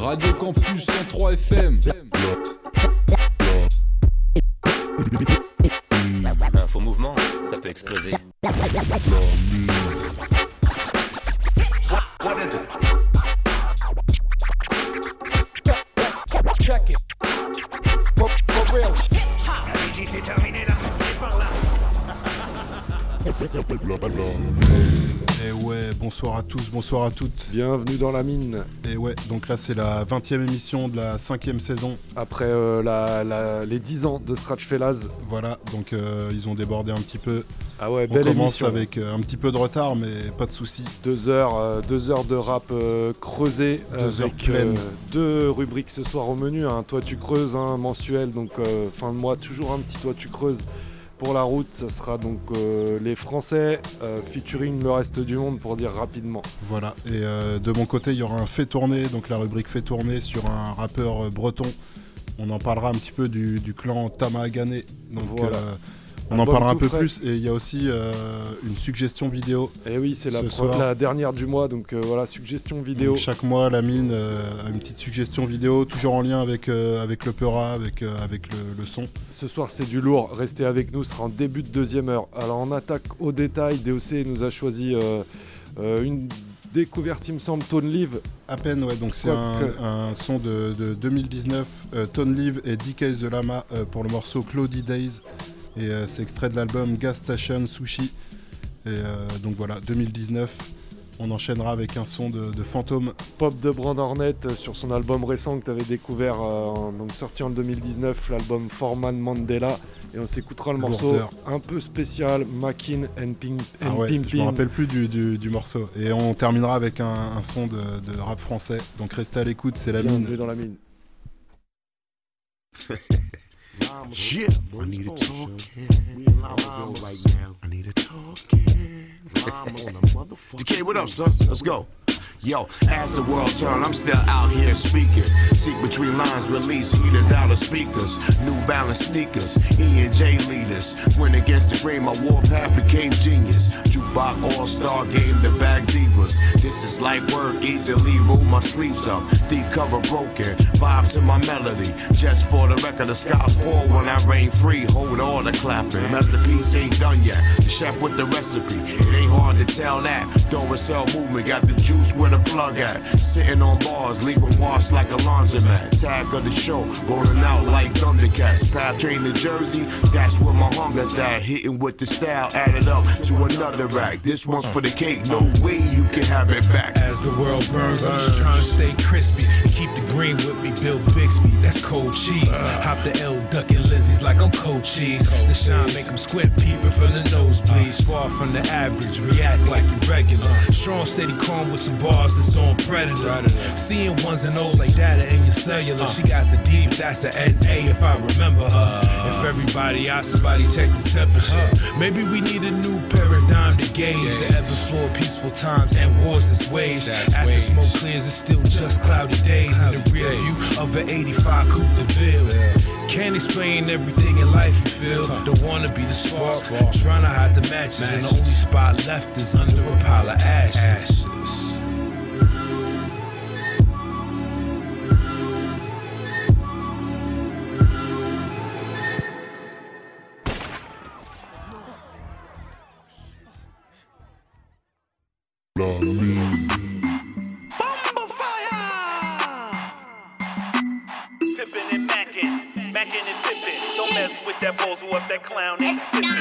Radio Campus 103 FM. Un faux mouvement, ça peut exploser. Bonsoir à tous, bonsoir à toutes. Bienvenue dans la mine. Et ouais, donc là c'est la 20e émission de la 5e saison. Après euh, la- la- les 10 ans de Scratch Fellas. Voilà, donc euh, ils ont débordé un petit peu. Ah ouais, On belle commence émission. avec euh, un petit peu de retard, mais pas de souci. Deux heures, deux heures de rap creusé. Deux heures avec deux rubriques ce soir au menu. hein. Toi tu creuses, hein, mensuel. Donc fin de mois, toujours un petit toi tu creuses. Pour la route, ça sera donc euh, les Français euh, featuring le reste du monde pour dire rapidement. Voilà, et euh, de mon côté, il y aura un fait tourner, donc la rubrique fait tourner sur un rappeur breton. On en parlera un petit peu du, du clan Tamagane. Donc Voilà. On en parlera un peu frais. plus. Et il y a aussi euh, une suggestion vidéo. Et oui, c'est la, Ce dernière du mois. Donc euh, voilà, suggestion vidéo. Donc, chaque mois, la mine euh, a une petite suggestion vidéo, toujours en lien avec, avec l'opéra, avec, avec le, le son. Ce soir, c'est du lourd. Restez avec nous, ce sera en début de deuxième heure. Alors, on attaque au détail. DOC nous a choisi une découverte, il me semble, Tone Live. À peine, ouais, donc c'est un, que- un son de, de 2019, euh, Tone Live et DK The Lama euh, pour le morceau Cloudy Days. Et euh, c'est extrait de l'album Gas Station Sushi. Et euh, donc voilà, 2019. On enchaînera avec un son de, de Fantôme. Pop de Brand Hornet euh, sur son album récent que tu avais découvert, euh, en- donc sorti en 2019, l'album Forman Mandela. Et on s'écoutera le morceau Lourdeur. un peu spécial, Makin and, Ah and ouais, je me Pimpin. rappelle plus du, du- du morceau. Et on terminera avec un, un son de, de rap français. Donc restez à l'écoute, c'est la mine. dans la mine. Yeah, I need a talking. right now. I need a talking. DK, what up, son? Let's go. Yo, as the world turn, I'm still out here speaking. Seek between lines, release heaters out of speakers. New balance sneakers, E and J leaders. Went against the grain, my warpath became genius. Jukebox all star game, the bag divas. This is light work, easily roll my sleeves up. Deep cover broken, vibe to my melody. Just for the record, the skies fall when I rain free. Hold all the clapping. Masterpiece ain't done yet. The chef with the recipe, it ain't hard to tell that. Duracell movement got the juice the plug at. Sitting on bars, leaving wash like a laundromat. Tag of the show, rolling out like Thundercats. Path train to Jersey, that's where my hunger's at. Hitting with the style, added up to another rack. This one's for the cake, no way you can have it back. As the world burns, I'm just trying to stay crispy and keep the green with me. Bill Bixby, that's cold cheese. Hop the L, ducking Lizzie's like I'm cold cheese. The shine make 'em squint, peeping from the nosebleeds. Far from the average, react like you regular. Strong, steady calm with some bars that's on predator. Seeing ones and O's like data in your cellular. She got the D, but that's an NA if I remember her. If everybody out, somebody check the temperature. Maybe we need a new paradigm to gauge the ebb and flow of peaceful times and wars that's waged. After smoke clears, it's still just cloudy days. In the rear view of an 85 Coupe de Ville. Can't explain everything in life you feel. Don't wanna be the spark. Trying to hide the matches, and the only spot left is under a pile of ashes.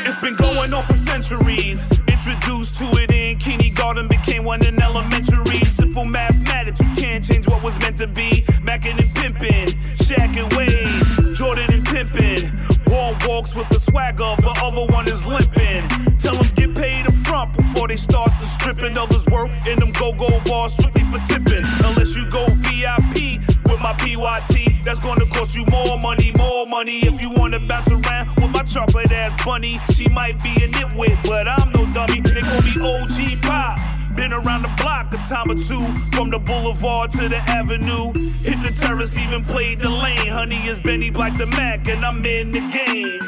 It's been going on for centuries. Introduced to it in kindergarten, became one in elementary. Simple mathematics, you can't change what was meant to be. Mackin' and Pimpin', Shaq and Wade, Jordan and Pimpin'. One walks with a swagger, the other one is limping. Tell them get paid before they start the stripping. Others work in them go-go bars strictly for tipping. Unless you go VIP with my PYT, that's gonna cost you more money, more money. If you wanna bounce around with my chocolate ass bunny, she might be a nitwit, but I'm no dummy. They call me OG Pop. Been around the block a time or two, from the boulevard to the avenue. Hit the terrace, even played the lane. Honey is Benny Black the Mac, and I'm in the game.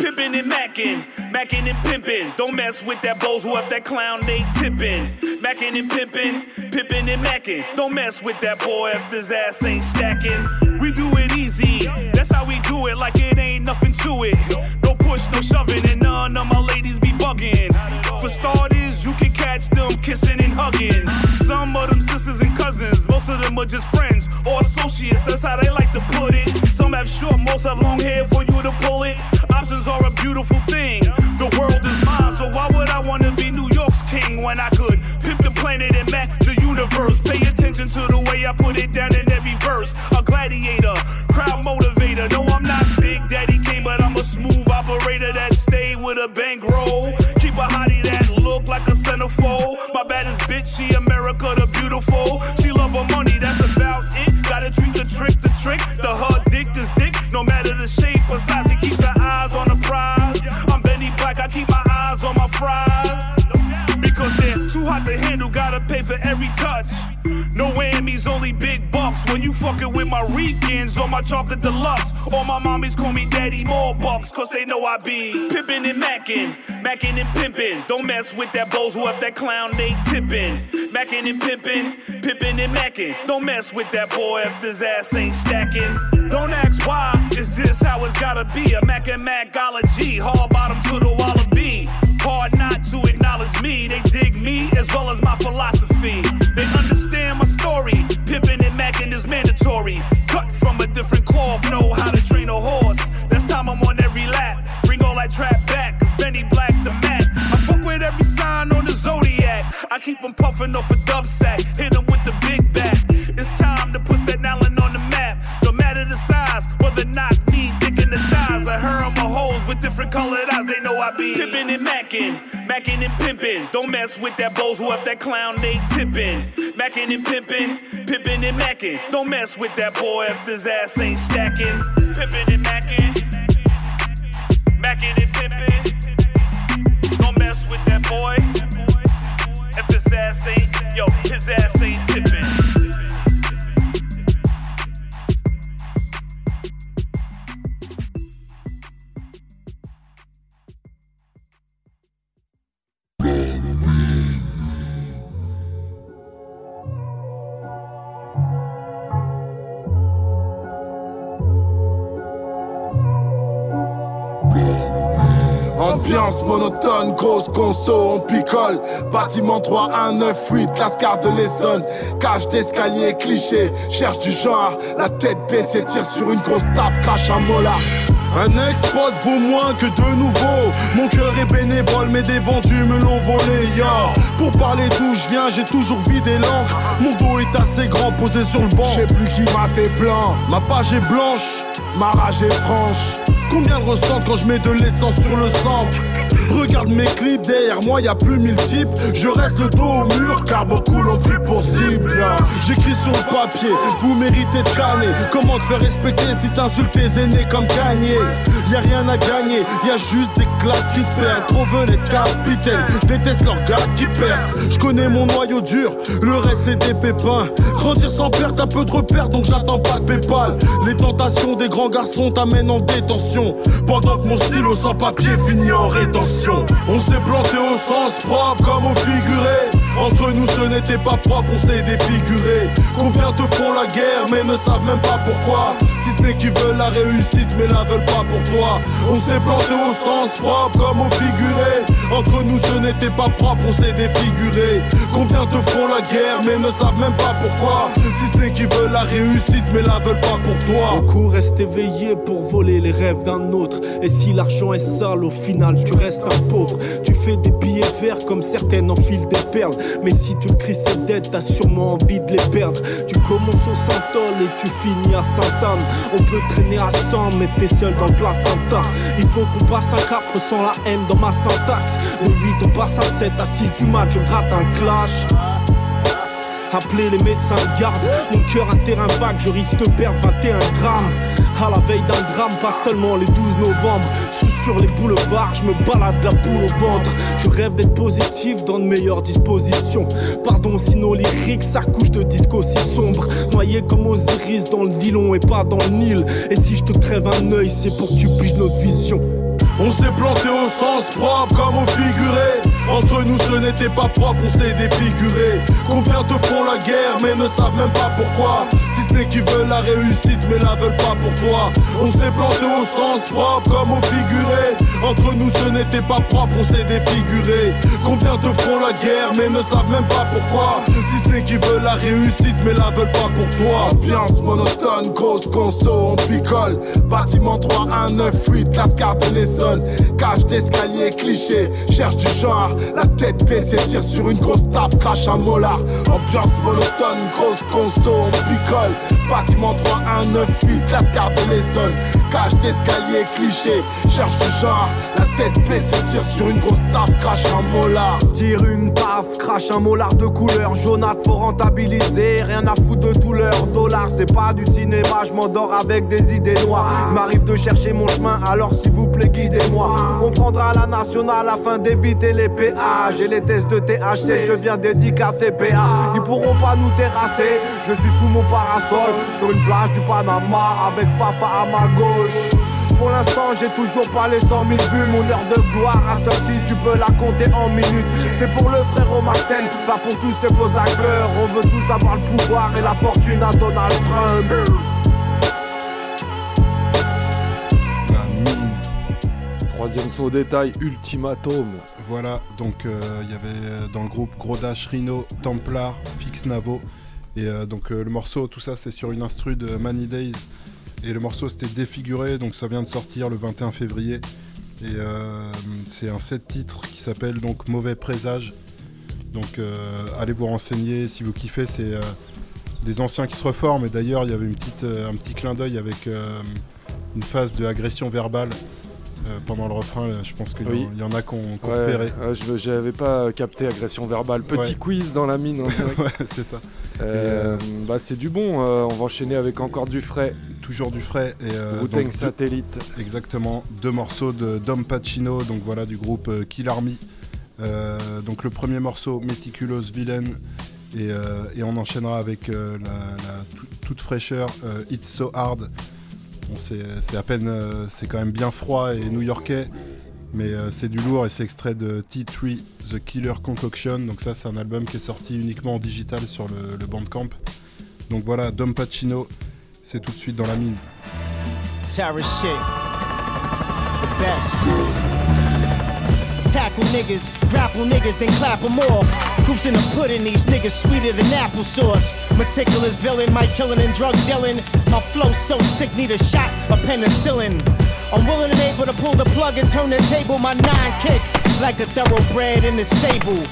Pippin' and mackin', mackin' and pimpin'. Don't mess with that bows who up that clown they tippin'. Mackin' and pimpin', pippin' and mackin'. Don't mess with that boy if his ass ain't stacking. We do it easy, that's how we do it, like it ain't nothing to it. No push, no shoving, and none of my ladies be bugging. For starters, you can catch them kissing and hugging. Some of them sisters and cousins, most of them are just friends or associates, that's how they like to put it. Some have short, most have long hair for you to pull it. Options are a beautiful thing. The world is mine, so why would I wanna be New king when I could pimp the planet and map the universe? Pay attention to the way I put it down in every verse. A gladiator, crowd motivator. No, I'm not Big Daddy Kane, but I'm a smooth operator that stay with a bankroll. Keep a hottie that look like a centerfold. My baddest bitch, she America the beautiful. She love her money, that's about it. Gotta treat the trick, the trick. The her dick is dick, no matter the shape or size. She keeps her eyes on the prize. I'm Benny Black, I keep my eyes on my fries. Too hot to handle, gotta pay for every touch. No whammies, only big bucks. When you fucking with my weekends or my chocolate deluxe. All my mommies call me daddy more bucks, cause they know I be pimpin' and mackin', mackin' and pimpin'. Don't mess with that who up that clown they tippin'. Mackin' and pimpin', pimpin' and mackin'. Don't mess with that boy if his ass ain't stacking. Don't ask why, it's just how it's gotta be. A Mac and Macology, hard bottom to the wallaby. Hard not to acknowledge me. They dig me as well as my philosophy. They understand my story. Pippin' and mackin' is mandatory. Cut from a different cloth, know how to train a horse. That's time I'm on every lap. Bring all that trap back, cause Benny Black the Mac. I fuck with every sign on the zodiac. I keep 'em puffin' off a dub sack. Hit 'em with the big back. It's time to put that Allen on the map. No matter the size, whether not me, dick in the thighs. I heard 'em a hoes with different colored eyes. They know I be pippin' and mackin', mackin' and pimpin'. Don't mess with that bows who up that clown they tippin'. Mackin' and pimpin', pippin' and mackin'. Don't mess with that boy if his ass ain't stacking. Pippin' and mackin', mackin' and pimpin'. Don't mess with that boy if his ass ain't, yo, his ass ain't tippin'. Ambiance monotone, grosse conso, on picole. Bâtiment 3, 1, 9, 8, Lascar de l'Essonne. Cage d'escalier, cliché, cherche du genre. La tête baissée, tire sur une grosse taf, crache un molar. Un ex-pote vaut moins que de nouveaux. Mon cœur est bénévole, mais des vendus me l'ont volé, ya. Pour parler d'où je viens, j'ai toujours vidé l'encre. Mon dos est assez grand, posé sur le banc. Je sais plus qui m'a tes plans. Ma page est blanche, ma rage est franche. Combien de ressentent quand je mets de l'essence sur le centre Regarde mes clips, derrière moi y a plus mille types. Je reste le dos au mur car beaucoup l'ont pris pour cible. J'écris sur le papier, vous méritez de canner. Comment te faire respecter si t'insultes tes aînés comme Kanye? Y a rien à gagner, y a juste des claques qui se perdent. Trop venaient de capitaine, déteste leurs gars qui percent. Je connais mon noyau dur, le reste c'est des pépins. Grandir sans perte, t'as peu de repères donc j'attends pas de Paypal. Les tentations des grands garçons t'amènent en détention. Pendant que mon stylo sans papier finit en rétention. On s'est planté au sens propre comme au figuré. Entre nous ce n'était pas propre, on s'est défiguré. Combien te font la guerre mais ne savent même pas pourquoi. Si ce n'est qu'ils veulent la réussite mais la veulent pas pour toi. On s'est planté au sens propre comme au figuré. Entre nous ce n'était pas propre, on s'est défiguré. Combien te font la guerre mais ne savent même pas pourquoi. Si ce n'est qu'ils veulent la réussite mais la veulent pas pour toi. Beaucoup restent éveillés pour voler les rêves d'un autre. Et si l'argent est sale, au final tu restes un pauvre. Tu fais des billets verts comme certaines enfilent des perles. Mais si tu cries cette dette, t'as sûrement envie de les perdre. Tu commences au Saint-Ol et tu finis à Sainte-Anne. On peut traîner à 100, mais t'es seul dans le placenta. Il faut qu'on passe un cap sans la haine dans ma syntaxe. De 8, on passe à 7, à 6 du match, je gratte un clash. Appelez les médecins de garde, mon cœur un terrain vague, je risque de perdre 21 grammes. À la veille d'un drame, pas seulement les 12 novembre. Sur les boulevards, je me balade la boule au ventre. Je rêve d'être positif dans de meilleures dispositions. Pardon si nos lyriques s'accouchent de disques si sombres. Noyé comme Osiris dans le Dillon et pas dans le Nil. Et si je te crève un œil, c'est pour que tu piges notre vision. On s'est planté au sens propre comme au figuré. Entre nous ce n'était pas propre, on s'est défiguré. Combien te font la guerre mais ne savent même pas pourquoi. Si ce n'est qu'ils veulent la réussite mais la veulent pas pour toi. On s'est planté au sens propre comme au figuré. Entre nous ce n'était pas propre, on s'est défiguré. Combien te font la guerre mais ne savent même pas pourquoi. Si ce n'est qu'ils veulent la réussite mais la veulent pas pour toi. Ambiance monotone, grosse conso, on picole. Bâtiment 3, 1, 9, 8, lascar de l'Essonne. Cage d'escalier, cliché, cherche du genre. La tête baissée, tire sur une grosse taf, crache un molar. Ambiance monotone, grosse conso, on picole. Bâtiment 3, 1, 9, 8, lascar de l'Essonne. Cage d'escalier, cliché, cherche du genre. La tête baissée, tire sur une grosse taf, crache un molar. Tire une taf, crache un molar de couleur jaunâtre, faut rentabiliser. Rien à foutre de tout leur dollar, c'est pas du cinéma, je m'endors avec des idées noires. M'arrive de chercher mon chemin, alors s'il vous plaît, guidez-moi. On prendra la nationale afin d'éviter les et les tests de THC. Je viens dédicacer PA. Ils pourront pas nous terrasser. Je suis sous mon parasol, sur une plage du Panama, avec Fafa à ma gauche. Pour l'instant, j'ai toujours pas les 100 000 vues. Mon heure de gloire, à ce ci tu peux la compter en minutes. C'est pour le frère Martin, pas pour tous ces faux acteurs. On veut tous avoir le pouvoir et la fortune à Donald Trump. Troisième son au détail, Ultimatum. Voilà, donc euh, il y avait euh, dans le groupe Gros Dash, Rhino, Templar, Fix Navo. Et euh, donc le morceau, tout ça c'est sur une instru de Many Days. Et le morceau c'était Défiguré, donc ça vient de sortir le 21 février. Et c'est un set titre qui s'appelle donc Mauvais Présage. Donc allez vous renseigner si vous kiffez, c'est des anciens qui se reforment. Et d'ailleurs il y avait une petite, un petit clin d'œil avec une phase de agression verbale euh, pendant le refrain. là. Je pense qu'il y en- Oui. il y en a qu'on qu'on Ouais, repéré. je j'avais pas capté agression verbale. Petit Ouais. quiz dans la mine. ouais, c'est ça. Euh, bah, c'est du bon. euh, on va enchaîner avec encore du frais. Toujours du frais. Et, euh, donc, Satellite. Exactement, deux morceaux de Dom Pacino, donc voilà du groupe euh, Kill Army. Euh, donc le premier morceau, Meticulous Villain, et, euh, et on enchaînera avec euh, la, la tout- toute fraîcheur, euh, It's So Hard. Bon, c'est à peine, euh, c'est quand même bien froid et new-yorkais, mais euh, c'est du lourd et c'est extrait de T3, The Killer Concoction. Donc ça, c'est un album qui est sorti uniquement en digital sur le, Bandcamp. Donc voilà, Dom Pacino, c'est tout de suite dans la mine. Proofs in the pudding, these niggas sweeter than applesauce. Meticulous villain, my killing and drug dealing. My flow so sick, need a shot of penicillin. I'm willing and able to pull the plug and turn the table. My nine kick like a thoroughbred in the stable.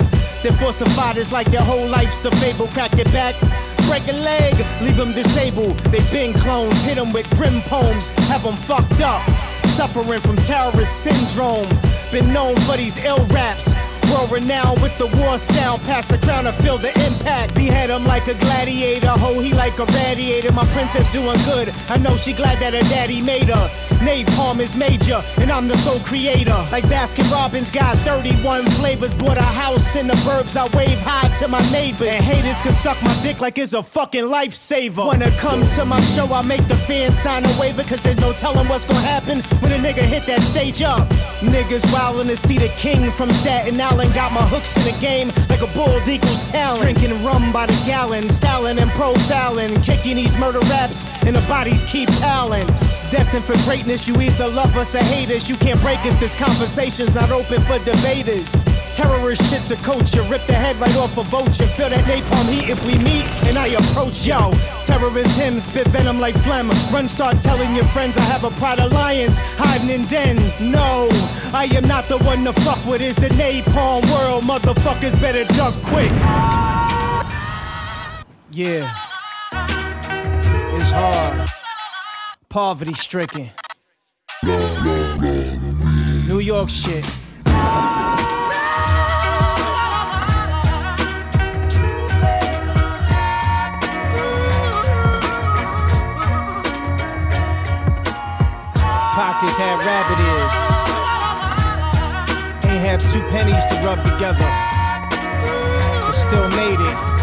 They falsified is like their whole life's a fable. Crack it back, break a leg, leave them disabled. They been clones, hit them with grim poems, have them fucked up. Suffering from terrorist syndrome. Been known for these ill raps. World renowned with the war sound. Pass the crown to feel the impact. Behead him like a gladiator. Ho, he like a radiator. My princess doing good. I know she glad that her daddy made her. Napalm is major, and I'm the sole creator. Like Baskin Robbins got 31 flavors. Bought a house in the burbs. I wave high to my neighbors. And haters can suck my dick like it's a fucking lifesaver. Wanna come to my show? I make the fans sign a waiver. Cause there's no telling what's gonna happen when a nigga hit that stage up. Niggas wildin' to see the king from Staten Island. Got my hooks in the game like a bull equals talent. Drinking rum by the gallon, styling and profiling. Kicking these murder raps, and the bodies keep piling. Destined for greatness, you either love us or hate us. You can't break us, this conversation's not open for debaters. Terrorist shit's a culture, rip the head right off a vulture. Feel that napalm heat if we meet, and I approach yo. Terrorist him, spit venom like phlegm. Run, start telling your friends I have a pride of lions hiding in dens. No, I am not the one to fuck with. It's a napalm world, motherfuckers better duck quick. Yeah, it's hard, poverty stricken. New York shit. Pockets had rabbit ears. Ain't have two pennies to rub together. But still made it.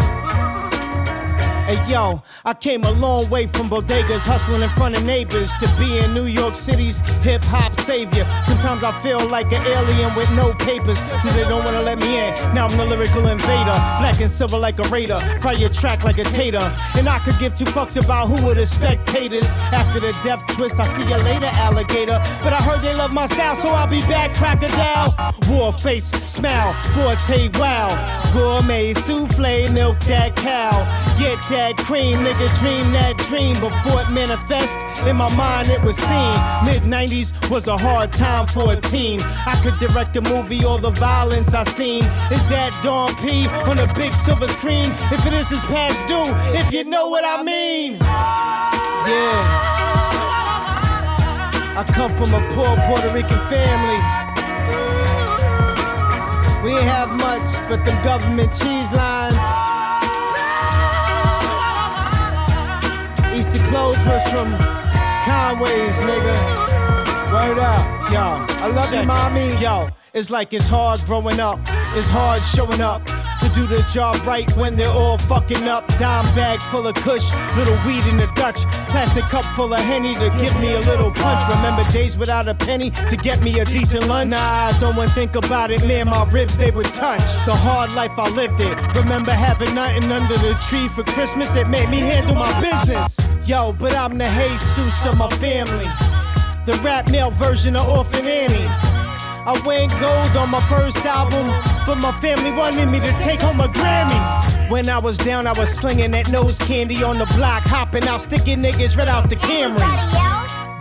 Hey yo, I came a long way from bodegas, hustling in front of neighbors, to being New York City's hip hop savior. Sometimes I feel like an alien with no papers, cause they don't wanna let me in. Now I'm the lyrical invader, black and silver like a raider, fry your track like a tater. And I could give two fucks about who were the spectators. After the death twist, I see you later, alligator. But I heard they love my style, so I'll be back, crocodile. War face, smile, forte, wow. Gourmet souffle, milk that cow. Get cream, nigga, dream that dream before it manifest. In my mind, it was seen. Mid 90s was a hard time for a teen. I could direct a movie, all the violence I seen. Is that Dawn P on a big silver screen? If it is, it's past due, if you know what I mean. Yeah. I come from a poor Puerto Rican family. We ain't have much, but them government cheese lines. Was from Conway's, nigga. Right up, yo. I love you, mommy. Yo, it's like it's hard growing up. It's hard showing up. To do the job right when they're all fucking up. Dime bag full of kush, little weed in the Dutch. Plastic cup full of Henny to give me a little punch. Remember days without a penny to get me a decent lunch? Nah, don't one think about it, man. My ribs, they would touch. The hard life I lived it. Remember having nothing under the tree for Christmas? It made me handle my business. Yo, but I'm the Jesus of my family. The rap male version of Orphan Annie. I went gold on my first album, but my family wanted me to take home a Grammy. When I was down, I was slinging that nose candy on the block, hopping out, sticking niggas right out the Camry.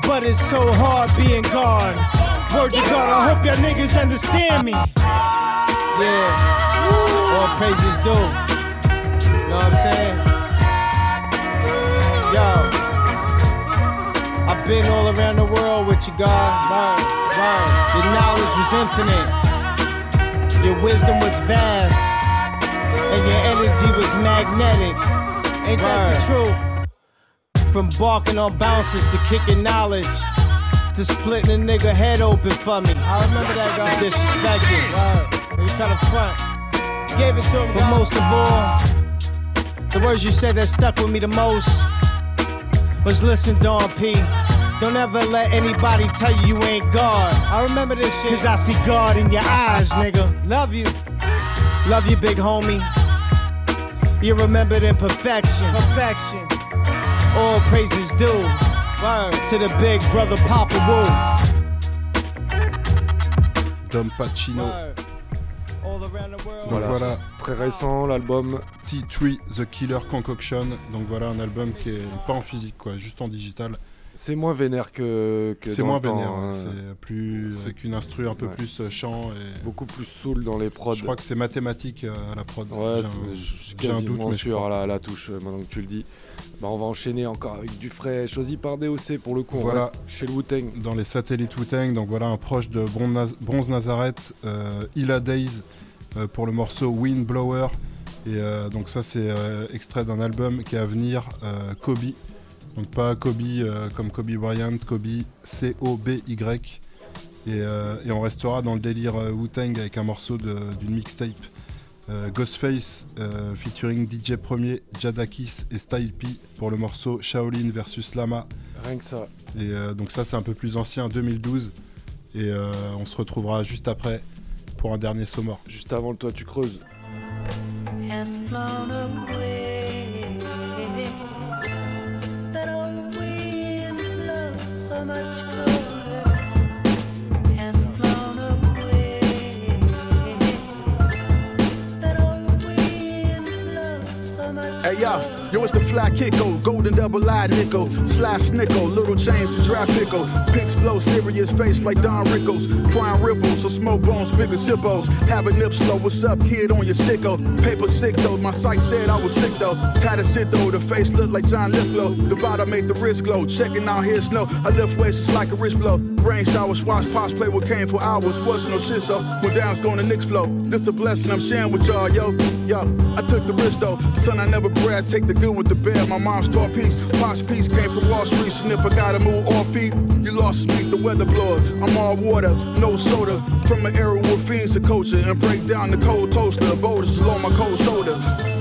But it's so hard being gone. Word to God, I hope y'all niggas understand me. Yeah, all praises due. Know what I'm saying? Yo, I've been all around the world with you, God. Word, word. Your knowledge was infinite. Your wisdom was vast. And your energy was magnetic. Ain't that the truth? From barking on bouncers to kicking knowledge. To splitting a nigga head open for me. I remember that guy. Disrespected. Word. You try to front. Gave it to him. But most of all, the words you said that stuck with me the most was listen, Don P. Don't ever let anybody tell you you ain't God. I remember this shit. Cause I see God in your eyes, nigga. Love you. Love you, big homie. You're remembered in perfection. Perfection. All praises due. Word to the big brother Papa Wu. Dom Pacino. Word. Donc voilà, Très récent, l'album. T3 The Killer Concoction. Donc voilà un album qui est pas en physique quoi, juste en digital. C'est moins vénère que. que C'est moins vénère, hein. c'est plus C'est- avec une instru un peu ouais. plus euh, chant et Beaucoup plus soul dans les prods. je crois que c'est mathématique euh, à la prod. Ouais, J'ai c'est- un- je suis j'ai un doute quasiment mais sûr crois. à la, à la touche, euh, maintenant que tu le dis. Bah, on va enchaîner encore avec du frais, choisi par DOC pour le coup. On Voilà. reste chez le Wu-Tang. dans les satellites Wu-Tang. Donc voilà un proche de Bronze Nazareth, euh, Hila Days pour le morceau Wind Blower. Et euh, donc ça c'est euh, extrait d'un album qui est à venir, euh, Kobe. Donc pas Kobe euh, comme Kobe Bryant, Kobe C-O-B-Y. Et, euh, et on restera dans le délire euh, Wu-Tang avec un morceau d'une mixtape. Euh, Ghostface euh, featuring DJ Premier, Jadakis et Style P pour le morceau Shaolin versus Lama. Rien que ça. Et euh, donc ça c'est un peu plus ancien, 2012. Et euh, on se retrouvera juste après pour un dernier saut mort. Juste avant le Toi tu creuses. Hey yo, yo, it's the fly kicko, golden double eye nickel, sly snickle, little chains and dry pickle, pics blow serious face like Don Rickles, prime ripples, so smoke bones, bigger zippos, have a nip slow, what's up kid on your sicko, paper sick though, my psych said I was sick though, tired of sit though, the face look like John Lithgow, the bottom made the wrist glow, checking out his snow, I lift weights just like a wrist blow, brain showers, watch pops play with cane for hours, wasn't no shit so, when down's going to Knicks flow, this a blessing I'm sharing with y'all, yo, yo, I took the risk though, son I never brag, take the good with the bad, my mom's taught peace, Pops piece came from Wall Street, sniff, I gotta move off feet, you lost speak, the weather blower, I'm all water, no soda, from an era with fiends to culture, and break down the cold toaster, boulders along my cold shoulder.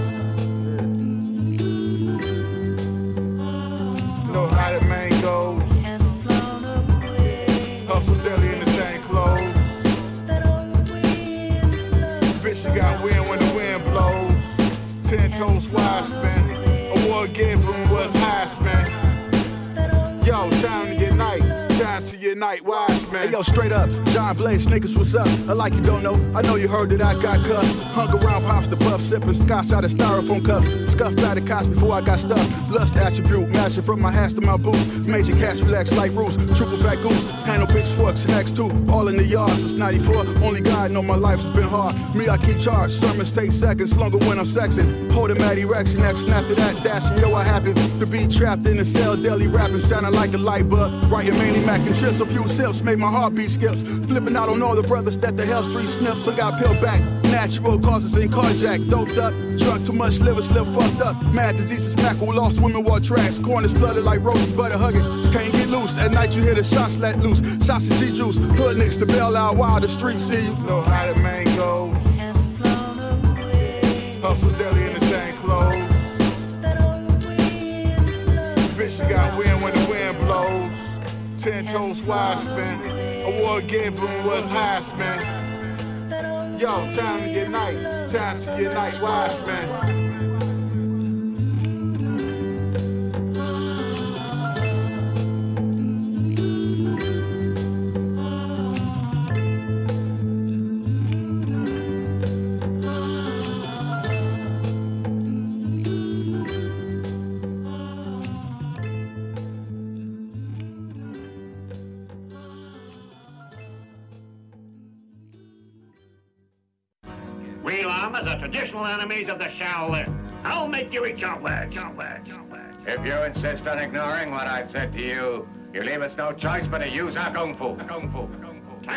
got wind when the wind blows. Ten toes wide spin. Award gift from what's high man. Yo, time to unite. Time to unite, wise man. Hey, yo, straight up, John Blaze, niggas, what's up? I like you don't know. I know you heard that I got cut. Hung around pops the puff, sipping scotch out of styrofoam cups. Scuffed by the cops before I got stuck. Lust attribute, matching from my hats to my boots. Major cash relax like Bruce, triple fat goose. Handle pitchforks, next two, all in the yard since 94. Only God know my life has been hard. Me, I keep charged. Sermons take seconds longer when I'm sexing. Holding mad erection, next after that dashing. Yo, I happen to be trapped in a cell, daily rapping, sounding like a light bulb. Writing mainly and trips, a few sips made my heartbeat skips. Flipping out on all the brothers that the hell street snips. I got peeled back. Natural causes in carjack, doped up, drunk too much, liver slip fucked up. Mad diseases, smackle, lost women wore tracks. Corners flooded like roses, butter hugging. Can't get loose. At night you hear the shots let loose. Shots of G juice, hood nicks to bail out while the streets see you. Know how the man goes. Hustle deli in the same clothes. Bitch, you got wind when the. Ten toes wise, man. Award given was highest, man. Yo, time to unite. Time to unite, wise man. Llamas enemies of the Shaolin. I'll make you eat your words, your words, your words. If you insist on ignoring what I've said to you, you leave us no choice but to use our kung fu. Kung fu. Kung fu.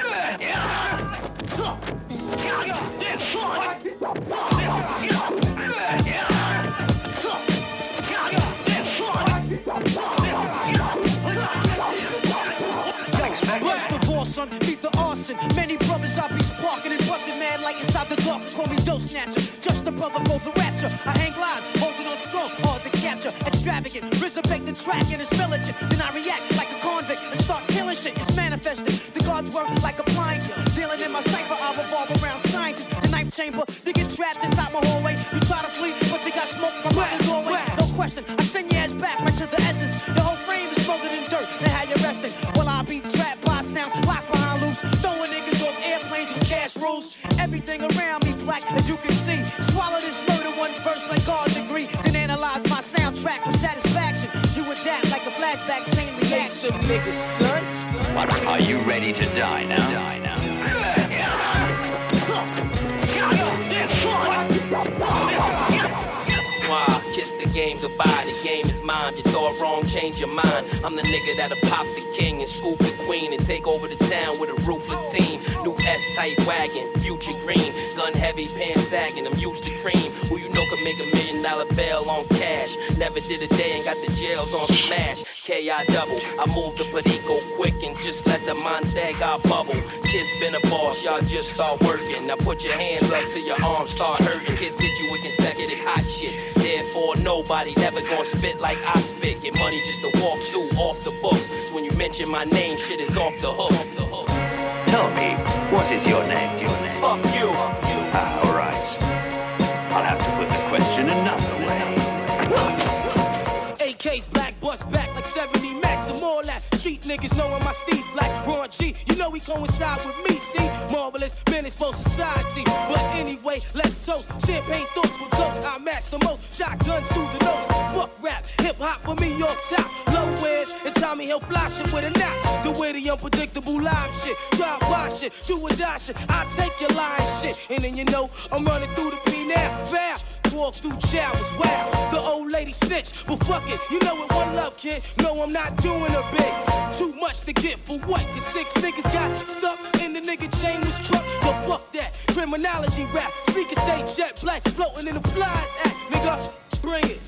First of all, son, beat the arson. Many brothers I be sparking and busting mad like inside the dark. Call me snatcher, just a brother for the rapture. I hang glide, holding on strong, hard to capture. Extravagant, resurrect the track and it's militant. Then I react like a convict and start killing shit. It's manifested. The guards work like appliances. Dealing in my cipher, I revolve around scientists. The ninth chamber, they get trapped inside my hallway. You try to flee, but you got smoke by my doorway. No question, I send your ass back right to the essence. Your whole frame is smothered in dirt. Now how you resting? Well, I be trapped by sounds, locked behind loops. Throwing niggas off airplanes with cash rules. Everything around me niggas, son. Are you ready to die now? Die now. Kiss the game goodbye. The game is mine. You thought wrong, change your mind. I'm the nigga that'll pop the king and scoop the queen and take over the town with a ruthless team. New S-type wagon, future green, gun heavy, pants sagging. I'm used to cream. Who you know can make a million dollar bail on cash? Never did a day and got the jails on smash. K.I. double. I move the Perico quick and just let the Montega bubble. Kiss been a boss, y'all just start working. Now put your hands up till your arms start hurting. Kiss hit you with consecutive hot shit. Therefore, nobody never gonna spit like I spit. Get money just to walk through off the books. So when you mention my name, shit is off the hook. Off the hook. Tell me, what is your name? Your name? Fuck you. Ah, all right. I'll have to put the question another way. AK's black, bust back like 70 max and more that. Street niggas knowing my steez black. Ron G, you know he coincide with me, see? Marvelous, for society. But anyway, let's toast. Champagne thoughts with ghosts. I max the most. Shotguns through the nose. Fuck rap, hip hop for me, York top. Low wears and Tommy Hill flash it with a knot. The way the unpredictable live shit. Drive by shit, do or die shit. I take your lying shit. And then you know I'm running through the P now. Foul. Walk through showers, wow. The old lady snitch, but fuck it, you know it one love, kid. No, I'm not doing a big. Too much to get for what? Cause six niggas got stuck in the nigga chain was truck. But fuck that, criminology rap. Sneaker stay jet black, floating in the flies act, nigga. Bring it.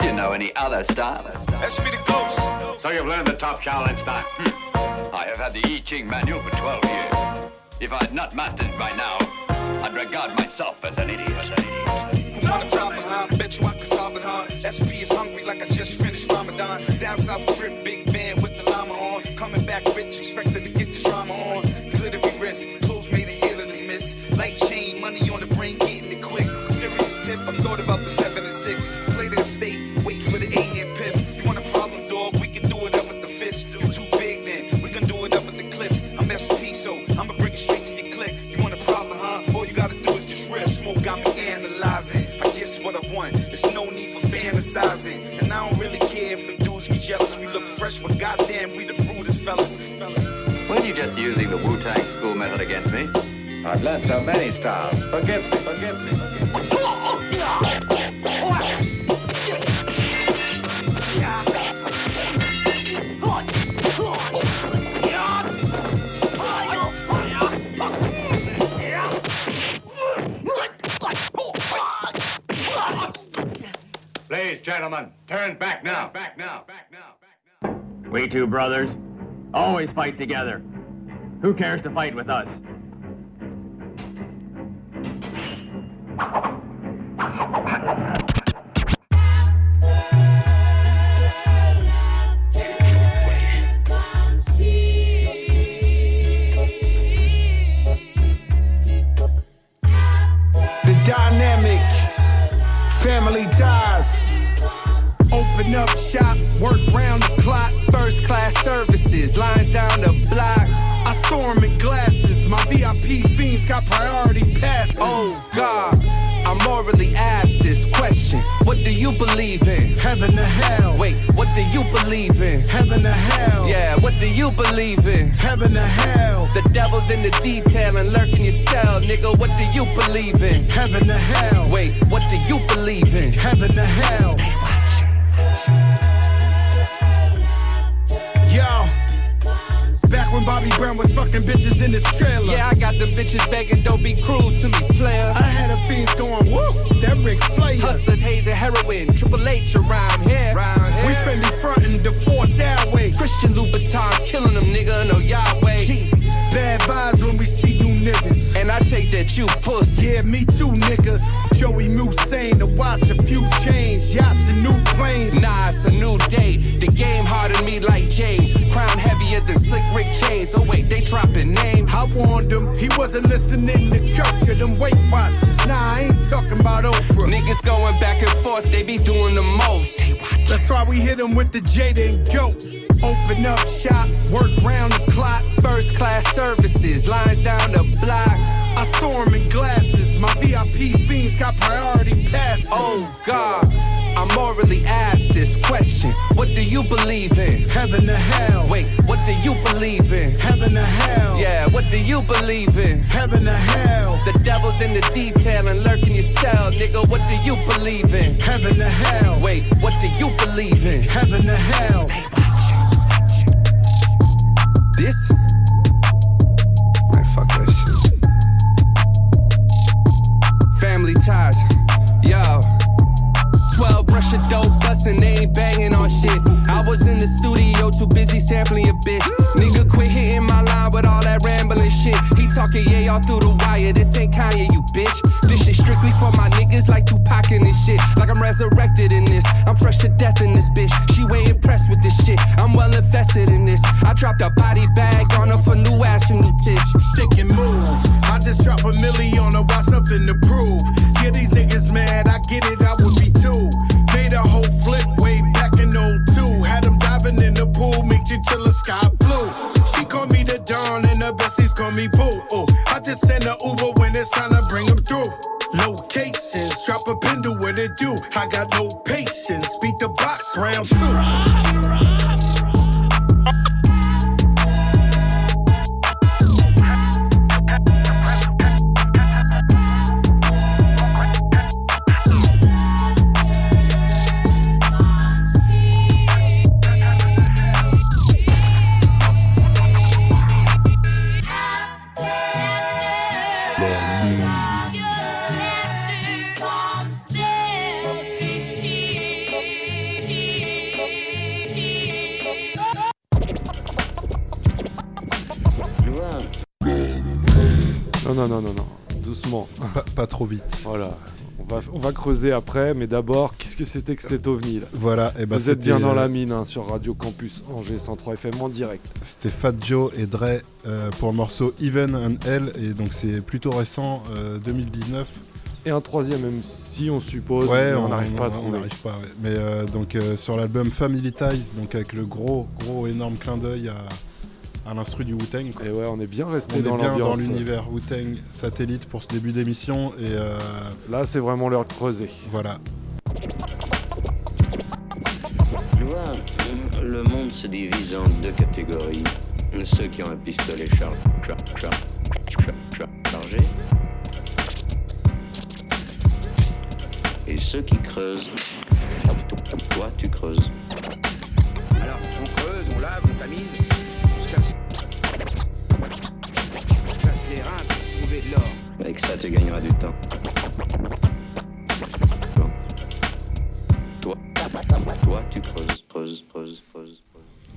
Do you know any other styles? Let's be the ghost. So you've learned the top Shaolin style. Hmm. I have had the I Ching manual for 12 years. If I had not mastered it by now, I'd regard myself as an idiot. As an idiot. Hungry like I just finished Ramadan. Down south trip, big van with the llama on. Coming back rich, expecting fresh, but goddamn, we the rudest fellas. Weren't you just using the Wu-Tang school method against me? I've learned so many styles. Forgive me, forgive me. Please, gentlemen, turn back now. Back now. Back now. We two brothers always fight together. Who cares to fight with us? The dynamic family ties. Open up shop, work round the clock. First class services, lines down the block. I storm in glasses. My VIP fiends got priority passes. Oh God, I'm morally asked this question. What do you believe in? Heaven or hell. Wait, what do you believe in? Heaven or hell. Yeah, what do you believe in? Heaven or hell. The devil's in the detail and lurking your cell, nigga. What do you believe in? Heaven or hell. Wait, what do you believe in? Heaven or hell. Bobby Brown was fucking bitches in his trailer. Yeah, I got the bitches begging, don't be cruel to me, player. I had a fiends going, woo, that Rick Flair. Hustlers, haze, and heroin, Triple H around here. Round here. We Fendi frontin' the fourth that way. Christian Louboutin killing them, nigga, no Yahweh. Jesus. Bad And I take that you pussy. Yeah, me too, nigga. Joey Musain to watch a few chains, yachts and new planes. Nah, it's a new day. The game hardened me like James. Crown heavier than Slick Rick Chains. Oh wait, they dropping names. I warned him, he wasn't listening to Kirk or them Weight Watchers. Nah, I ain't talking about Oprah. Niggas going back and forth, they be doing the most. That's why we hit him with the Jada and Goat. Open up shop, work round the clock. First class services, lines down the block. I storm in glasses, my VIP fiends got priority passes. Oh God, I morally ask this question. What do you believe in? Heaven or hell. Wait, what do you believe in? Heaven or hell. Yeah, what do you believe in? Heaven or hell. The devil's in the detail and lurking your cell, nigga. What do you believe in? Heaven or hell. Wait, what do you believe in? Heaven or hell. This? Man, fuck that shit. Family ties, yo. 12 brush a dope bustin', they ain't banging on shit. I was in the studio, too busy sampling a bitch. Nigga, quit hitting my line with all that rambling shit. He talking yeah all through the wire. This ain't Kanye, you bitch. This shit strictly for my niggas like Tupac in this shit. Like I'm resurrected in this. I'm fresh to death in this bitch. She way impressed with this shit. I'm well invested in this. I dropped a body bag on her for new ass and new tits. Stick and move. I just drop a milli on her, watch something to prove. Yeah, these niggas mad, I get it, I would be too. Made a whole till the sky blue. She call me the Dawn and the besties call me Boo. Oh, I just send a Uber when it's time to bring them through. Locations, drop a pin, do what it do. I got no patience, beat the box round two. Non, non, non, non, non. Doucement. Pas, pas trop vite. Voilà. On va, on va creuser après, mais d'abord, qu'est-ce que c'était que cet ovni là? Voilà, et bah Vous êtes bien dans euh, la mine hein, sur Radio Campus Angers 103 FM en direct. C'était Fat Joe et Dre euh, pour le morceau Even and Hell, et donc c'est plutôt récent, euh, 2019. Et un troisième MC, on suppose, Ouais, mais on n'arrive pas à trouver. On n'arrive pas, ouais. Mais euh, donc euh, sur l'album Family Ties, donc avec le gros, gros, énorme clin d'œil à, à l'instru du Wu-Tang. quoi. Et ouais, on est bien resté On dans est bien dans l'ambiance. l'univers Wu-Tang satellite pour ce début d'émission, et euh, Là, c'est vraiment l'heure de creuser. voilà. monde se divise en deux catégories. Ceux qui ont un pistolet char char char char- char- chargé. Et ceux qui creusent. Toi, tu creuses. Alors, on creuse, on lave, on tamise, de l'or. Avec ça, tu gagneras du temps. Toi, toi, tu creuses, creuses, creuses, creuses.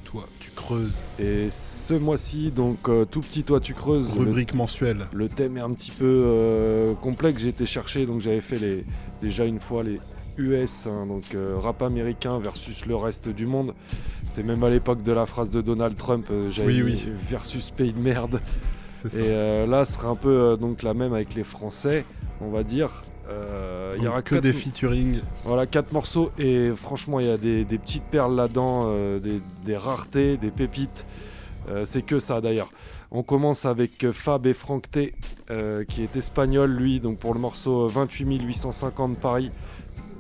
Toi, tu creuses. Et ce mois-ci, donc euh, tout petit toi tu creuses. Rubrique le, mensuelle. Le thème est un petit peu euh, complexe. J'ai été chercher, donc j'avais fait les, déjà une fois les US, hein, donc euh, rap américain versus le reste du monde. C'était même à l'époque de la phrase de Donald Trump, euh, j'avais Oui, oui. versus pays de merde. Et euh, là, ce sera un peu euh, donc la même avec les Français, on va dire. Euh, il y aura que quatre- des featuring. Voilà, quatre morceaux et franchement, il y a des, des petites perles là-dedans, des, des raretés, des pépites. C'est que ça d'ailleurs. On commence avec Fab et Frank T, qui est espagnol lui, donc pour le morceau 28 850 Paris.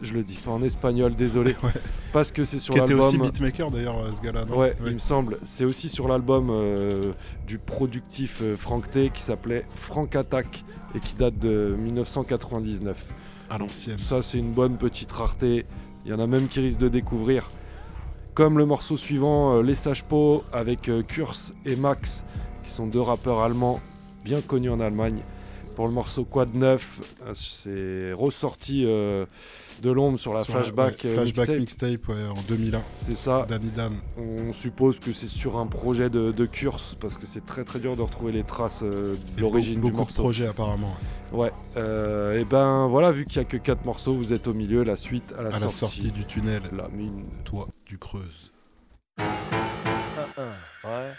Je le dis pas en espagnol, désolé. Parce que c'est sur l'album. aussi beatmaker d'ailleurs, euh, ce gars-là. Ouais, Oui. il me semble. C'est aussi sur l'album euh, du productif euh, Frank T qui s'appelait Frank Attack et qui date de 1999. À l'ancienne. Ça, c'est une bonne petite rareté. Il y en a même qui risquent de découvrir. Comme le morceau suivant, euh, Les Sages Po avec Kurz et Max, qui sont deux rappeurs allemands bien connus en Allemagne. Pour le morceau Quad 9, euh, c'est ressorti de l'ombre sur la Sur flashback, ouais, euh, flashback mixtape. mixtape, ouais, en 2001. C'est ça. Danny Dan. On suppose que c'est sur un projet de, de Kurz parce que c'est très très dur de retrouver les traces euh, de l'origine beaucoup du de morceau. projets apparemment. Ouais. et ben voilà, vu qu'il n'y a que 4 morceaux, vous êtes au milieu. La suite à la, à la sortie. du tunnel. La mine. Toi, tu creuses. Ouais.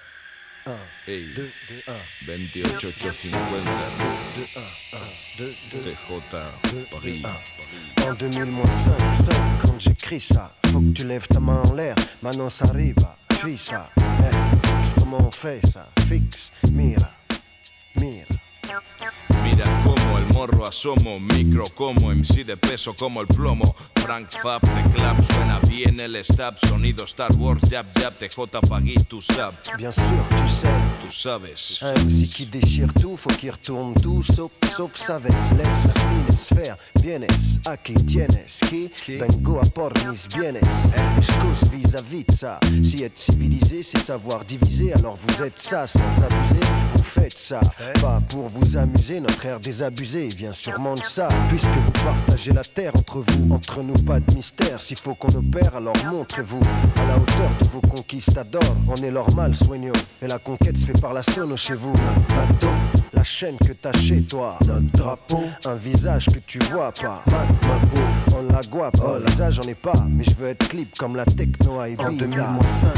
1, Ey, 2, 2, 1. 28850 2, 2, TJ Paris. En 2005, 5, quand j'écris ça, faut que tu lèves ta main en l'air. Maintenant ça arrive, suis ça. Eh, fixe comment on fait ça? Fixe, mira, mira. Mira el morro asomo, micro como MC de peso como el plomo. Frank Fab, te clap, suena bien el stab. Sonido Star Wars, jab jab, TJ Pagui, tu sab. Bien sûr, tu sais. Tu sabes. Un MC qui déchire tout, faut qu'il retourne tout, sauf, sauf sa veste. Laisse sa finesse faire, bienes, aquí tienes, qui vengo a por mis bienes. Excuse vis-à-vis de ça. Si être civilisé, c'est savoir diviser, alors vous êtes ça sans abuser. Vous faites ça, pas pour vous amuser. Notre air désabusé vient sûrement de ça. Puisque vous partagez la terre entre vous, entre nous pas de mystère. S'il faut qu'on opère, alors montrez-vous à la hauteur de vos conquistadors. On est leur mal soigneux, et la conquête se fait par la sono chez vous. La chaîne que t'as chez toi, drapeau, un visage que tu vois pas. Ma on la guape, oh, visage j'en ai pas, mais je veux être clip comme la techno Ibiza. En 2005,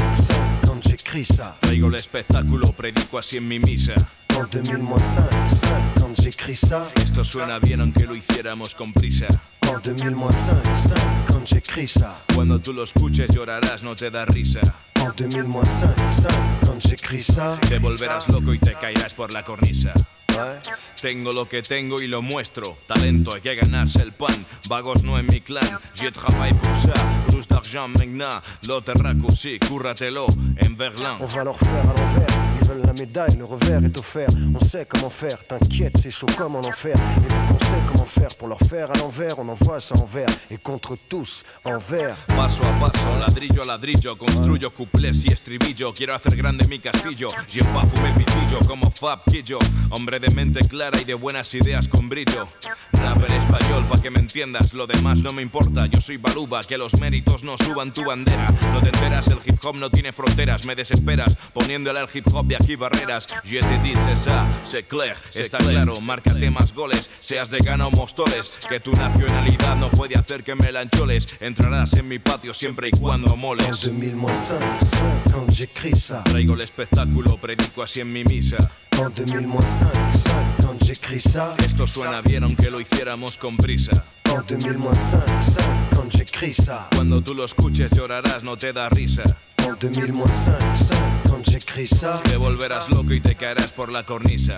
5, quand j'écris ça. Traigo el espectáculo, predico así en mi misa. En 2005, 5, quand j'écris ça. Esto suena bien aunque lo hiciéramos con prisa. En 2005, 5, quand j'écris ça. Cuando tú lo escuches llorarás, no te da risa. En 2005, 5, quand j'écris ça. Te volverás loco y te caerás por la cornisa. Ouais. Tengo lo que tengo y lo muestro. Talento, hay que ganarse el pan. Vagos no en mi clan. Je travaille pour ça. Plus d'argent maintenant. L'autre raccourci, cúrratelo en Berlin. On va. Veulent la médaille, le revers est offert. On sait comment faire, t'inquiète, c'est chaud comme en enfer. Et vu qu'on sait comment faire pour leur faire à l'envers, on envoie ça envers. Et contre tous, envers. Paso a paso, ladrillo a ladrillo, construyo cuplés y estribillo. Quiero hacer grande mi castillo. Lleva fume pitillo como Fab Quillo. Hombre de mente clara y de buenas ideas con brillo. Rap en español pa' que me entiendas, lo demás no me importa. Yo soy Baluba, que los méritos no suban tu bandera. No te enteras, el hip hop no tiene fronteras, me desesperas. Poniéndole al hip hop de aquí barreras. Je te dice ça, c'est clair, está claro. Márcate más goles, seas de Gana o Mostoles. Que tu nacionalidad no puede hacer que me lancholes. Entrarás en mi patio siempre y cuando En moles. 2005, 5, quand j'écris ça. Traigo el espectáculo, predico así en mi misa. En 2005, 5, quand j'écris ça. Esto suena bien aunque lo hiciéramos con prisa. En 2005, 5, quand j'écris ça. Cuando tú lo escuches llorarás, no te da risa. En 2005, 5, quand j'écris ça. Te volverás loco y te caerás por la cornisa.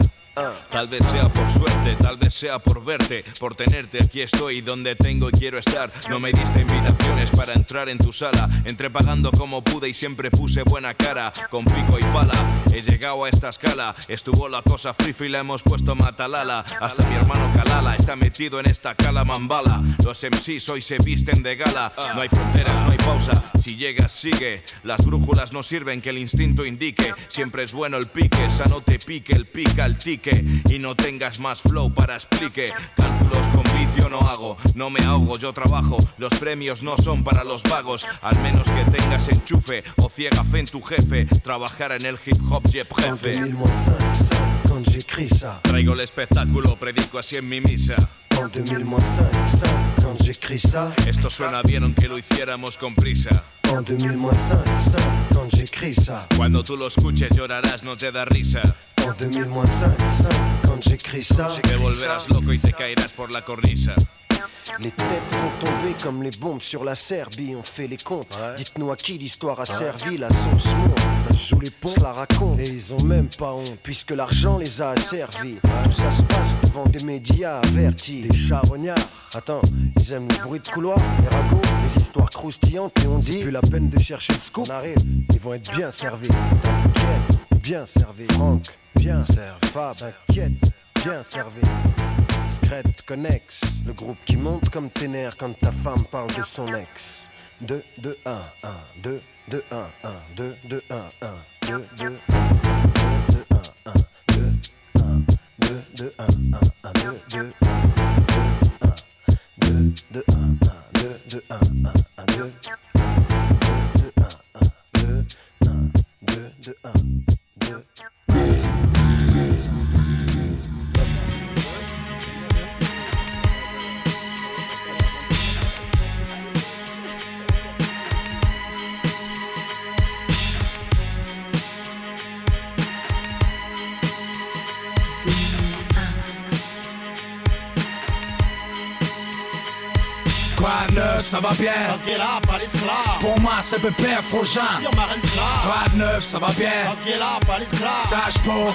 Tal vez sea por suerte, tal vez sea por verte, por tenerte aquí estoy donde tengo y quiero estar. No me diste invitaciones para entrar en tu sala. Entré pagando como pude y siempre puse buena cara. Con pico y pala, he llegado a esta escala. Estuvo la cosa frifa y la hemos puesto matalala. Hasta mi hermano Kalala está metido en esta cala mambala. Los MCs hoy se visten de gala. No hay fronteras, no hay pausa. Si llegas, sigue. Las brújulas no sirven que el instinto indique. Siempre es bueno el pique, esa no te pique, el pica el tique. Y no tengas más flow para explique. Cálculos con vicio no hago, no me ahogo, yo trabajo. Los premios no son para los vagos. Al menos que tengas enchufe o ciega fe en tu jefe. Trabajar en el hip hop En jefe. 2005, quand j'écris ça. Traigo el espectáculo, predico así en mi misa. En 2005, 5, quand j'écris ça. Esto suena bien aunque lo hiciéramos con prisa. En 2005, 5, quand j'écris ça. Cuando tú lo escuches llorarás, no te da risa. En 2005, 5, quand j'écris ça. Te volverás loco y te caerás por la cornisa. Les têtes vont tomber comme les bombes sur la Serbie. On fait les comptes. Dites-nous à qui l'histoire a servi. La sauce monte, ça joue les ponts, la raconte. Et ils ont même pas honte, puisque l'argent les a asservis. Tout ça se passe devant des médias avertis. Des charognards. Attends, ils aiment le bruit de couloir, les ragots, les histoires croustillantes. Et on dit, plus la peine de chercher le scoop. On arrive, ils vont être bien servis. T'inquiète, bien servi. Franck, bien servi. Fab, t'inquiète, bien servi. Scred Connex, le groupe qui monte comme tes nerfs quand ta femme parle de son ex. 2, 2, 1, 1, 2, 2, 1, 1, 2, 2, 1, 1, 2, 2, 1, 2, 1, 1, 2, 1, 2, 2, 1, 1, 1, 2, 2, 2, 2, 1, 1, 2, 2, 1, 1, 1, 2, 2, 1, 1, 2, 1, 2, 2, 1, 9, ça va bien. Pour moi, c'est Pépère Frogin. Pas 9, ça va bien. Sag Bo,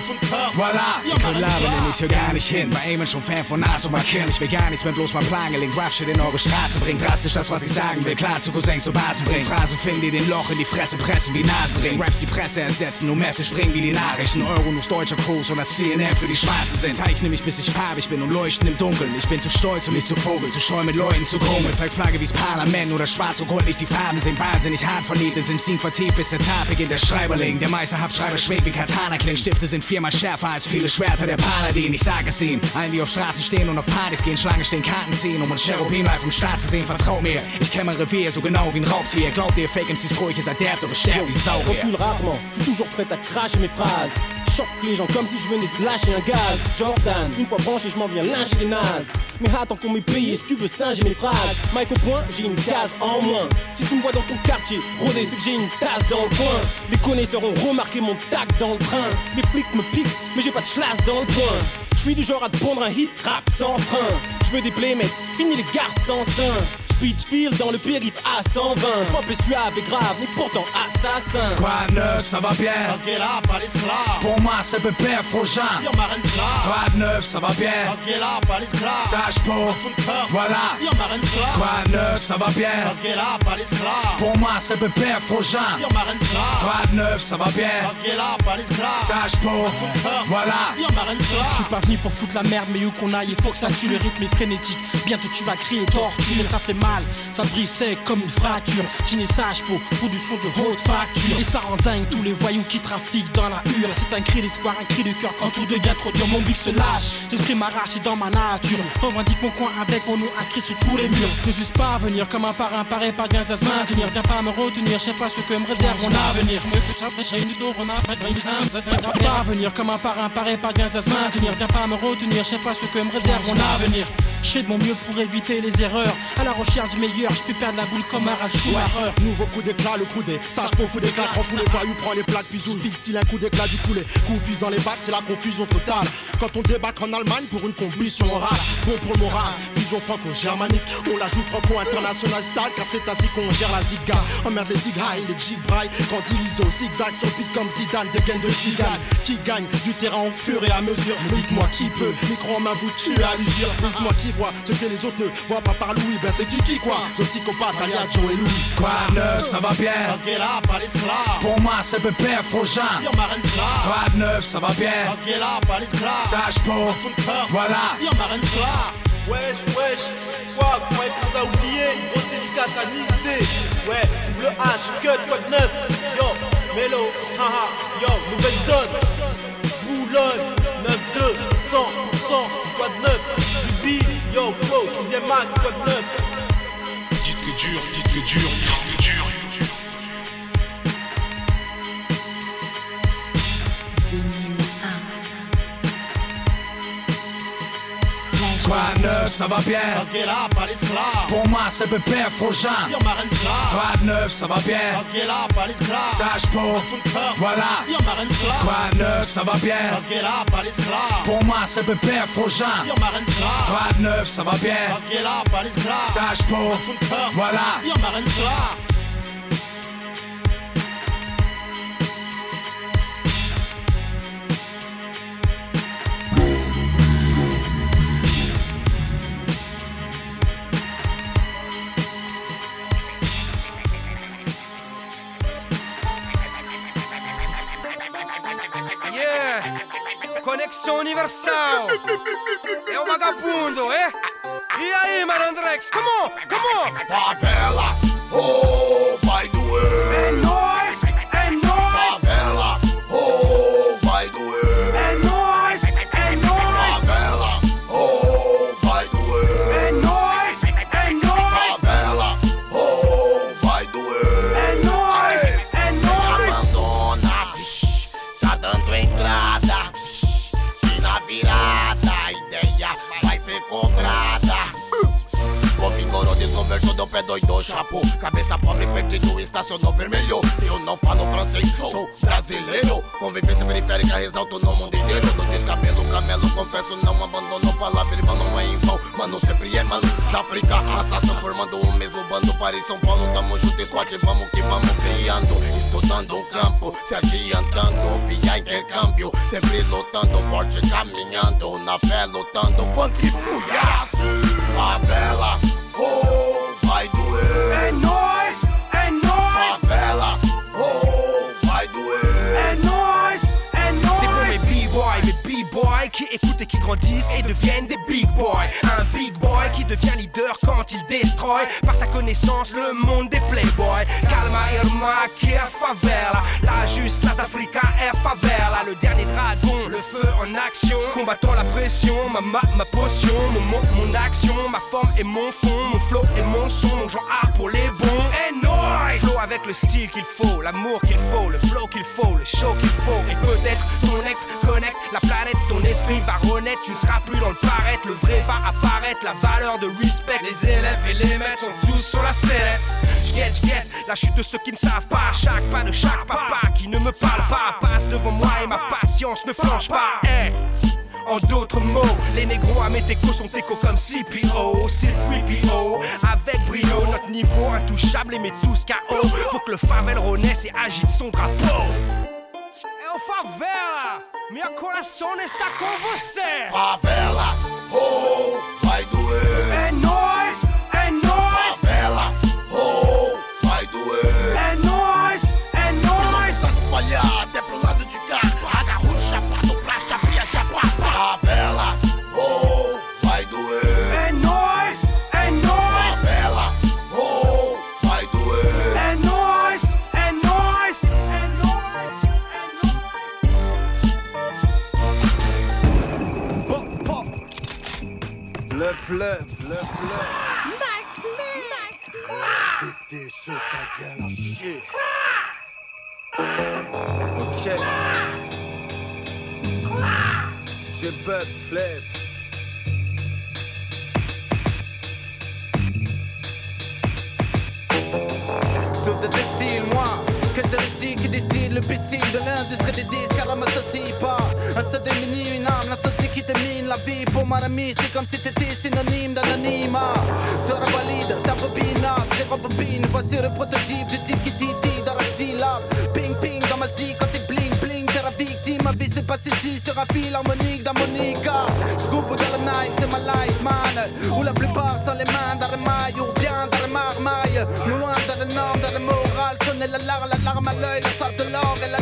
voilà. Ihr könnt labern, denn ich höre gar nicht hin. Bei Amen schon Fan von Nas und Markin. Ich will gar nichts mehr, bloß mein Plan gelingt. Rough Shit in eure Straße bringt. Drastisch das, was ich sagen will. Klar zu Cousins und Basen bringt. Phrasen finden, die den Loch in die Fresse pressen wie Nasenring. Raps die Presse ersetzen, nur Messe springen wie die Nachrichten. Euro nur deutscher Kurs und das CNN für die Schwarzen sind. Zeichne mich, bis ich farbig bin und leuchten im Dunkeln. Ich bin zu stolz und nicht zu Vogel. Zu scheu mit Leuten zu krummeln. Zeig Flagge, wie wie's Parlament oder schwarz und gold nicht die Farben sind Wahnsinnig hart verliebt ins Instin vertieft, bis der Tat beginnt der Schreiberling. Der meisterhaft Schreiber schwebt wie Katana klingt Stifte sind viermal schärfer als viele Schwerter der Paladin. Ich sag es ihnen, allen die auf Straßen stehen und auf Partys gehen Schlange stehen, Karten ziehen, um ein Cherubim live im Start zu sehen. Vertraut mir, ich kenne mein Revier so genau wie ein Raubtier. Glaubt ihr, Fake MCs ruhig, ihr seid derb, doch ich sterb wie Sau. Je rarement, je suis toujours prêt à cracher mes phrases. Choque les gens comme si je venais de lâcher un gaz. Jordan, une fois branché, je m'en viens lyncher les nazes. Mais attends qu'on m'ait payé si tu veux singer mes phrases. Mike au point, j'ai une case en moins. Si tu me vois dans ton quartier, rôder, c'est que j'ai une tasse dans le coin. Les connaisseurs ont remarqué mon tac dans le train. Les flics me piquent, mais j'ai pas de chlasse dans le coin. Je suis du genre à te pondre un hit rap sans frein. Je veux des playmates, fini les gars sans sein. Speechfield dans le périph' à 120. Pop est suave et grave, mais pourtant assassin. Quoi de neuf, ça va bien? Alles klar. Pour moi c'est pépère, Frangin. Quoi de neuf, ça va bien? Das geht ab, alles klar. Sage Po, voilà Wir machen's klar. Quoi de neuf, ça va bien? Geht ab, alles klar. Pour moi c'est pépère, Frangin. Quoi de neuf, ça va bien? Geht ab, alles klar. Sage Po, voilà. Je suis pas pour foutre la merde, mais où qu'on aille, il faut que ça tue. Le rythme est frénétique. Bientôt tu vas crier torture. Ça fait mal, ça brise sec comme une fracture. Signé sage pour, pour du son de haute facture. Et ça rend dingue tous les voyous qui trafiquent dans la hure. C'est un cri d'espoir, un cri de cœur quand tout devient trop dur. Mon but se lâche, l'esprit m'arrache et dans ma nature. Revendique mon coin avec mon nom inscrit sur tous les murs. Je suis pas à venir comme un parrain, paré par gain à se maintenir. Viens pas me retenir, je sais pas ce que me réserve mon avenir. Mais que ça j'ai une dos, remarque, pas venir comme un parrain, paré par gain à se maintenir. Pas me retenir, je sais pas ce que me réserve mon avenir. Je fais de mon mieux pour éviter les erreurs. À la recherche du meilleur, je peux perdre la boule comme un Schumacher. Nouveau coup d'éclat, le coup des sages pour fou d'éclat, prend fou les voyous, prend les plaques, puis style un coup d'éclat du coulet. Confuse dans les bacs, c'est la confusion totale. Quand on débarque en Allemagne pour une combustion orale, bon pour le moral, vision franco-germanique. On la joue franco-international style car c'est ainsi qu'on gère la ziga. Emmerde les zig high, les jig braille. Quand Zilizo zigzag sur beat comme Zidane, des gains de Zidane. Qui gagne du terrain au fur et à mesure? Dites-moi qui peut, micro en main vous tue à l'usure. Qui voit ce que les autres ne voient pas par Louis. Ben c'est Kiki quoi, ce psychopathe, Aya, Joe et Louis. Quoi neuf, ça va bien? Ça se pas l'esclave. Pour moi, c'est pépère, Frangin. Dire marraine esclave. Quoi de neuf, ça va bien? Ça se pas l'esclave. Sage pour. Voilà. Dire marraine esclave. Wesh, wesh, quoi, croyez qu'on a oublié Une grosse dédicace à Nice Ouais, double H, cut, quoi de neuf Yo, Mélo, haha, yo, nouvelle donne Boulogne, 9-2, 100%, de neuf Luby, yo, flow, 6ème max, de neuf Disque dur, disque dur, disque dur. Quoi neuf, ça va bien pas. Pour moi, c'est pépère, Frangin. Neuf, ça va bien pas. Sage pour. Voilà. Neuf, ça va bien pas. Pour moi, c'est pépère, Frangin. Neuf, ça va bien pas. Sage pour. Voilà. Conexão Universal. É o vagabundo, é? E aí, Malandrex, come on, come on. Favela, oh, chapou Cabeça pobre, perdido, estacionou vermelho. Eu não falo francês, sou brasileiro. Convivência periférica, ressalto no mundo inteiro. No descabelo, camelo, confesso, não abandono Palavra, irmão, não é em vão Mano, sempre é mano Da África, assassão, formando o mesmo bando. Paris, São Paulo, tamo junto, squad Vamos que vamos criando, estudando o campo Se adiantando, via intercâmbio. Sempre lutando, forte, caminhando. Na fé, lutando, funk, mulher Favela, oh, escucha et deviennent des big boys. Un big boy qui devient leader quand il destroy par sa connaissance le monde des playboys. Calma irma qui est favela, la justice africa est favela. Le dernier dragon, le feu en action, combattant la pression, ma ma, ma potion, mon mot, mon action, ma forme et mon fond, mon flow et mon son, mon genre art pour les bons. Et noise Flow avec le style qu'il faut, l'amour qu'il faut, le flow qu'il faut, le show qu'il faut. Et peut-être ton être connecte la planète, ton esprit va renaître, tu ne seras plus dans le paraître, le vrai va apparaître, la valeur de respect. Les élèves et les maîtres sont tous sur la sellette. J'guette, j'guette la chute de ceux qui ne savent pas, chaque pas de chaque papa qui ne me parle pas, passe devant moi et ma patience ne flanche pas. Hey. En d'autres mots, les négros à mes techos sont échos comme CPO, C3PO. Avec brio, notre niveau intouchable et met tous KO. Pour que le favel renaisse et agite son drapeau. Favela, minha coração está com você. Favela, oh, vai doer. É nóis, Le fleuve, le fleuve. T'es chaud, ta gueule à chier. Ok. Je bug, flip. Sauf de tes styles, moi. Quel style qui distille le pistil de l'industrie des disques, car elle m'associe pas. c'est comme si t'étais synonyme d'anonymat. Sera valide, ta bobinable, c'est rembobine. Voici le prototype du type qui titille dans la syllabe. Ping ping dans ma zie quand t'es bling bling, t'es la victime. Ma vie c'est passée ici sur un fil harmonique d'harmonica. J'coupe dans la night, c'est ma life man. Où la plupart sont les mains dans le maille ou bien dans le marmaille. Nous loin dans le norme, dans le moral, sonner l'alarme, l'alarme à l'œil, la sorte de l'or et la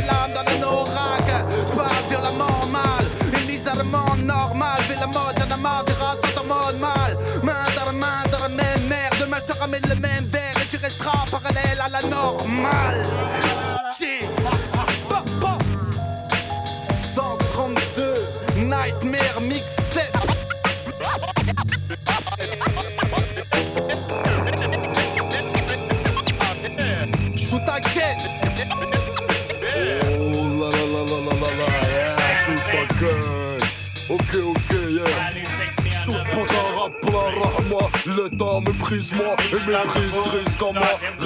normale. Shit. Pop, pop. 132 Nightmare Mixtape. Shoot again. Oh la la la la la la la, yeah, shoot again. Ok, ok, yeah. Shoot pour un rap, la rahma. L'état méprise-moi et méprise, triste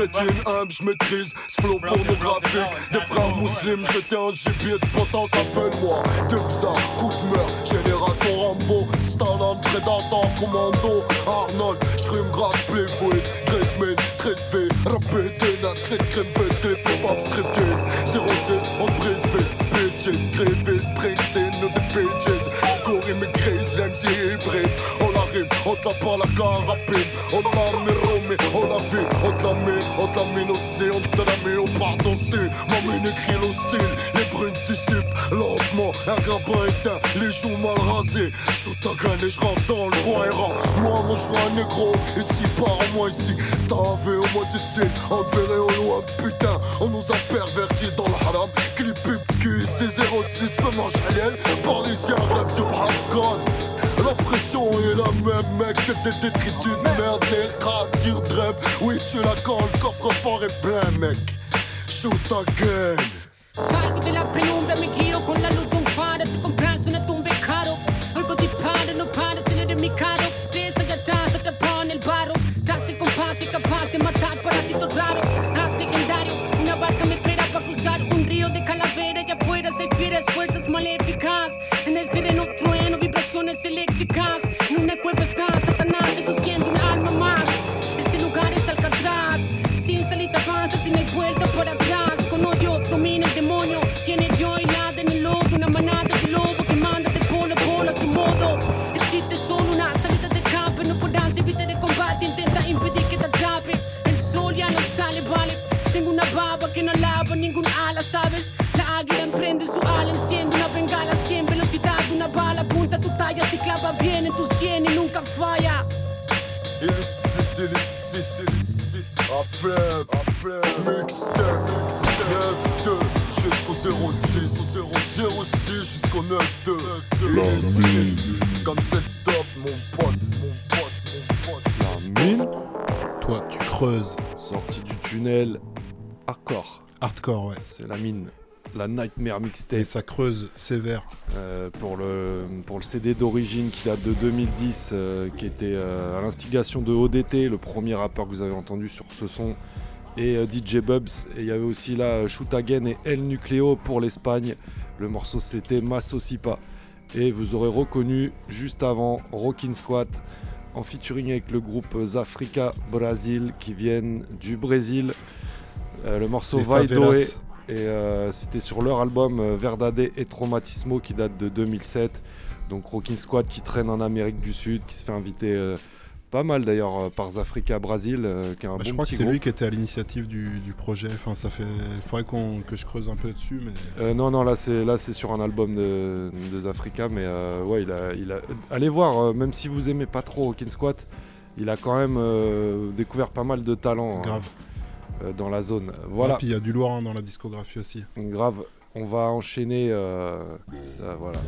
comme moi. Rétine humble, j'maîtrise ce flow pornographique. Des frères musulmans, j'étais un gibier de potence, appelle-moi. Dubza, coup de meurtre, génération Rambo. Stallone, prédateur, commando. Arnold, j'rime grave, playboy. Graceman, triste V, répété, la street, crime pété, pop-up, striptease. 06, tape par la carabine. On l'a mis Romé, on l'a t'a mis, on t'a mis aussi, on te l'a mis, on part danser. Ma mine écrit l'hostile, les brunes dissipent lentement. Un grappin éteint, les joues mal rasées. Shoot à gun et je rentre dans le coin errant. Moi, mon choix négro, ici, par moi ici. Vu au moins du style, on te verrait au loin, putain. On nous a pervertis dans le haram. Clip pub c'est 06, peu mange halal. Parisien, rêve du gun La pression est la même, mec, que des détritus de merde, les ratures rêve. Oui, tu la quand le coffre-fort est plein, mec. Shoot again. Salgo de la me con la tunnel. Hardcore. Hardcore, ouais. C'est la mine. La Nightmare Mixtape. Et ça creuse sévère. Euh, pour, le, pour le CD d'origine qui date de 2010, euh, qui était euh, à l'instigation de ODT, le premier rappeur que vous avez entendu sur ce son, et DJ Bubs. Et il y avait aussi là Shoot Again et El Nucleo pour l'Espagne. Le morceau c'était Maso Sipa. Et vous aurez reconnu juste avant Rockin' Squat en featuring avec le groupe Zafrica Brasil qui viennent du Brésil. Euh, le morceau Des Vai Doe. favelas. Et euh, c'était sur leur album euh, Verdade et Traumatismo qui date de 2007. Donc Rockin' Squad qui traîne en Amérique du Sud, qui se fait inviter pas mal d'ailleurs euh, par Zafrica Brasil, euh, qui est un Bah, bon je crois que c'est lui qui était à l'initiative du, du projet. Enfin, ça fait. Il faudrait qu'on que je creuse un peu dessus, mais. Euh, non, non, là c'est là c'est sur un album de, de Zafrica, mais ouais, il a, il a. Allez voir, même si vous aimez pas trop Rockin' Squat, il a quand même découvert pas mal de talents hein, Grave. dans la zone. Voilà. Et puis il y a du lourd hein, dans la discographie aussi. Grave. On va enchaîner. euh, ça, voilà.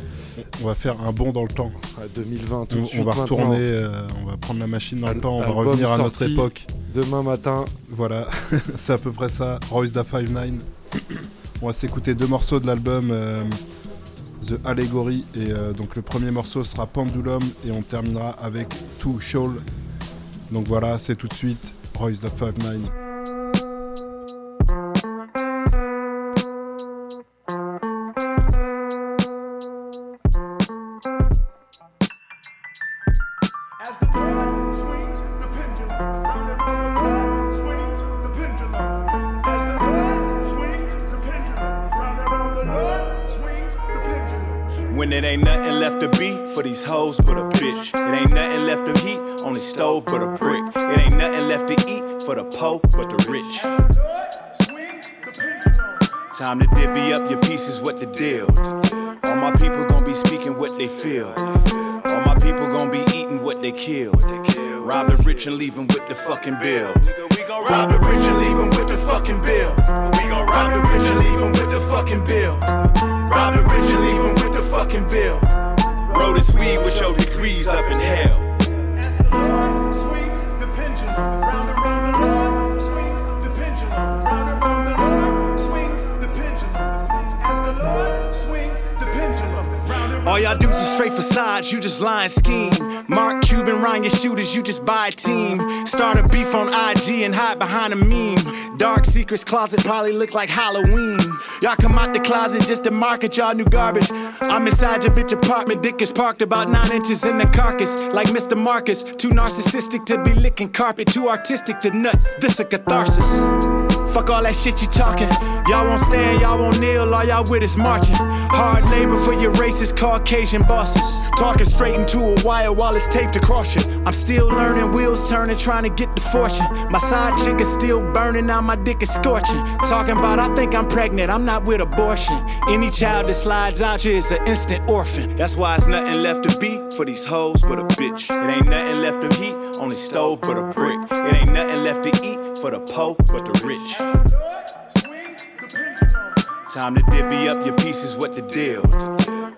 On va faire un bond dans le temps. À 2020 tout de on, suite. on va retourner, euh, on va prendre la machine dans le temps, on va revenir à notre époque. Demain matin. Voilà, c'est à peu près ça. Royce da 5'9. On va s'écouter deux morceaux de l'album euh, The Allegory. Et donc le premier morceau sera Pendulum et on terminera avec Two Shoal. Donc voilà, c'est tout de suite Royce da 5'9. Time to divvy up your pieces, what the deal? All my people gon' be speaking what they feel. All my people gon' be eating what they killed. Rob the rich and leave 'em with the fucking bill. Rob the rich and leave 'em with the fucking bill. We gon' rob the rich and leave 'em with the fucking bill. Rob the rich and leave 'em with the fucking bill. Roll this weed with your degrees up in hell. All y'all dudes is straight facades, you just lying scheme. Mark Cuban, Ryan your shooters, you just buy a team. Start a beef on IG and hide behind a meme. Dark secrets closet probably look like Halloween. Y'all come out the closet just to market y'all new garbage. I'm inside your bitch apartment, dick is parked about nine inches in the carcass. Like Mr. Marcus, too narcissistic to be licking carpet, too artistic to nut. This a catharsis. Fuck all that shit you talking. Y'all won't stand, y'all won't kneel, all y'all with is marching. Hard labor for your racist Caucasian bosses. Talking straight into a wire while it's taped across you. I'm still learning, wheels turning, trying to get the fortune. My side chick is still burning, now my dick is scorching. Talking about, I think I'm pregnant, I'm not with abortion. Any child that slides out is an instant orphan. That's why it's nothing left to be for these hoes but a bitch. It ain't nothing left to heat on the stove but a brick. It ain't nothing left to eat for the po but the rich. Time to divvy up your pieces, what the deal?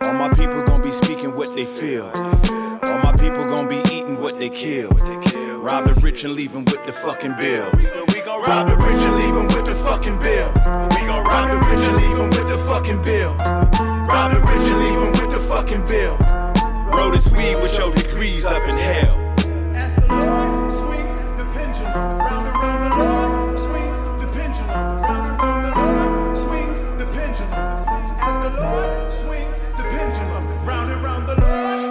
All my people gon' be speaking what they feel. All my people gon' be eating what they killed. Rob the rich and leave 'em with the fucking bill. We gon' rob the rich and leave 'em with the fucking bill. We gon' rob the rich and leave 'em with the fucking bill. Rob the rich and leave 'em with the fucking bill. Roll this weed with your degrees up in hell. As the Lord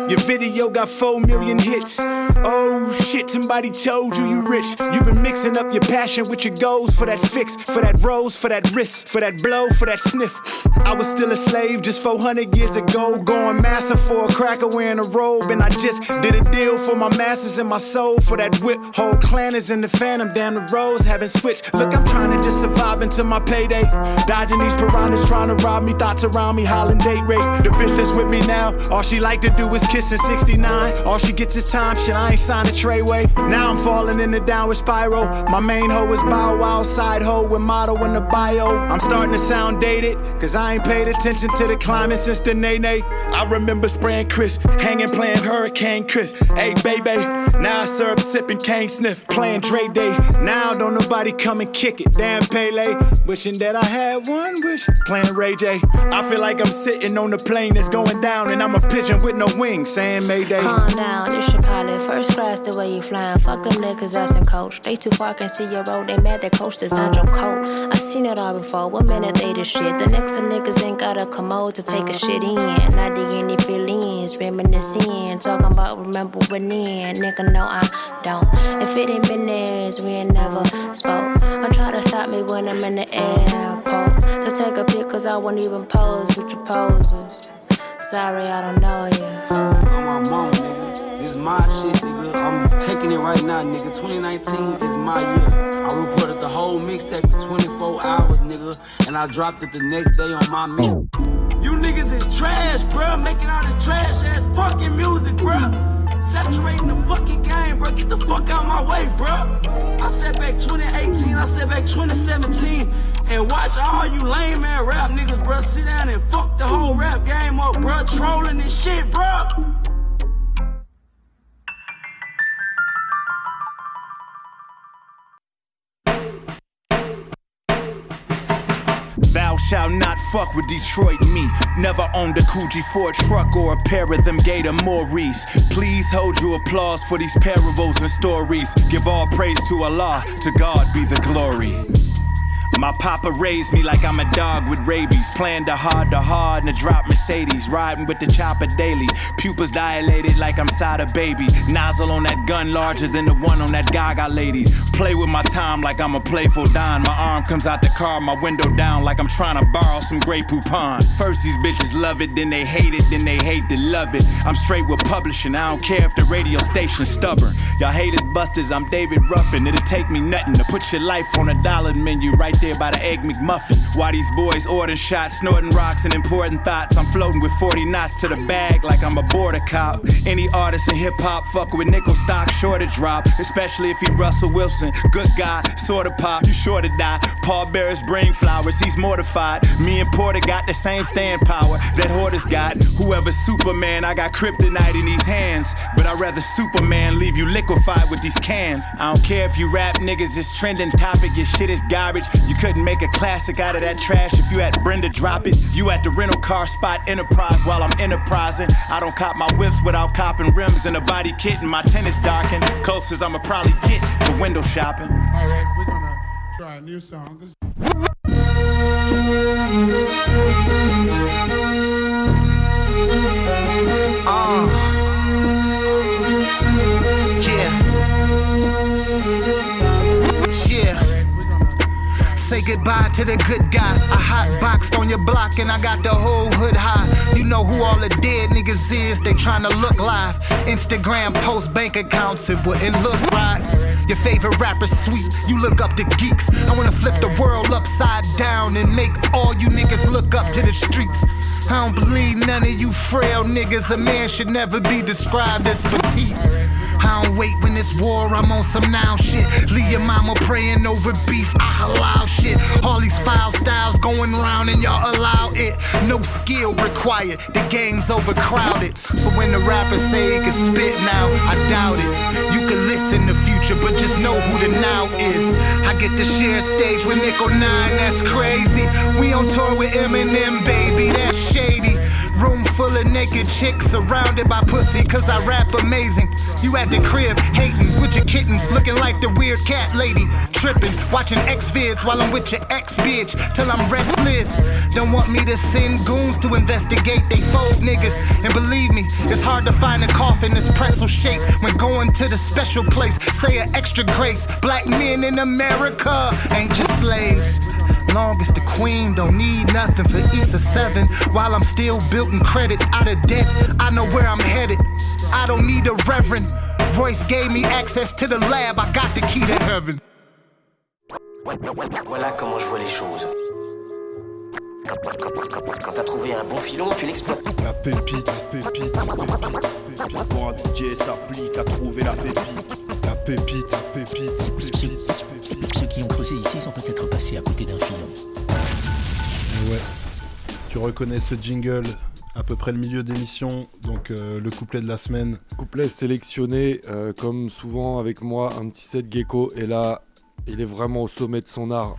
Your video got 4 million hits. Oh shit, somebody told you you rich. You've been mixing up your passion with your goals for that fix, for that rose, for that wrist, for that blow, for that sniff. I was still a slave just 400 years ago, going massive for a cracker wearing a robe. And I just did a deal for my masters and my soul for that whip. Whole clan is in the phantom, damn the roles haven't switched. Look, I'm trying to just survive until my payday. Dodging these piranhas, trying to rob me, thoughts around me, hollering date rape. The bitch that's with me now, all she like to do is kiss in 69. All she gets is time, shit, I ain't signed a treyway. Now I'm falling in the downward spiral. My main hoe is bow wow, side hoe with motto in the bio. I'm starting to sound dated, cause I ain't paid attention to the climate since the nay nay. I remember spraying Chris, hanging playing Hurricane Chris. Hey baby, now I serve sipping cane sniff, playing Dre Day. Now don't nobody come and kick it. Damn Pele, wishing that I had one wish, playing Ray J. I feel like I'm sitting on the plane that's going down, and I'm a pigeon with no wings, saying Mayday. Calm down, it's your pilot. First class, the way you flying. Fuck them niggas that's in coach. They too far, can see your road. They mad that coach designed your coat. I seen it all before. One minute they the shit. The next the niggas ain't got a commode to take a shit in. Not the any feelings, reminiscing. Talking about remember when in. Nigga, no, I don't. If it ain't been theirs, we ain't never spoke. I try to stop me when I'm in the airport. So take a pic, cause I won't even pose with your poses. Sorry, I don't know you. On my mom, nigga. This is my shit, nigga. I'm taking it right now, nigga. 2019 is my year. I recorded the whole mixtape in 24 hours, nigga. And I dropped it the next day on my mix. You niggas is trash, bruh. Making all this trash ass fucking music, bruh. Saturating the fucking game, bro. Get the fuck out my way, bro. I said back 2018, I said back 2017, and watch all you lame man rap niggas, bro. Sit down and fuck the whole rap game up, bro. Trolling this shit, bro. Thou shalt not fuck with Detroit me. Never owned a Coogee Ford truck or a pair of them Gator Maurice. Please hold your applause for these parables and stories. Give all praise to Allah, to God be the glory. My papa raised me like I'm a dog with rabies. Playing the hard, the hard, and the drop Mercedes. Riding with the chopper daily. Pupils dilated like I'm side a baby. Nozzle on that gun larger than the one on that Gaga ladies. Play with my time like I'm a playful Don. My arm comes out the car, my window down like I'm trying to borrow some Grey Poupon. First these bitches love it, then they hate it, then they hate to love it. I'm straight with publishing, I don't care if the radio station's stubborn. Y'all haters busters, I'm David Ruffin. It'll take me nothing to put your life on a dollar menu right there by the Egg McMuffin. Why these boys ordering shots, snorting rocks, and important thoughts? I'm floating with 40 knots to the bag like I'm a border cop. Any artist in hip hop fuck with nickel stock, sure to drop. Especially if he Russell Wilson. Good guy, sorta pop, you sure to die. Paul Bear's brain flowers, he's mortified. Me and Porter got the same stand power that Hoarders got. Whoever Superman, I got kryptonite in these hands. But I'd rather Superman leave you liquefied with these cans. I don't care if you rap niggas, it's trending topic. Your shit is garbage. You couldn't make a classic out of that trash if you had Brenda drop it. You at the rental car spot enterprise while I'm enterprising. I don't cop my whips without copping rims and a body kit and my tennis darkened. Closest I'ma probably get to window shopping. All right, we're gonna try a new song. This- goodbye to the good guy. I hot boxed on your block and I got the whole hood high. You know who all the dead niggas is, they tryna look live. Instagram post bank accounts, it wouldn't look right. Your favorite rapper sweet, you look up to geeks. I wanna flip the world upside down and make all you niggas look up to the streets. I don't believe none of you frail niggas. A man should never be described as petite. I don't wait it's war, I'm on some now shit. Your mama praying over beef, I halal shit. All these foul styles going round and y'all allow it. No skill required, the game's overcrowded. So when the rappers say it can spit now, I doubt it. You can listen to future, but just know who the now is. I get to share stage with Nickel 9, that's crazy. We on tour with Eminem, baby, that's shady. Room full of naked chicks surrounded by pussy, cause I rap amazing. You at the crib, hating with your kittens, looking like the weird cat lady. Tripping, watching X vids while I'm with your ex bitch, till I'm restless. Don't want me to send goons to investigate, they fold niggas. And believe me, it's hard to find a coffin that's pretzel shape when going to the special place. Say an extra grace. Black men in America ain't just slaves. Long as the queen don't need nothing for Easter 7 while I'm still building credit out of debt. I know where I'm headed. I don't need a reverend. Royce gave me access to the lab. I got the key to heaven. Voilà comment je vois les choses. Quand, t'as trouvé un bon filon, tu l'exploites. La pépite, pépite, pépite, pépite. Pour un DJ s'applique à trouver la pépite. La pépite, pépite, pépite. Ceux qui ont creusé ici sont peut-être passés à côté d'un filon. Ouais. Tu reconnais ce jingle à peu près le milieu d'émission, donc euh, le couplet de la semaine. Couplet sélectionné, euh, comme souvent avec moi, un petit set gecko. Et là, il est vraiment au sommet de son art.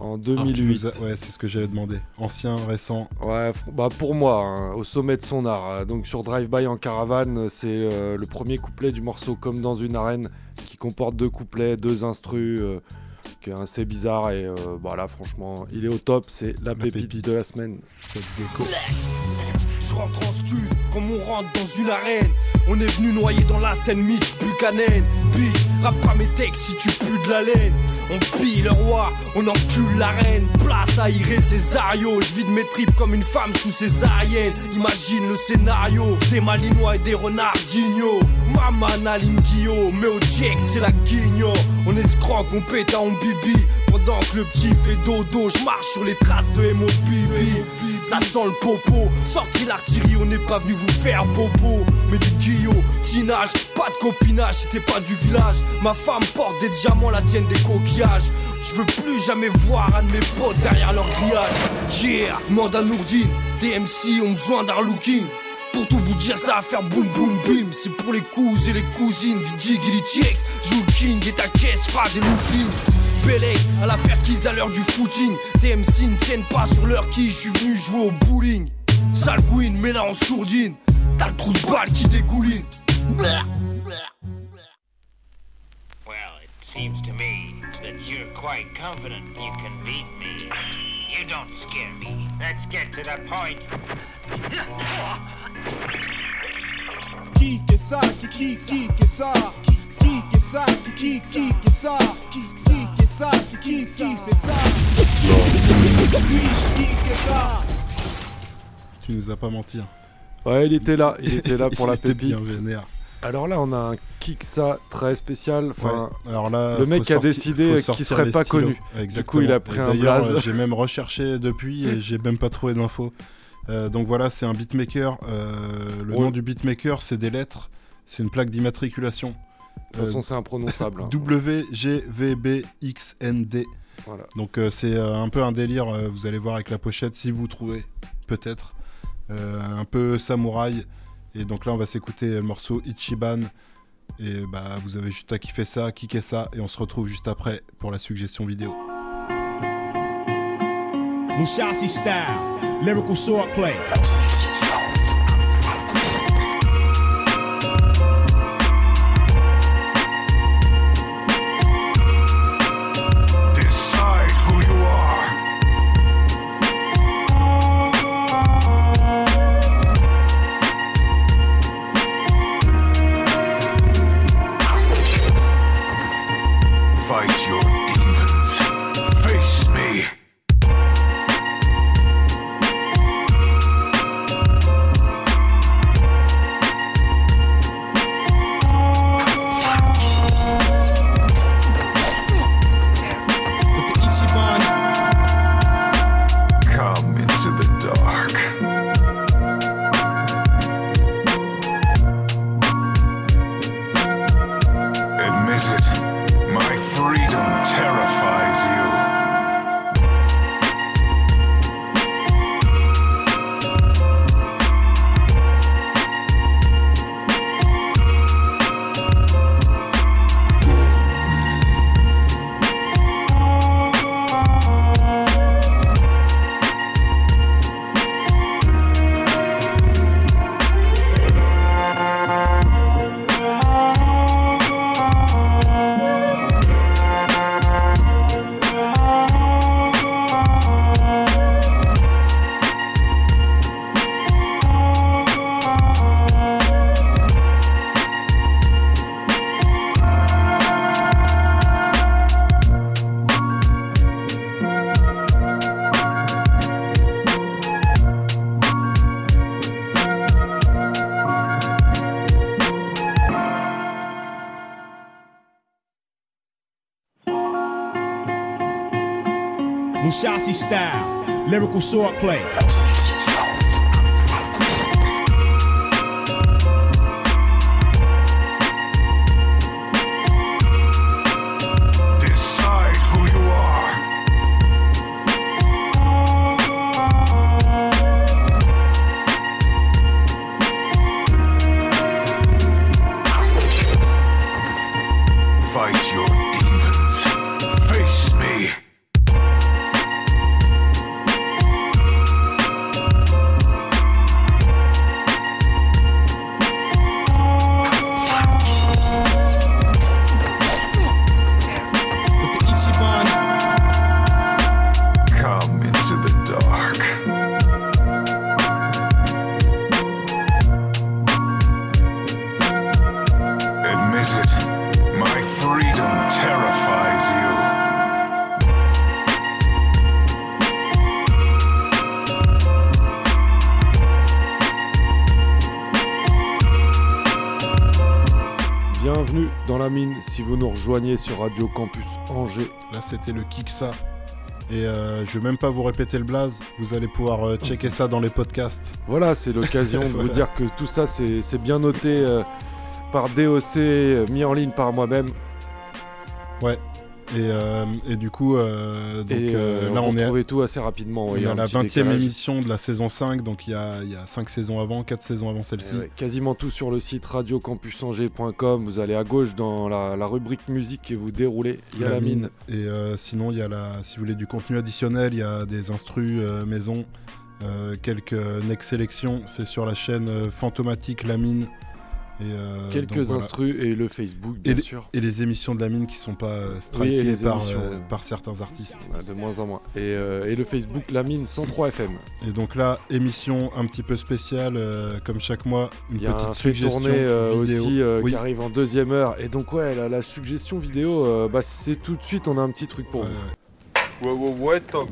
En Ah, tu 2008. nous as- Ouais, c'est ce que j'allais demander. Ancien, récent. Ouais, bah pour moi, hein, au sommet de son art. Donc sur Drive By en caravane, c'est euh, le premier couplet du morceau Comme dans une arène, qui comporte deux couplets, deux instrus, euh, qui est assez bizarre. Et euh, bah là, franchement, il est au top. C'est la, pépite, de la semaine. C'est gecko. Je rentre en stud comme on rentre dans une arène. On est venu noyer dans la scène Mitch Buchanan. Bitch, rappe pas mes textes si tu pues de la laine. On pille le roi, on encule la reine. Place à Iré Césario. Je vide mes tripes comme une femme sous césarienne. Imagine le scénario des Malinois et des Renardinho. Maman Aline Guillaume, mais au Jack c'est la guigno. On escroque, on pète à on Pendant que le petit fait dodo, je marche sur les traces de M.O.P.B. Ça sent le popo, sorti l'artillerie, on n'est pas venu vous faire bobo. Mais du guillotinage, pas de copinage, c'était pas du village. Ma femme porte des diamants, la tienne des coquillages. Je veux plus jamais voir un de mes potes derrière leur grillage. Yeah, demande à Nourdine, DMC ont besoin d'un looking. Pour tout vous dire, ça va faire boum boum bim. C'est pour les cousins et les cousines du Jiggly TX. Joue king et ta caisse fera des loopings. À la perquise à l'heure du footing. TMC ne tiennent pas sur leur qui, je suis venu jouer au bowling. Sale mais là en sourdine. T'as le trou de balle qui dégouline. Well, it seems to me that you're quite confident you can beat me. You don't scare me. Let's get to the point. Qui que ça, qui qui qui que ça, qui qui que ça, qui qui qui que ça, qui qui que ça, qui qui qui fait ça? Qui qui que ça. Tu nous as pas menti. hein. Ouais, il était là, il était là pour Il la était pépite. bien vénère. Alors là, on a un Kiksa très spécial. Enfin, Ouais, alors là, le faut mec a sorti- décidé faut qu'il sortir serait les pas stylos. connu. Du coup, Exactement. il a Et pris un d'ailleurs, blaze. euh, J'ai même recherché depuis et j'ai même pas trouvé d'infos. Euh, donc voilà, c'est un beatmaker. euh, le Ouais. nom du beatmaker, c'est des lettres. C'est une plaque d'immatriculation. De toute façon, c'est imprononçable, hein. WGVBXND. Voilà. Donc euh, c'est euh, un peu un délire, euh, vous allez voir avec la pochette si vous trouvez, peut-être. Euh, un peu samouraï. Et donc là, on va s'écouter le morceau Ichiban. Et bah, vous avez juste à kiffer ça, kicker ça. Et on se retrouve juste après pour la suggestion vidéo. Musashi style, lyrical swordplay. Michael Short play. Si vous nous rejoignez sur Radio Campus Angers. Là, c'était le Kiksa. Et euh, je vais même pas vous répéter le blaze. Vous allez pouvoir euh, checker ça dans les podcasts. Voilà, c'est l'occasion de vous dire que tout ça, c'est bien noté euh, par DOC, mis en ligne par moi-même. Ouais. Et, euh, et du coup, euh, donc, Et euh, là, on est, tout assez rapidement. ouais, est à la petit 20e décalage. émission de la saison 5. Donc, il y a, il y a 5 saisons avant, 4 saisons avant celle-ci. Eh ouais, quasiment tout sur le site radiocampusangers.com. Vous allez à gauche dans la, la rubrique musique et vous déroulez. Il y a la, mine. Et euh, sinon, il y a la, si vous voulez du contenu additionnel, il y a des instrus maison, quelques next sélections. C'est sur la chaîne Fantomatique La Mine. Et, euh, Quelques donc voilà. instrus et le Facebook, Et bien les, sûr. et les émissions de la mine qui sont pas euh, Oui, et strikées par, euh, ouais. par certains artistes. Ouais, de moins en moins. Et, euh, et le Facebook La Mine 103 FM. Et donc là, émission un petit peu spéciale, euh, comme chaque mois, une Il y a petite un suggestion tourner euh, vidéo. aussi euh, Oui. qui arrive en deuxième heure. Et donc ouais, la, la suggestion vidéo, euh, bah, c'est tout de suite, on a un petit truc pour vous. Ouais, ouais, ouais, Tom.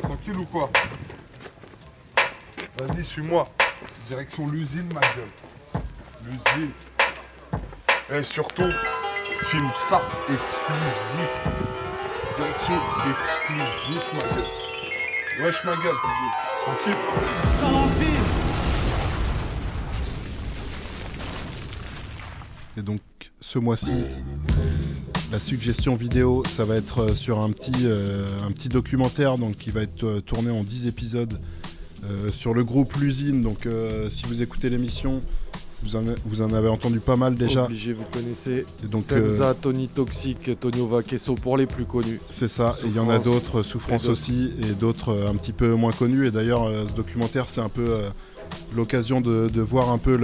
Tranquille ou quoi? Vas-y, suis-moi. Direction l'usine, ma gueule. Et surtout, filme ça exclusif. Direction exclusif, ma gueule. Wesh, ma gueule. Tranquille. Et donc ce mois-ci, la suggestion vidéo, ça va être euh, sur un petit, euh, un petit documentaire donc, qui va être euh, tourné en 10 épisodes euh, sur le groupe L'usine. Donc euh, si vous écoutez l'émission, vous en, vous en avez entendu pas mal déjà. Obligé, vous connaissez. Et donc, Senza, euh, Tony Toxic, Tonio Vaquesso pour les plus connus. C'est ça, et il y en a Souffrance. d'autres, Souffrance Et d'autres. aussi, et d'autres euh, un petit peu moins connus. Et d'ailleurs, euh, ce documentaire, c'est un peu euh, l'occasion de, de voir un peu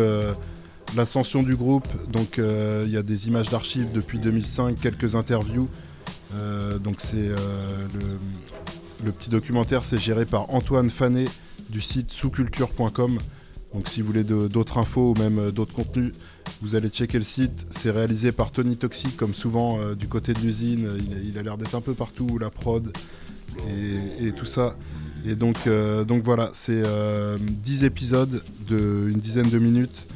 l'ascension du groupe. Donc, euh, il y a des images d'archives depuis 2005, quelques interviews. Euh, donc, c'est euh, le, le petit documentaire, c'est géré par Antoine Fanet du site sousculture.com. Donc, si vous voulez d'autres infos ou même euh, d'autres contenus, vous allez checker le site. C'est réalisé par Tony Toxic, comme souvent euh, du côté de l'usine. Il, a l'air d'être un peu partout, la prod et, tout ça. Et donc, euh, donc voilà, c'est euh, 10 épisodes de une dizaine de minutes.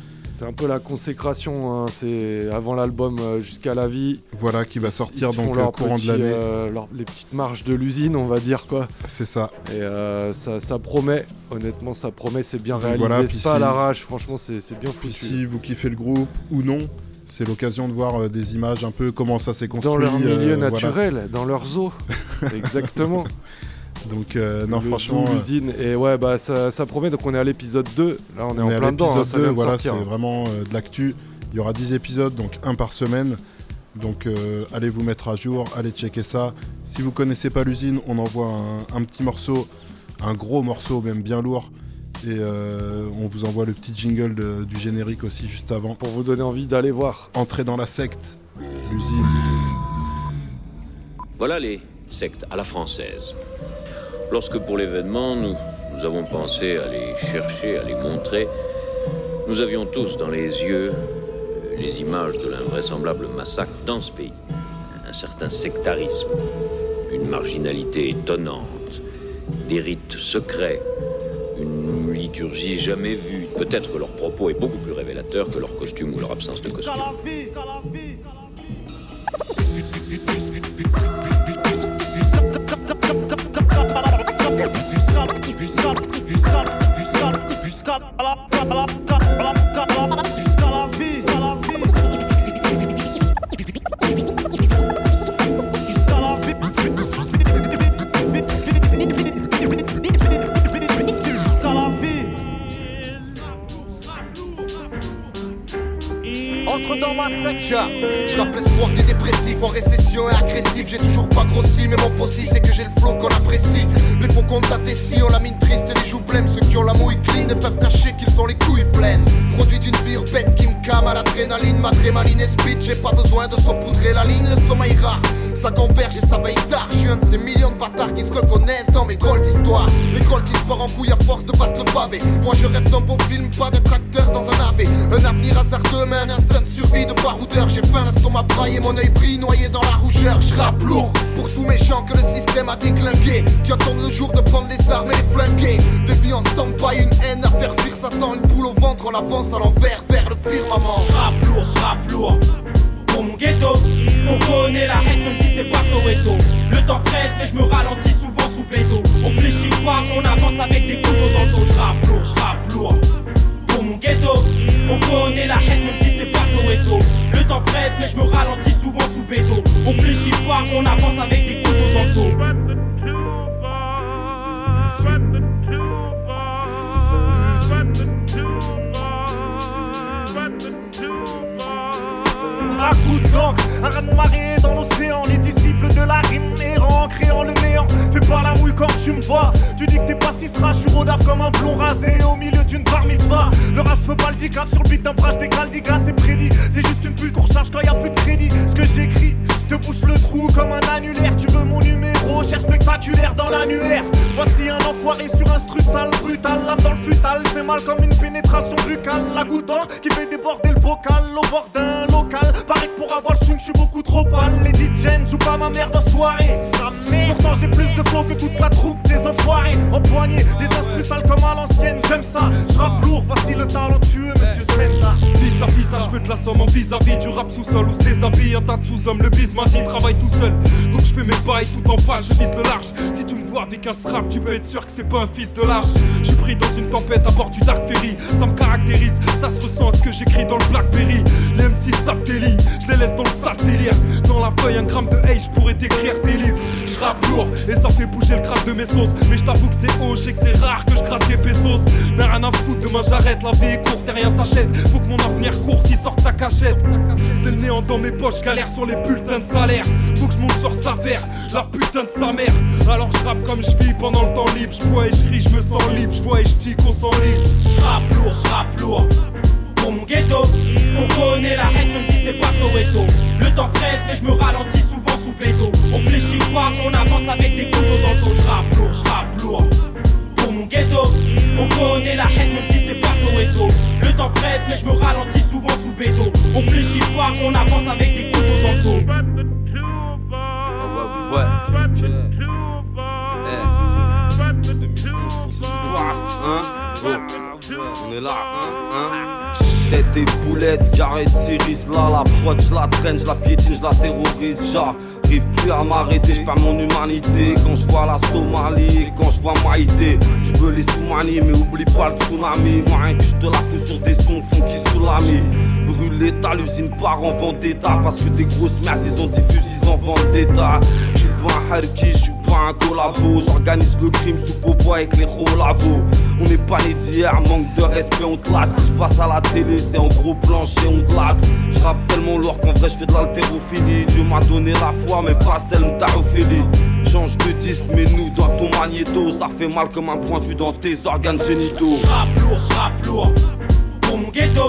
C'est un peu la consécration, hein, c'est avant l'album euh, jusqu'à la vie. Voilà, qui va sortir donc au leur courant de l'année. euh, les petites marches de l'usine, on va dire quoi. C'est ça. Et euh, ça, ça promet, honnêtement, ça promet, c'est bien Donc réalisé, voilà, c'est pas à si- l'arrache, franchement, c'est bien foutu. si vous kiffez le groupe ou non, c'est l'occasion de voir euh, des images un peu comment ça s'est construit. Dans leur milieu euh, voilà. naturel, dans leur zoo. Exactement. Donc euh, non, Le franchement, euh, l'usine. Et ouais, bah ça, ça promet. Donc on est à l'épisode 2. Là, on est en plein dedans. hein, l'épisode ça 2, vient de voilà, c'est sortir. vraiment euh, de l'actu. Il y aura 10 épisodes, donc un par semaine. Donc euh, allez vous mettre à jour, allez checker ça. Si vous connaissez pas l'usine, on envoie un, un petit morceau, un gros morceau même bien lourd. Et euh, on vous envoie le petit jingle de- du générique aussi juste avant. Pour vous donner envie d'aller voir. Entrer dans la secte, l'usine. Voilà les sectes à la française. Lorsque pour l'événement, nous, nous avons pensé à les chercher, à les montrer, nous avions tous dans les yeux euh, les images de l'invraisemblable massacre dans ce pays. Un certain sectarisme, une marginalité étonnante, des rites secrets, une liturgie jamais vue. Peut-être que leur propos est beaucoup plus révélateur que leur costume ou leur absence de costume. Entre dans ma secte. Je rappe l'espoir des dépressifs en récession et agressif. J'ai toujours pas grossi, mais mon possi Moi je rêve d'un beau film, pas d'être acteur dans un AV. Un avenir hasardeux, mais un instinct de survie de baroudeur. J'ai faim, l'estomac braillé, mon œil brille, noyé dans la rougeur. Je lourd pour tous mes gens que le système a déglingué. Qui attendent le jour de prendre les armes et les flinguer. Des vies en stand-by, une haine à faire fuir Satan. Une boule au ventre, on avance à l'envers vers le firmament. J'rappe lourd, j'rappe lourd Pour mon ghetto, on connaît la reste même si c'est pas Soweto Le temps presse et je me ralentis souvent sous péto On fléchit on avance avec des couteaux dans le dos J'rappe lourd, j'rappe lourd Pour mon ghetto, on connaît la reste même si c'est pas Soweto Le temps presse mais je me ralentis souvent sous péto On fléchit pas, on avance avec des couteaux dans le dos Un coup d'encre, un raz de pas la mouille quand tu me vois. Tu dis que t'es pas si je suis rodave comme un blond rasé au milieu d'une bar mitzvah. Le rap peut pas le handicap sur le beat d'un brage des Galdigas, c'est prédit. C'est juste une pute qu'on recharge quand y a plus de crédit. Ce que j'écris te bouche le trou comme un annulaire. Tu veux mon numéro, cherche spectaculaire dans l'annuaire. Voici un enfoiré sur un stru sale, brutal. Lame dans le futal, fait mal comme une pénétration buccale. La qui fait déborder le bocal au bord d'un local. Pareil pour avoir le swing, je suis beaucoup trop pâle. Les DJ joue pas ma mère de soirée. Sa mère. Pourtant j'ai plus de flow que toute la troupe des enfoirés. Empoignés, des instrus sales comme à l'ancienne. J'aime ça, je rappe lourd. Voici le talentueux, monsieur Senza. Vis à vis, je veux de la somme en vis-à-vis du rap sous-sol où se déshabille un tas de sous-hommes. Le bis m'a dit travaille tout seul, donc je fais mes bails tout en face, je vise le large. Si tu me vois avec un strap, tu peux être sûr que c'est pas un fils de lâche. Je suis pris dans une tempête à bord du Dark Ferry, ça me caractérise, ça se ressent à ce que j'écris dans le Blackberry. Les M6 tapent des lignes, je les laisse dans le sale délire. Dans la feuille, un gramme de hache, je pourrais t'écrire des livres. Je rappe lourd et ça fait bouger le crâne de mes sauces. Mais je t'avoue que c'est haut, je sais que c'est rare que je gratte des pesos. Mais rien à foutre, demain j'arrête, la vie est courte et rien s'achète. Faut que mon avenir court s'il sorte sa cachette. C'est le néant dans mes poches, galère sur les bulletins de salaire. Faut que je monte sur cette affaire, la putain de sa mère. Alors je rappe comme je vis pendant le temps libre. Je bois et je ris, je me sens libre. Je vois et je dis qu'on s'enlise. Je rappe lourd, je rappe lourd. Pour mon ghetto, on connaît la haine même si c'est pas Soweto. Le temps presse et je me ralentis souvent sous. On fléchit pas, on avance avec des couteaux dans le dos. Je rappe lourd, je rappe lourd. Pour mon ghetto, on connaît la haine même si c'est pas Soweto. Le temps presse mais je me ralentis souvent sous béto. On fléchit pas, on avance avec des couteaux dans le dos. Ouais, Eh, ce qui se passe, hein? Oh, On est là, hein, hein? Tête et boulettes, carré de cerise là, la prod, je la traîne, je la piétine, je la terrorise, j'arrive plus à m'arrêter, je mon humanité quand je vois la Somalie quand je vois Maïté. Tu veux les Soumani, mais oublie pas le tsunami. Moi, rien que je te la fous sur des sons funky sous l'ami. Brûle l'état, l'usine part en vendetta parce que des grosses merdes, ils ont des fusils en vendetta. Je suis pas un harki, je suis pas un collabo. J'organise le crime sous popo avec les rolabos. On n'est pas né d'hier, manque de respect, on te latte. Si je passe à la télé, c'est en gros plancher, on te latte. Je rappe tellement lourd qu'en vrai, je fais de l'haltérophilie. Dieu m'a donné la foi, mais pas celle d'Arophilie. Change de disque, mais nous dans ton magnéto. Ça fait mal comme un pointu dans tes organes génitaux. Je rappe lourd, je rappe lourd. Pour mon ghetto,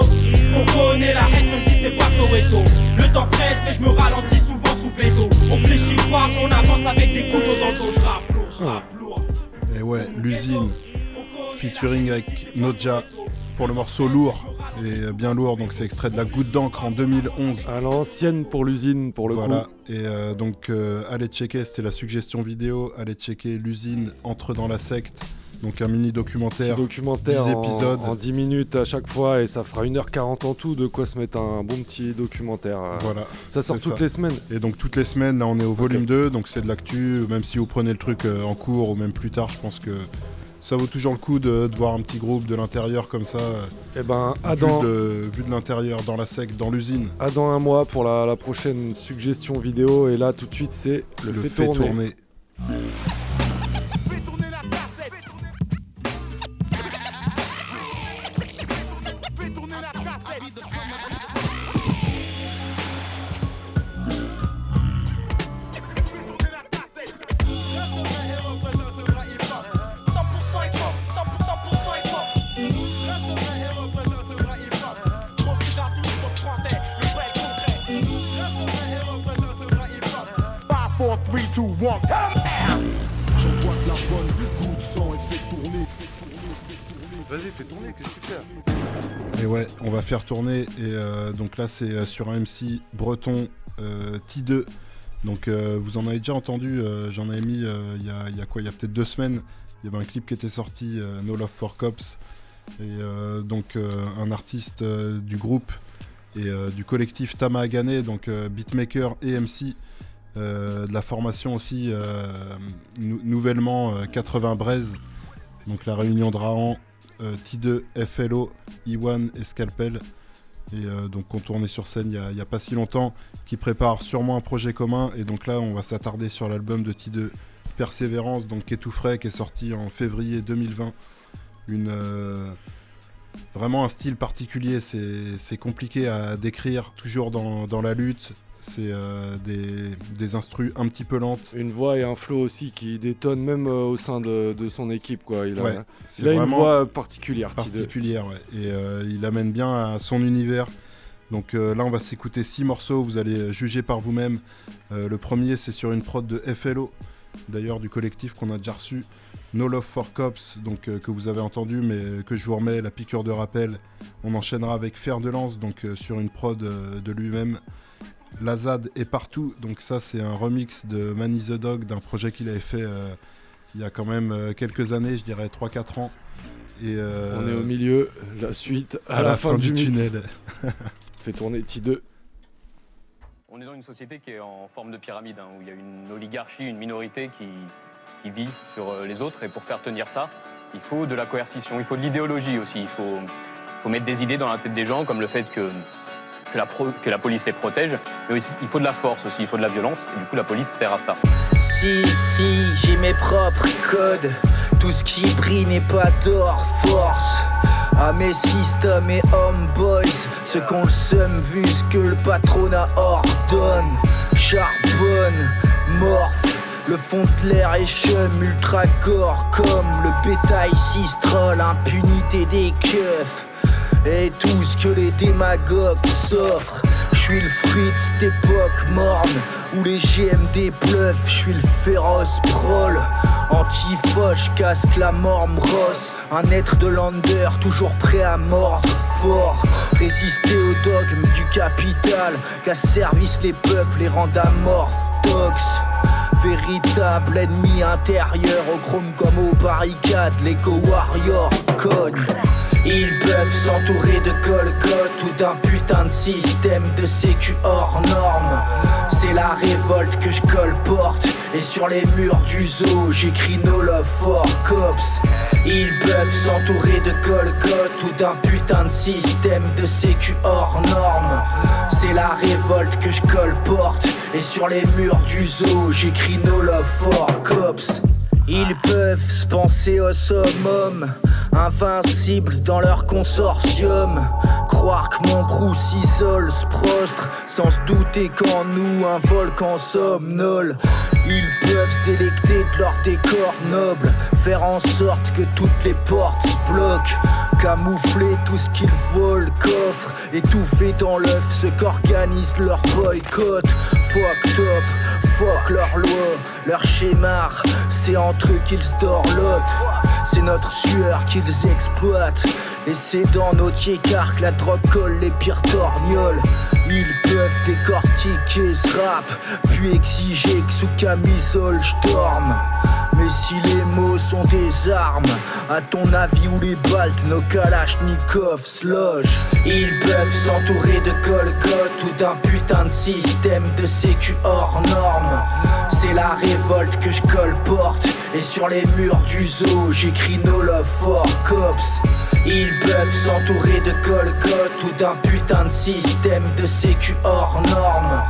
on connaît la haine même si c'est pas Soweto. Le temps presse et je me ralentis souvent sous béto. On fléchit pas, on avance avec des couteaux dans le dos. Je rappe lourd, je rappe lourd. Et ouais, l'usine, featuring avec Noja pour le morceau lourd, et euh, bien lourd, donc c'est extrait de la goutte d'encre en 2011. À l'ancienne pour l'usine, pour le Voilà, coup. et euh, donc euh, allez checker, c'était la suggestion vidéo, allez checker l'usine entre dans la secte, donc un mini documentaire, Petit documentaire 10 en- épisodes. En, 10 minutes à chaque fois et ça fera 1h40 en tout de quoi se mettre un bon petit documentaire. Voilà. Ça sort toutes ça. les semaines. Et donc toutes les semaines, là on est au volume 2, donc c'est de l'actu, même si vous prenez le truc en cours ou même plus tard, je pense que ça vaut toujours le coup de, de voir un petit groupe de l'intérieur comme ça. euh, Eh ben, à vu, dans- de, vu de l'intérieur, dans la sec, dans l'usine. À dans un mois pour la, la prochaine suggestion vidéo et là tout de suite c'est le, Le fait, fait tourner. tourner. J'envoie de la bonne goutte de sang et fais tourner. Vas-y, fais tourner, qu'est-ce que tu fais Et ouais, on va faire tourner. Et euh, donc là, c'est euh, sur un MC breton euh, T2. Donc euh, vous en avez déjà entendu, euh, j'en avais mis euh, il y, a, il y a quoi Il y a peut-être deux semaines. Il y avait un clip qui était sorti, euh, No Love for Cops. Et euh, donc euh, un artiste euh, du groupe et euh, du collectif Tama Agane, donc euh, beatmaker et MC. Euh, de la formation aussi euh, nou- nouvellement euh, 80 Braise, donc la réunion de Rahan, euh, T2, FLO, Iwan et Scalpel. Et euh, donc on tournait sur scène il n'y a, pas si longtemps, qui prépare sûrement un projet commun. Et donc là on va s'attarder sur l'album de T2, Persévérance, donc qui est tout frais, qui est sorti en février 2020. Une, euh, vraiment un style particulier, c'est compliqué à décrire, toujours dans la lutte. C'est euh, des, des instrus un petit peu lentes. Une voix et un flow aussi qui détonne même euh, au sein de, de son équipe. Quoi. Il a, Ouais, il c'est a une voix particulière. T2. particulière, ouais. Et euh, il amène bien à son univers. Donc là, on va s'écouter six morceaux. Vous allez juger par vous-même. Le premier, c'est sur une prod de FLO, d'ailleurs du collectif qu'on a déjà reçu. No Love for Cops, donc euh, que vous avez entendu, mais que je vous remets la piqûre de rappel. On enchaînera avec Fer de Lance, donc euh, sur une prod euh, de lui-même. Lazad est partout, donc ça c'est un remix de Manny the Dog d'un projet qu'il avait fait euh, il y a quand même euh, quelques années, je dirais 3-4 ans. Et, euh, On est au milieu, la suite à, la, fin, du, tunnel. Fait tourner T2. On est dans une société qui est en forme de pyramide, hein, où il y a une oligarchie, une minorité qui, qui vit sur les autres. Et pour faire tenir ça, il faut de la coercition, il faut de l'idéologie aussi. Il faut, faut mettre des idées dans la tête des gens, comme le fait que, que, la, police les protège. Mais aussi, il faut de la force aussi, il faut de la violence. Et du coup, la police sert à ça. Si, si, j'ai mes propres codes. Tout ce qui brille n'est pas d'or, force. À mes systèmes et homeboys, ceux qu'on le seum vu ce que le patronat ordonne. Charbonne, morphe, le fond de l'air est chum, ultra corps comme le bétail cistrol, impunité des keufs. Et tout ce que les démagogues s'offrent. Je suis le fruit de morne où les GMD bluffent. Je suis le féroce prol. Antifoche, casque la morme rosse. Un être de lander toujours prêt à mordre fort. Résister au dogme du capital. Qu'à service les peuples les rendent amorphes. Tox. Véritable ennemi intérieur au chrome comme aux barricades, l'éco warrior cogne. Ils peuvent s'entourer de colcottes ou d'un putain de système de sécu hors norme. C'est la révolte que je colporte et sur les murs du zoo j'écris No Love for Cops. Ils peuvent s'entourer de colcottes ou d'un putain de système de sécu hors norme. C'est la révolte que je colporte et sur les murs du zoo j'écris No Love for Cops. Ils peuvent se penser au summum, invincibles dans leur consortium. Croire que mon crew s'isole, se prostre, sans se douter qu'en nous un volcan somnole. Ils peuvent se délecter de leur décor noble, faire en sorte que toutes les portes se bloquent. Camoufler tout ce qu'ils volent, coffre, étouffer dans l'œuf ce qu'organise leur boycott. Fuck top, fuck leur loi, leur schémar, c'est entre eux qu'ils se dorlotent. C'est notre sueur qu'ils exploitent. Et c'est dans nos car que la drogue colle les pires torgnoles. Ils peuvent décortiquer ce rap, puis exiger que sous camisole je dorme. Mais si les mots sont des armes, à ton avis où les balles de nos kalachnikovs logent Ils peuvent s'entourer de colcottes ou d'un putain de système de sécu hors norme. C'est la révolte que je colporte et sur les murs du zoo j'écris No Love for Cops. Ils peuvent s'entourer de colcottes ou d'un putain de système de sécu hors norme.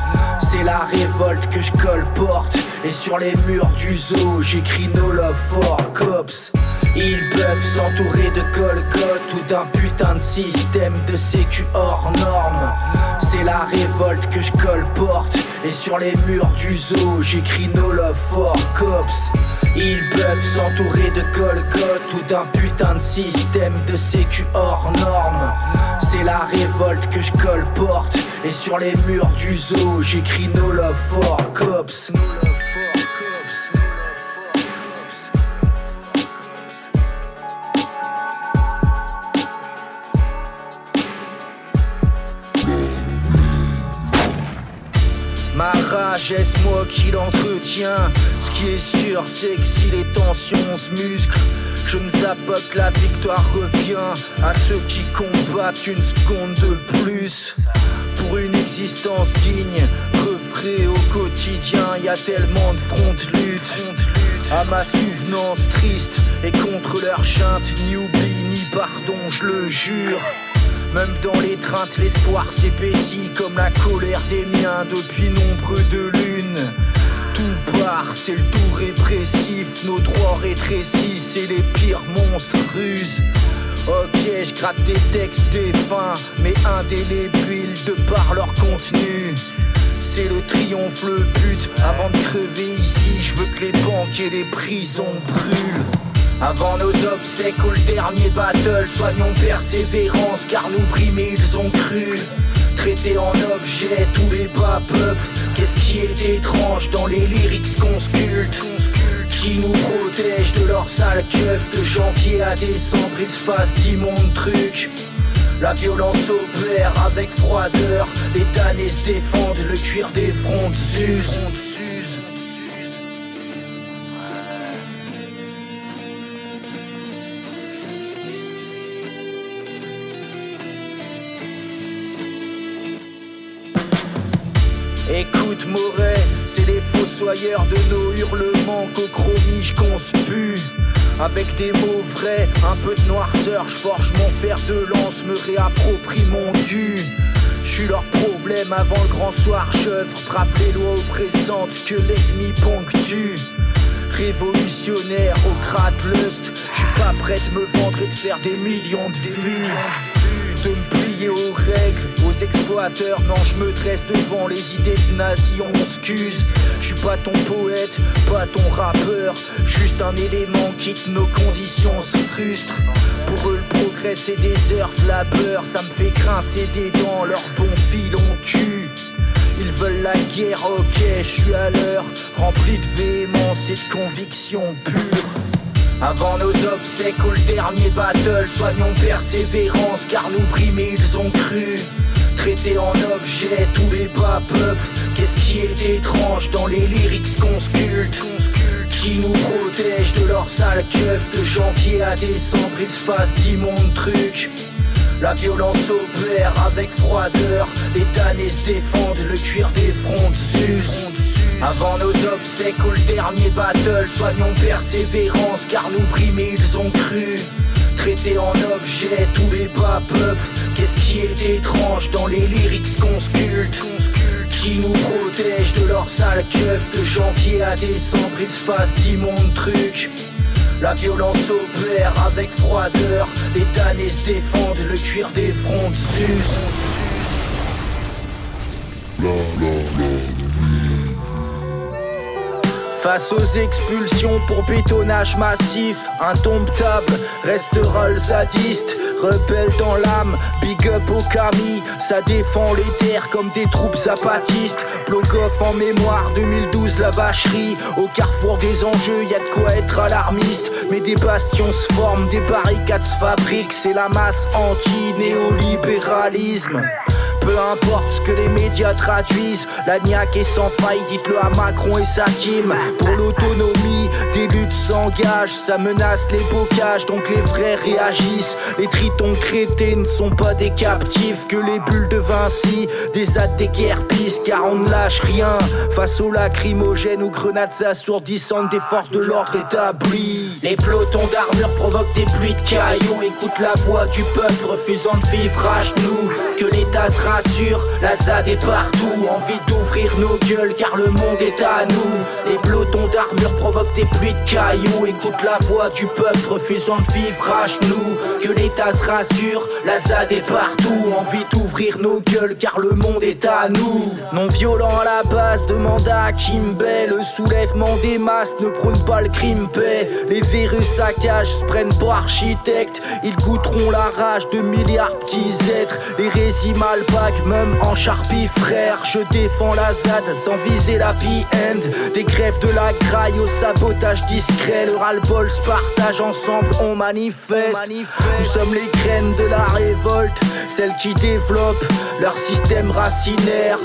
C'est la révolte que je colporte et sur les murs du zoo j'écris No Love for Cops. Ils peuvent s'entourer de colcottes ou d'un putain de système de sécu hors norme. C'est la révolte que je colporte et sur les murs du zoo j'écris No Love for Cops. Ils peuvent s'entourer de colcottes ou d'un putain de système de sécu hors norme. C'est la révolte que je colporte et sur les murs du zoo j'écris No Love for Cops. Rage est moi qui l'entretiens. Ce qui est sûr, c'est que si les tensions se musclent, je ne zappe pas que la victoire revient à ceux qui combattent une seconde de plus. Pour une existence digne, refrais au quotidien, y a tellement de fronts de lutte. À ma souvenance triste et contre leur chinte, ni oubli ni pardon, je le jure. Même dans l'étreinte, l'espoir s'épaissit comme la colère des miens depuis nombre de lunes. Tout part, c'est le tout répressif, nos droits rétrécissent et les pires monstres rusent. Ok, je gratte des textes défunts, mais indélébiles de par leur contenu. c'est le triomphe, le but. Avant de crever ici, je veux que les banques et les prisons brûlent. Avant nos obsèques ou le dernier battle, soignons persévérance car nous primés ils ont cru. Traités en objet tous les bas peuples, qu'est-ce qui est étrange dans les lyrics qu'on sculpte qui nous protège de leur sale keuf De janvier à décembre il se passe d'immondes trucs la violence opère avec froideur Les damnés se défendent, le cuir des fronts s'use C'est les fossoyeurs de nos hurlements chromie qu'on se. Avec des mots vrais, un peu de noirceur, je forge mon fer de lance, me réapproprie mon dû. Je suis leur problème avant le grand soir, j'œuvre, brave les lois oppressantes que l'ennemi ponctue. Révolutionnaire au crâte lust, je suis pas prêt de me vendre et de faire des millions de vues aux règles, aux exploiteurs. Non, je me dresse devant les idées de nazis, on m'excuse. Je suis pas ton poète, pas ton rappeur. Juste un élément quitte nos conditions se frustrent. Pour eux, le progrès, c'est des heures de labeur. Ça me fait grincer des dents, leur bon filon tue. Ils veulent la guerre, ok, je suis à l'heure. Rempli de véhémence et de conviction pure. Avant nos obsèques ou le dernier battle, soignons persévérance car nous primés ils ont cru. Traités en objet tous les bas peuples, qu'est-ce qui est étrange dans les lyrics qu'on sculpte Qui nous protège de leur sale keuf de janvier à décembre, il se passe d'immondes trucs. La violence opère avec froideur, les damnés se défendent, le cuir des fronts s'use. Avant nos obsèques ou le dernier battle, soignons persévérance car nous primés ils ont cru. Traités en objet tous les bas peuples, qu'est-ce qui est étrange dans les lyrics qu'on sculpte? Qui nous protège de leur sale keuf de janvier à décembre, il se passe d'immondes trucs. La violence opère avec froideur, les damnés se défendent, le cuir des fronts s'use. Face aux expulsions pour bétonnage massif, indomptable restera le sadiste. Rebelle dans l'âme, big up au Camille, ça défend les terres comme des troupes zapatistes. Blogoff en mémoire, 2012 la vacherie, au carrefour des enjeux, y a de quoi être alarmiste. Mais des bastions se forment, des barricades se fabriquent, c'est la masse anti-néolibéralisme. Peu importe ce que les médias traduisent, la niaque est sans faille, dites-le à Macron et sa team. Pour l'autonomie, des luttes s'engagent, ça menace les bocages, donc les frères réagissent. Les tritons crétés ne sont pas des captifs, que les bulles de Vinci, des actes des car on ne lâche rien face aux lacrymogènes ou grenades assourdissantes des forces de l'ordre établies. Les pelotons d'armure provoquent des pluies de cailloux, écoute la voix du peuple refusant de vivre à genoux. Que l'État se rassure, la ZAD est partout, envie d'ouvrir nos gueules car le monde est à nous. Les pelotons d'armure provoquent des pluies de cailloux, écoute la voix du peuple refusant de vivre à genoux. Que l'État se rassure, la ZAD est partout, envie d'ouvrir nos gueules car le monde est à nous. Non violent à la base, demande à Kimbel, le soulèvement des masses ne prône pas le crime paix. Les virus saccages se prennent pour architectes, ils goûteront la rage de milliards petits êtres. Les récits malpac, même en charpie frère, je défends la ZAD sans viser la end Des grèves de la graille au sabotage discret, le ras-le-bol se partage ensemble, on manifeste. Nous sommes les graines de la révolte, celles qui développent leur système racinaire.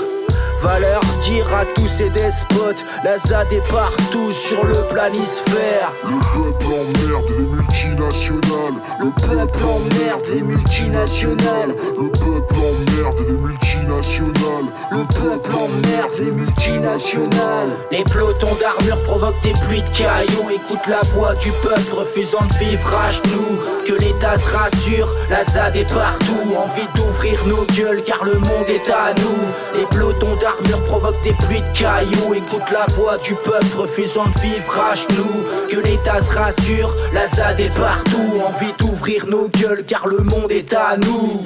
Va leur dire à tous ces despotes, la ZAD est partout sur le planisphère. Le peuple emmerde les multinationales. Le peuple emmerde les multinationales. Le peuple emmerde les multinationales. Le peuple emmerde les multinationales. Les pelotons d'armure provoquent des pluies de cailloux. Écoute la voix du peuple refusant de vivre à genoux. Que l'État se rassure, la ZAD est partout. Envie d'ouvrir nos gueules car le monde est à nous. Les pelotons d'armure armure provoque des pluies de cailloux. Écoute la voix du peuple refusant de vivre à genoux. Que l'État se rassure, la ZAD est partout. Envie d'ouvrir nos gueules car le monde est à nous.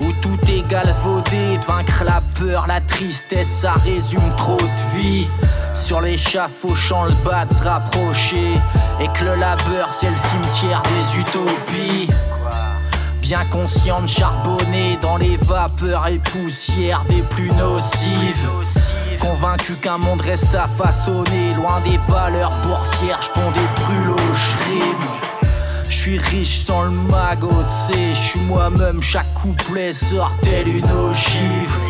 Ou tout est galvaudé, vaincre la peur, la tristesse, ça résume trop de vie. Sur l'échafaud, chant le bat se rapprocher. Et que le labeur, c'est le cimetière des utopies. Bien conscient de charbonner dans les vapeurs et poussières des plus nocives. Convaincu qu'un monde reste à façonner, loin des valeurs boursières, j'ponds des brûlots, j'rime. Je suis riche sans le magot, je suis moi-même, chaque couplet sort tel une ogive.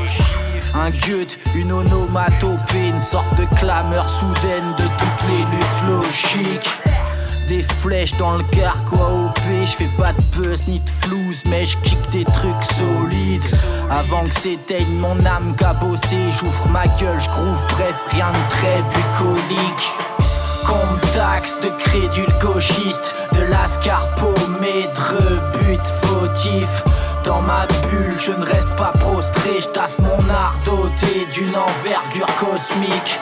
Un gut, une onomatopée, une sorte de clameur soudaine de toutes les luttes logiques. Des flèches dans le carquois OP, je fais pas de buzz ni de flouze, mais je kick des trucs solides. Avant que s'éteigne mon âme cabossée, j'ouvre ma gueule, je groove, bref, rien de très bucolique. Contax de crédule gauchiste, de lascar paumé, de rebut fautif. Dans ma bulle, je ne reste pas prostré, je taffe mon art doté d'une envergure cosmique.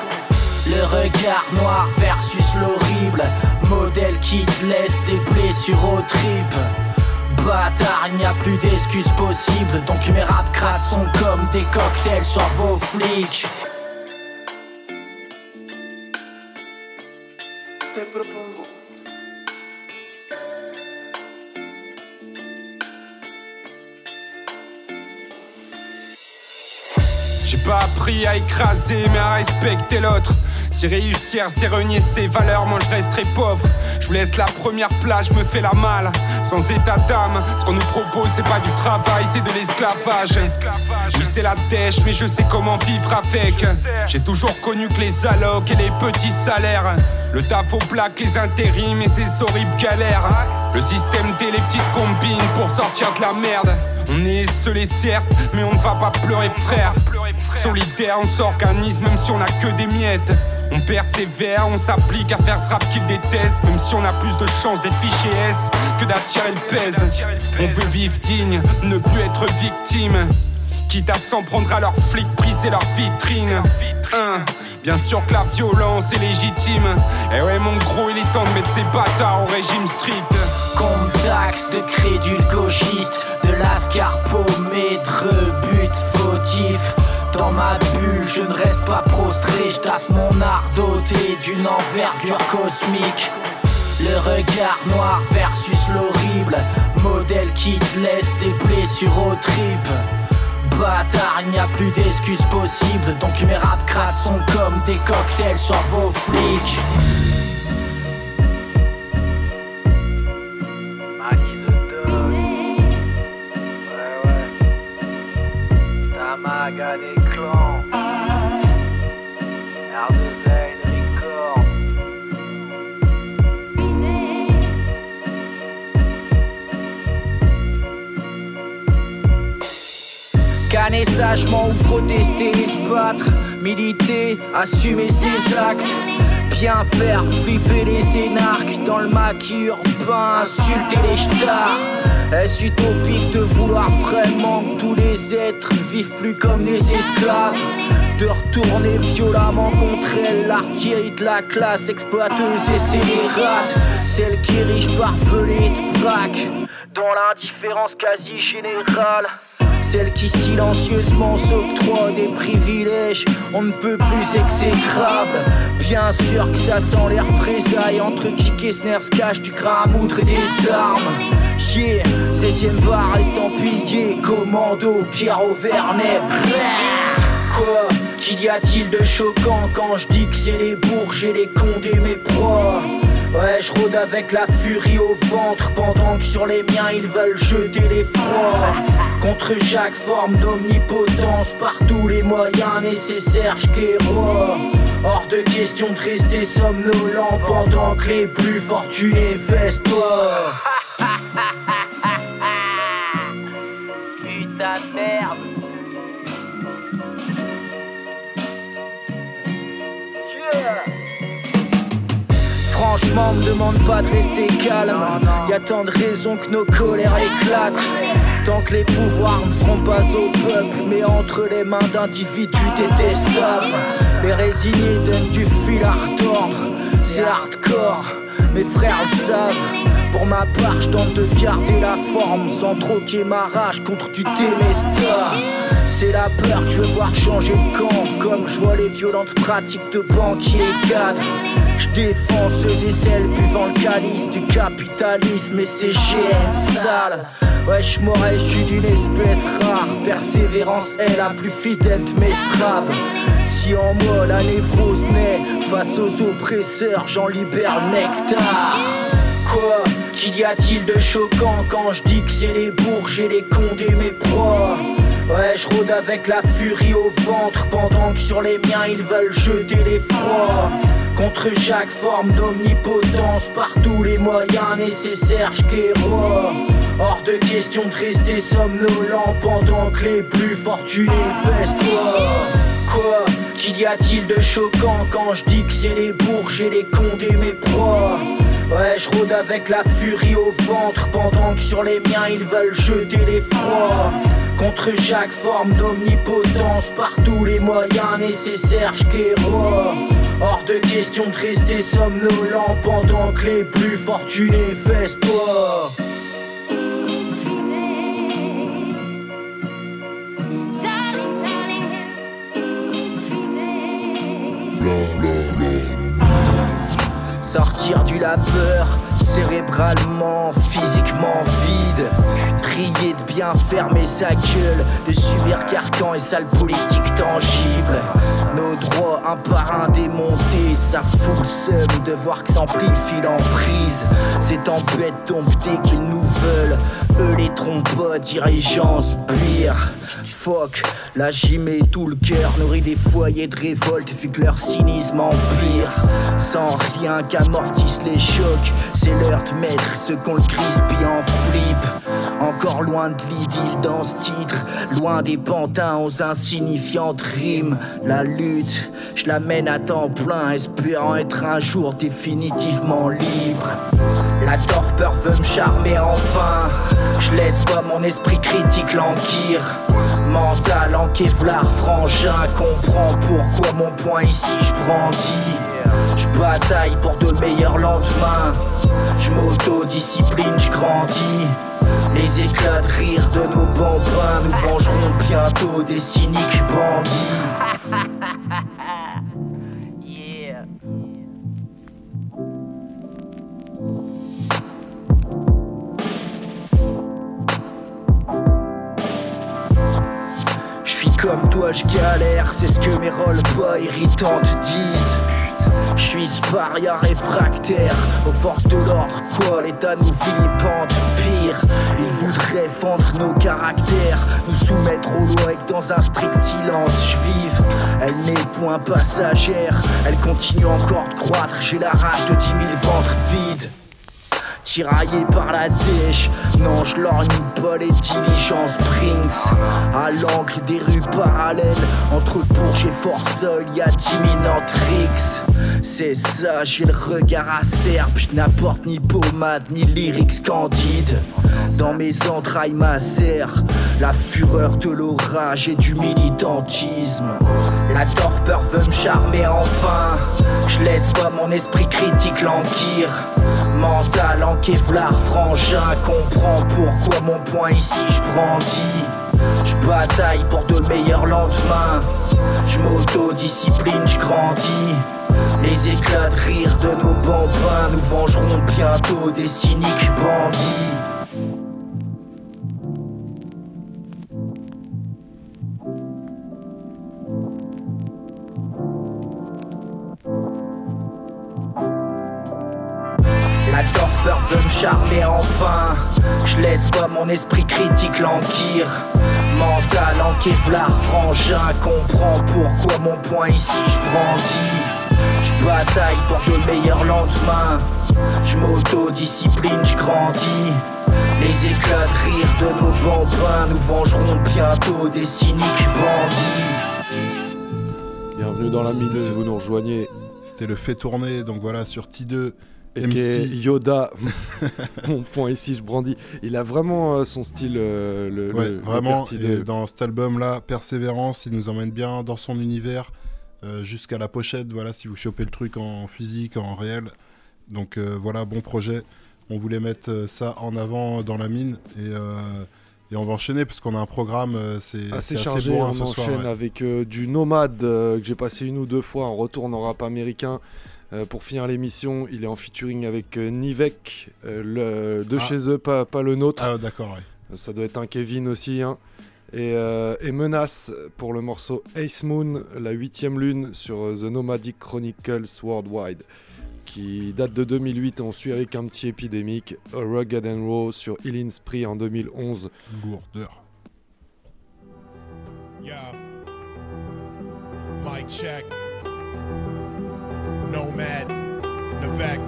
Le regard noir versus l'horrible, modèle qui te laisse des blessures aux tripes. Bâtard, il n'y a plus d'excuses possibles, donc mes rap crades sont comme des cocktails sur vos flics. Pas appris à écraser mais à respecter l'autre. Si réussir, c'est renier ses valeurs, moi je resterai pauvre. Je vous laisse la première place, je me fais la malle. Sans état d'âme, ce qu'on nous propose, c'est pas du travail, c'est de l'esclavage. Oui, c'est la dèche, mais je sais comment vivre avec. J'ai toujours connu que les allocs et les petits salaires. Le taf au plaque, les intérims et ces horribles galères. Le système des les petites combines pour sortir de la merde. On est esselés certes, mais on ne va pas pleurer frère. Solidaire, on s'organise même si on a que des miettes. On persévère, on s'applique à faire ce rap qu'ils détestent, même si on a plus de chances d'être fiché S que d'attirer le pèse? On veut vivre digne, ne plus être victime. Quitte à s'en prendre à leurs flics, briser leur vitrine. Hein, Bien sûr que la violence est légitime. Et ouais, mon gros, il est temps de mettre ces bâtards au régime strict. Contax de crédule gauchiste, de lascar paumé, rebut fautif. Dans ma bulle, je ne reste pas prostré, je taffe mon art doté d'une envergure cosmique. Le regard noir versus l'horrible, modèle qui te laisse des blessures aux tripes. Bâtard, il n'y a plus d'excuses possibles, donc mes rap sont comme des cocktails sur vos flics. Sagement ou protester se battre. Militer, assumer ses actes. Bien faire flipper les énarques Dans le maquis urbain, insulter les stars. Est-ce utopique de vouloir vraiment que tous les êtres vivent plus comme des esclaves? De retourner violemment contre elle L'artillerie de la classe exploiteuse et scélérate Celle qui riche par pelée de braque. Dans l'indifférence quasi générale celle qui silencieusement s'octroie des privilèges, on ne peut plus exécrable. Bien sûr que ça sent les représailles entre qui Kessner se cache du et des armes. Yeah, 16ème bar estampillé, commando, Pierre Auvernet. Quoi Qu'il y a-t-il de choquant quand je dis que c'est les bourges et les cons et mes proies? Ouais, je rôde avec la furie au ventre pendant que sur les miens ils veulent jeter les froids. Contre chaque forme d'omnipotence, par tous les moyens nécessaires, j'quérois. Hors de question de rester somnolent pendant que les plus fortunés festoient. Franchement, me demande pas de rester calme. Y a tant de raisons que nos colères éclatent. Tant que les pouvoirs ne seront pas au peuple, mais entre les mains d'individus détestables. Les résignés donnent du fil à retordre, c'est hardcore. mes frères le savent. Pour ma part, je tente de garder la forme sans troquer ma rage contre du Télestar. C'est la peur que je veux voir changer de camp, comme je vois les violentes pratiques de banquiers cadres. Je défends ceux et celles buvant le calice du capitalisme et ses GN sales. Je m'aurais, je suis d'une espèce rare. Persévérance est la plus fidèle de mes frappes. Si en moi la névrose naît, face aux oppresseurs, j'en libère le nectar. Quoi Qu'y a-t-il de choquant quand je dis que c'est les bourges et les condés mes proies? Ouais, je rôde avec la furie au ventre pendant que sur les miens ils veulent jeter les froids. Contre chaque forme d'omnipotence, par tous les moyens nécessaires, j'quérois. Hors de question de rester somnolent pendant que les plus fortunés festoient. Quoi Qu'y a-t-il de choquant quand je dis que c'est les bourges et les condés mes proies? Ouais, je rôde avec la furie au ventre pendant que sur les miens ils veulent jeter les froids. Contre chaque forme d'omnipotence, par tous les moyens nécessaires, j'quérois. Hors de question de rester somnolent pendant que les plus fortunés festoient. Sortir du labeur, cérébralement, physiquement vide. Trier de bien fermer sa gueule, de subir carcan et sale politique tangible. Nos droits un par un démontés, ça fout le seum de voir que s'amplifie l'emprise. Ces tempêtes tombent dès qu'ils nous veulent, eux les trompent pas, dirigeants sbires. Là j'y mets tout le cœur, nourri des foyers de révolte, vu que leur cynisme empire. Sans rien qu'amortisse les chocs, c'est l'heure de mettre ce qu'on le crispe en flip. Encore loin de l'idylle dans ce titre, loin des pantins aux insignifiantes rimes. La lutte, je la mène à temps plein, espérant être un jour définitivement libre. La torpeur veut me charmer enfin. Je laisse pas mon esprit critique languir. Mental en frangin, comprends pourquoi mon point ici je brandis. Je bataille pour de meilleurs lendemains. Je m'auto-discipline, je grandis. Les éclats de rire de nos bambins nous vengeront bientôt des cyniques bandits. Comme toi, je galère, c'est ce que mes rôles pas irritantes disent. Je suis sparia réfractaire aux forces de l'ordre, quoi, l'état nous vilipende pire. Ils voudraient fendre nos caractères, nous soumettre aux lois et que dans un strict silence je vive. Elle n'est point passagère, elle continue encore de croître, j'ai la rage de dix mille ventres vides. Tiraillé par la dèche, non je lorgne pas les diligences Brinks À l'angle des rues parallèles, entre Bourges et Forceul, y a d'imminentes rixes C'est ça, j'ai le regard acerbe, je n'apporte ni pommade ni lyrics candide Dans mes entrailles macère, la fureur de l'orage et du militantisme. La torpeur veut me charmer enfin, je laisse pas mon esprit critique languir Mental en Kevlar, frangin, comprends pourquoi mon point ici je brandis. Je bataille pour de meilleurs lendemains. Je m'auto-discipline, je grandis. Les éclats de rire de nos bambins nous vengeront bientôt des cyniques bandits. Charmer enfin. Je laisse pas mon esprit critique languir. Mental en Kevlar, frangin, comprends pourquoi mon point ici je brandis. Je bataille pour de meilleurs lendemains. Je m'auto-discipline, je grandis. Les éclats de rire de nos bambins nous vengeront bientôt des cyniques bandits. Bienvenue dans la mine si vous nous rejoignez. C'était le fait tourner, donc voilà, sur T2. Et qui est Yoda, mon point ici, je brandis. Il a vraiment euh, son style. euh, le, Ouais, le- vraiment. Père Et T2. dans cet album-là, Persévérance, il nous emmène bien dans son univers euh, jusqu'à la pochette. Voilà, si vous chopez le truc en physique, en réel. Donc euh, voilà, bon projet. On voulait mettre ça en avant dans la mine et, euh, et on va enchaîner parce qu'on a un programme, c'est assez chargé. bourrin on ce soir, enchaîne ouais. avec euh, du Nomade euh, que j'ai passé une ou deux fois en retour en rap américain. Euh, pour finir l'émission, il est en featuring avec euh, Nivek, euh, le, de Ah. chez eux, pas, pas le nôtre. Ah d'accord, ouais. Ça doit être un Kevin aussi. hein. Et, et Menace pour le morceau Ace Moon, la huitième lune sur The Nomadic Chronicles Worldwide, qui date de 2008. On suit avec un petit épidémique, A Rugged and Raw sur Illin Spree en 2011. Lourdeur. Mic check. Nomad, Nevek,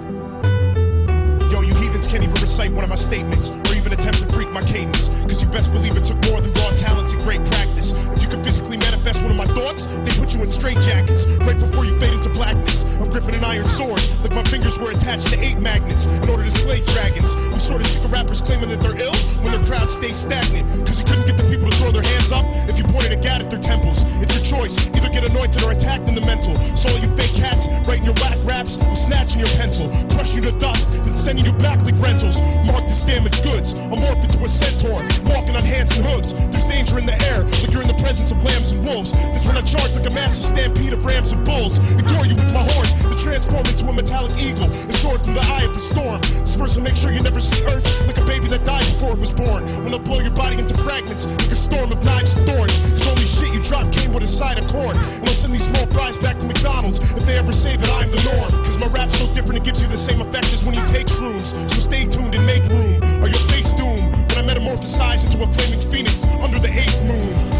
Heathens can't even recite one of my statements or even attempt to freak my cadence. Cause you best believe it took more than raw talents and great practice. If you could physically manifest one of my thoughts, they put you in straitjackets right before you fade into blackness. I'm gripping an iron sword, like my fingers were attached to eight magnets in order to slay dragons. I'm sort of sick of rappers claiming that they're ill when their crowd stays stagnant. Cause you couldn't get the people to throw their hands up if you pointed a gat at their temples. It's your choice, either get anointed or attacked in the mental. So all you fake cats writing your whack raps, I'm snatching your pencil, crushing you to dust, then sending you back rentals. Marked as damaged goods, I'm morphed into a centaur, walking on hands and hooves. There's danger in the air, like you're in the presence of lambs and wolves. That's when I charge like a massive stampede of rams and bulls. Ignore you with my horns, then transform into a metallic eagle and soar through the eye of the storm. This verse will make sure you never see Earth like a baby that died before it was born. When I'll blow your body into fragments like a storm of knives and thorns. Cause only shit you drop came with a side of corn. And I'll send these small fries back to McDonald's if they ever say that I'm the norm. Cause my rap's so different, it gives you the same effect as when you take shrooms. So stay tuned and make room, or your face doom. When I metamorphosize into a flaming phoenix under the eighth moon.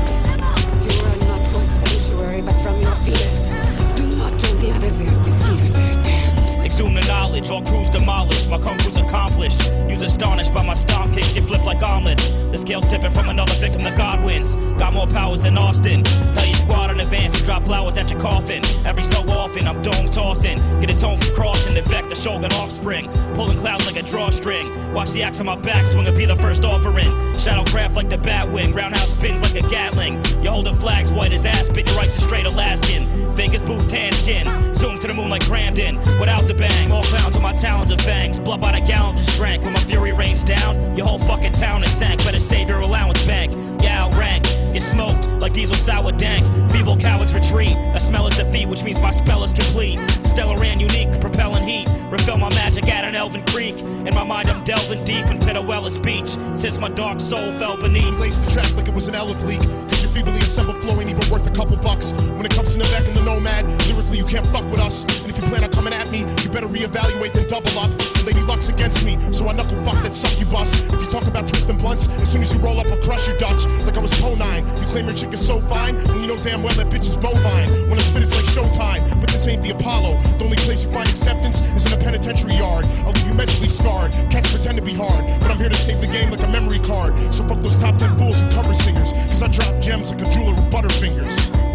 Exhume the knowledge, all crews demolished. My kung fu's accomplished. Use astonished by my stomp kicks, get flipped like omelets. The scales tipping from another victim, the God wins. Got more powers than Austin. Tell your squad in advance to drop flowers at your coffin. Every so often, I'm dome tossing. Get a tone from crossing, vect, the shogun offspring. Pulling clouds like a drawstring. Watch the axe on my back, swing and be the first offering. Shadow craft like the Batwing. Roundhouse spins like a Gatling. You holding flags white as aspen, your rice is straight Alaskan. Fake as booth tan skin. Zoom to the moon like Grandin. Without the bang, all clowns on my talons and fangs. Blood by the gallons of strength. When my fury rains down, your whole fucking town is sank. Better save your allowance bank. Yeah, outrank. Smoked like diesel sour dank. Feeble cowards retreat. A smell is defeat, which means my spell is complete. Stellar and unique, propelling heat. Refill my magic at an elven creek. In my mind, I'm delving deep into the well of speech. Since my dark soul fell beneath. Lace the track like it was an elephant leak. Cause your feebly assembled flow ain't even worth a couple bucks. When it comes to the back and the nomad, lyrically you can't fuck with us. And if you plan on coming at me, you better reevaluate then double up. Lady Luck's against me, so I knuckle fuck that succubus. If you talk about twisting blunts, as soon as you roll up, I'll crush your Dutch. Like I was Po 9. You claim your chick is so fine, and you know damn well that bitch is bovine. When I spit, it's like showtime. But this ain't the Apollo. The only place you find acceptance is in a penitentiary yard. I'll leave you mentally scarred. Cats pretend to be hard, but I'm here to save the game like a memory card. So fuck those top 10 fools and cover singers, cause I drop gems like a jeweler with butterfingers.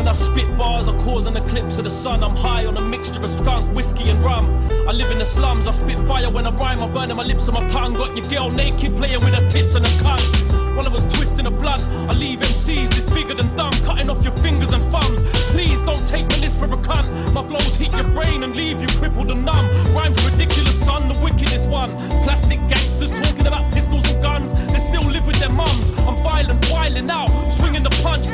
When I spit bars, I cause an eclipse of the sun. I'm high on a mixture of skunk, whiskey, and rum. I live in the slums, I spit fire when I rhyme. I'm burning my lips and my tongue. Got your girl naked, playing with her tits and a cunt. One of us twisting a blunt. I leave MCs disfigured and dumb, cutting off your fingers and thumbs. Please don't take me list for a cunt. My flows hit your brain and leave you crippled and numb. Rhymes ridiculous, son, the wickedest one. Plastic gangsters talking about pistols and guns. They still live with their mums. I'm violent, wilding out, the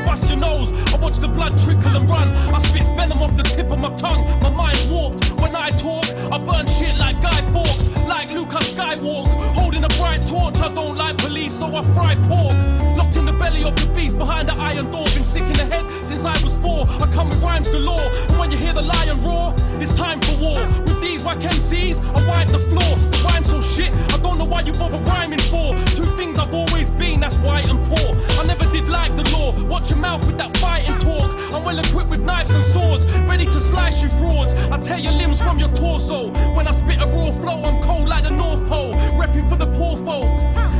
bust your nose. I watch the blood trickle and run. I spit venom off the tip of my tongue. My mind warped. When I talk, I burn shit like Guy Fawkes, like Lucas Skywalk. Holding a bright torch, I don't like police, so I fry pork. Locked in the belly of the beast behind the iron door. Been sick in the head since I was four. I come with rhymes galore. And when you hear the lion roar, it's time for war. With these whack MCs, I wipe the floor. So shit, I don't know why you bother rhyming for. Two things I've always been, that's white and poor. I never did like the law. Watch your mouth with that fighting talk. I'm well equipped with knives and swords, ready to slice you frauds. I tear your limbs from your torso. When I spit a raw flow, I'm cold like the North Pole, repping for the poor folk.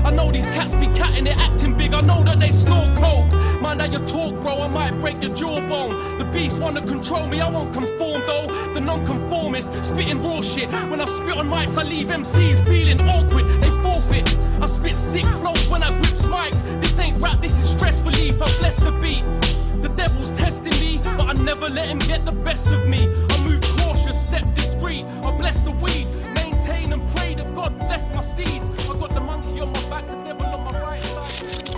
I know these cats be catting, they're acting big. I know that they snort coke. Mind how you talk, bro. I might break your jawbone. The beast wanna control me, I won't conform though. The non-conformist spitting raw shit. When I spit on mics, I leave MCs feeling awkward. They forfeit. I spit sick flows when I grips mics. This ain't rap, this is stress relief. I bless the beat. The devil's testing me, but I never let him get the best of me. I move cautious, step discreet. I bless the weed, pray that God bless my seeds. I got the monkey on my back, the devil on my right side.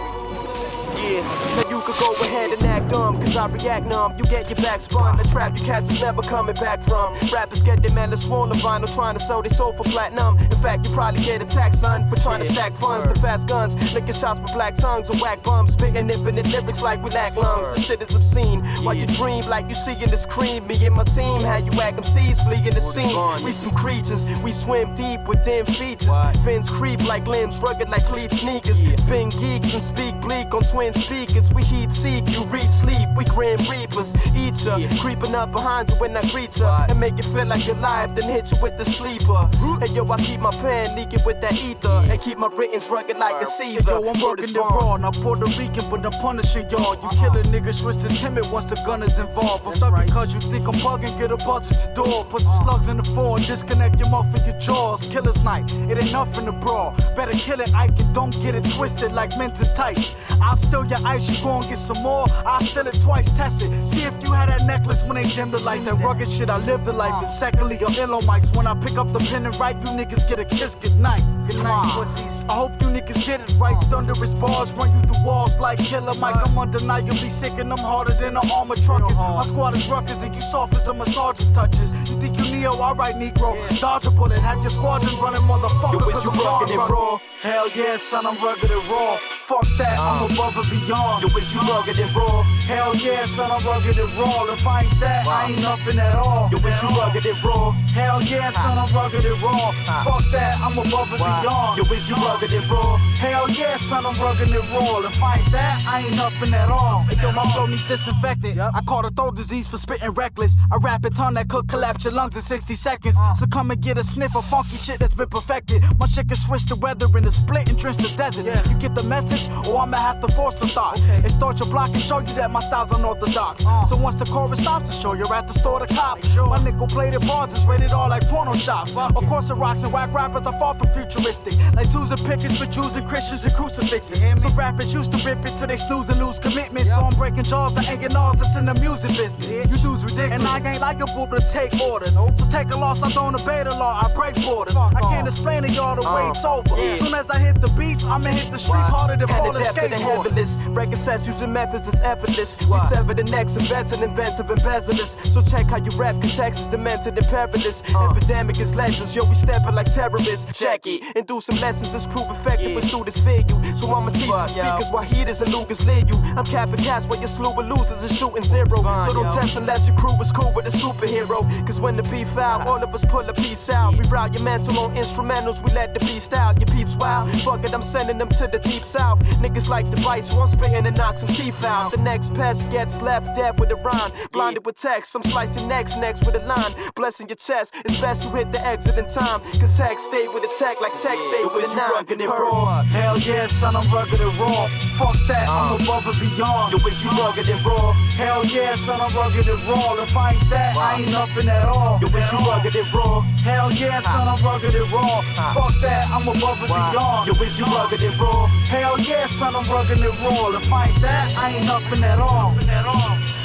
Yeah, could go ahead and act dumb, cause I react numb. You get your back spun, the trap you cats is never coming back from. Rappers get their melon swollen vinyl, trying to sell their soul for platinum. In fact, you probably get attacked, son, for trying to stack funds. The fast guns, licking shots with black tongues and whack bums, spitting infinite lyrics like we lack lungs. The shit is obscene. While you dream like you see in the screen, me and my team, how you whack MCs fleeing the scene. We some creatures, we swim deep with dim features. Fins creep like limbs, rugged like cleat sneakers. Spin geeks and speak bleak on twin speakers. We heat seek, you reach sleep. We grim reapers, eat ya. Creeping up behind you when I greet ya. And make you feel like you're alive, then hit you with the sleeper. Hey yo, I keep my pen leaking with that ether. And keep my writtens rugged like a Caesar. Yo, I'm working it raw, not Puerto Rican, but I'm punishing y'all. You uh-huh. killing niggas twisted timid once the gun is involved. I'm stuck because you think I'm bugging, get a buzz at your door. Put some uh-huh. slugs in the phone, disconnect your mouth and your jaws. Killer's night, it ain't nothing to brawl. Better kill it, Ike, and don't get it twisted like men's and tights. I'll steal your ice, you get some more. I'll steal it twice, test it. See if you had that necklace when they gemmed the light. That rugged shit, I live the life. And secondly, your illo mics. When I pick up the pen and write, you niggas get a kiss goodnight. Good night, pussies. I hope you niggas get it right. Thunderous bars run you through walls like Killer Mike. I'm undeniably sick and I'm harder than an armor truckers. My squad is ruckers and you soft as a massager's touches. You think Neo? Alright, Negro. Dodge a bullet, have your squadron running, motherfucker. Yo, uh. is you rugged and raw? Hell yeah, son, I'm rugged and raw. Fuck that, I'm above and beyond. Yo, is you uh. rugged and raw? Hell yeah, son, I'm rugged and raw. If I ain't that, I ain't nothing at all. Yo, is you rugged and raw? Hell yeah, son, I'm rugged and raw. Fuck that, I'm above and beyond. Yo, is you rugged and raw? Hell yeah, son, I'm rugged and raw. If I ain't that, I ain't nothing at all. Hey, yo, my flow needs disinfectant. I caught a throat disease for spitting reckless. I rap A tongue that could collapse your lungs in 60 seconds. So come and get a sniff of funky shit that's been perfected. My shit can switch the weather in a split and drench the desert. You get the message, or I'ma have to force a thought. And start your block and show you that my style's unorthodox. Uh. So once the chorus stops, to show you're at the store to cop. My nickel plated bars is rated all like porno shops. Of course, the rocks and whack rappers are far from futuristic. Like twos and pickets for Jews and Christians and crucifixes. Some rappers used to rip it till they snooze and lose commitment. So I'm breaking jaws and hanging odds that's in the music business. You dudes ridiculous. And I ain't like a liable to take orders. Oh, So take a loss, I don't obey the law, I break borders. I can't explain to y'all the way it's uh, over. As soon as I hit the beats, I'ma hit the streets harder than And falling adapt to the skateboard. heavenless. Record sets using methods that's effortless. We sever the necks of vets and inventive embezzlers. So check how you rap, cause text is demented and perilous. Uh. Epidemic is legends, yo, we stepping like terrorists. Check it, and do some lessons that's prove effective when students fear you. So I'ma teach the speakers why heaters and Lucas lead you. I'm capping cats while your slew of losers is shooting zero. So don't test unless your crew is cool with a superhero. Cause when the beef out, all of us pull a piece out. We route your mental on instrumentals, we let the beast out. Your peeps wild, fuck it, I'm sending them to the deep south. Niggas like the bite, so I'm spitting and knock some teeth out. The next pest gets left dead with a rhyme. Blinded with text, I'm slicing necks next with a line. Blessing your chest, it's best you hit the exit in time. Cause hex stay with the tech like tech stay with a nine. rugged and raw. Hell yeah, son, I'm rugged and raw. Fuck that, I'm uh. above and beyond. Yo, is you rugged and raw? Hell yeah, son, I'm rugged and raw. If I ain't that, I ain't nothing at all. Yo, is you rugged and raw? Hell yeah, son, I'm rugged and raw. Fuck that, I'm above and beyond. Yo, is you rugged and raw? Hell yeah, son, I'm rugged and raw. If I ain't that, I ain't nothing at all. At all.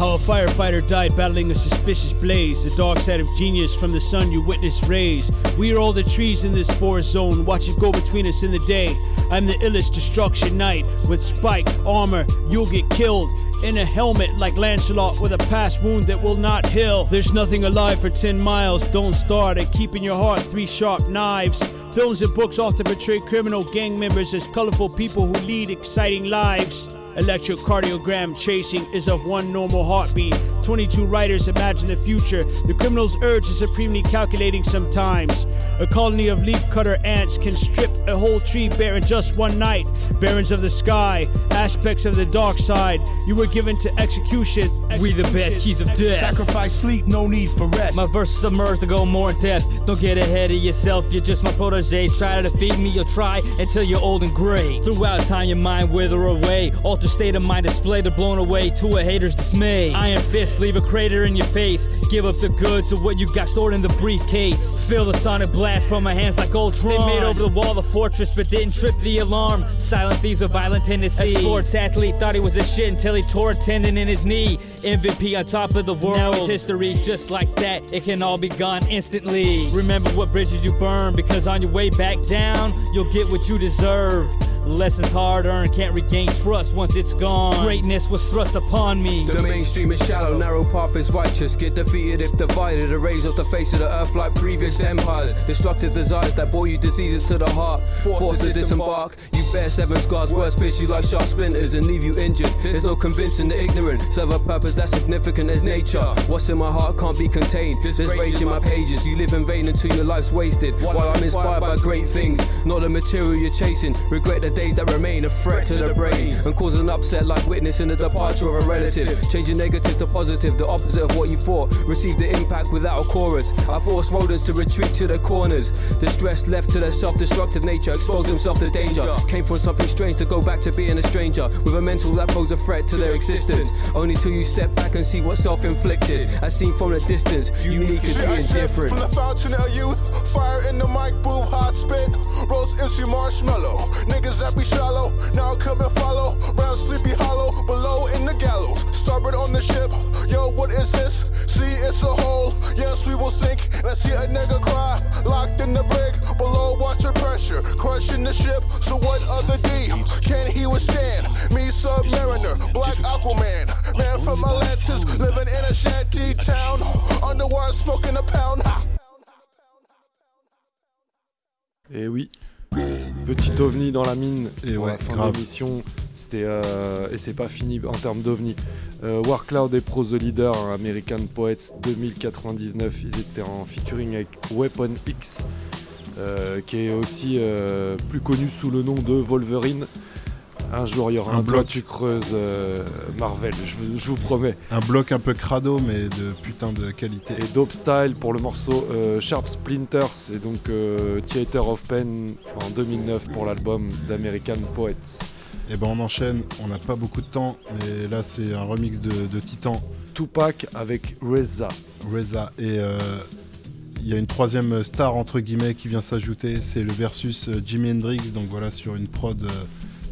How a firefighter died battling a suspicious blaze. The dark side of genius from the sun you witness rays. We are all the trees in this forest zone. Watch it go between us in the day. I'm the illest destruction knight. With spike armor, you'll get killed. In a helmet like Lancelot with a past wound that will not heal. There's nothing alive for 10 miles. Don't start at keeping your heart three sharp knives. Films and books often portray criminal gang members as colorful people who lead exciting lives. Electrocardiogram chasing is of one normal heartbeat. 22 writers imagine the future. The criminal's urge is supremely calculating sometimes. A colony of leafcutter ants can strip a whole tree bare in just one night. Barons of the sky, aspects of the dark side. You were given to execution. We the best keys of death. Sacrifice sleep, no need for rest. My verses emerge to go more in depth. Don't get ahead of yourself, you're just my protege. Try to defeat me, you'll try until you're old and gray. Throughout time, your mind wither away. Alter state of mind displayed or blown away to a hater's dismay. Iron fist, leave a crater in your face. Give up the goods of what you got stored in the briefcase. Feel the sonic blast from my hands like Ultron. They made over the wall the fortress, but didn't trip the alarm. Silent thieves of violent tendencies. A sports athlete thought he was a shit until he tore a tendon in his knee. MVP on top of the world. Now his history just like that. It can all be gone instantly. Remember what bridges you burn, because on your way back down, you'll get what you deserve. Lessons hard earned can't regain trust once it's gone. Greatness was thrust upon me. The mainstream is shallow, narrow path is righteous. Get defeated if divided. Erase off the face of the earth like previous empires. Destructive desires that bore you diseases to the heart. Forced to disembark. You bear seven scars, worse pierce you like sharp splinters and leave you injured. There's no convincing the ignorant. Serve a purpose that's significant as nature. What's in my heart can't be contained. There's rage in my pages. You live in vain until your life's wasted. While I'm inspired by great things, not the material you're chasing. Regret the days that remain a threat to the brain and cause an upset like witnessing the departure of a relative. Changing negative to positive, the opposite of what you thought. Receive the impact without a chorus. I force rodents to retreat to their corners. The stress left to their self-destructive nature, expose themselves to danger. Came from something strange to go back to being a stranger with a mental that pose a threat to their existence. Only till you step back and see what's self-inflicted, as seen from a distance. Unique is Shit, I being different. From the fountain of youth, fire in the mic booth, hot spit, roast MC marshmallow. Niggas that be shallow, now come and follow. Round sleepy hollow, below in the gallows. Starboard on the ship, yo, what is this? See, it's a hole. Yes, we will sink. And I see a nigga cry, locked in the brig. Below, water pressure, crushing the ship. So what other D can he withstand? Me, submariner, black Aquaman, man from Atlantis, living in a shanty town. Underwater, smoking a pound. Et oui. Petit ovni dans la mine Et pour ouais, la fin grave. de l'émission. C'était euh, et c'est pas fini en termes d'ovni. Euh, Warcloud et Pro The Leader, hein, American Poets 2099, ils étaient en featuring avec Weapon X, euh, qui est aussi plus connu sous le nom de Wolverine. Un jour il y aura Un un, bloc. tu creuses euh, Marvel, je vous, je vous promets. Un bloc un peu crado, mais de putain de qualité. Et Dope Style pour le morceau euh, Sharp Splinters et donc euh, Theater of Pain en 2009 pour l'album d'American Poets. Et ben on enchaîne, on n'a pas beaucoup de temps, mais là c'est un remix de, de Titan. Tupac avec Reza. Reza. Et il y a une troisième star entre guillemets qui vient s'ajouter, c'est le versus Jimi Hendrix, donc voilà sur une prod.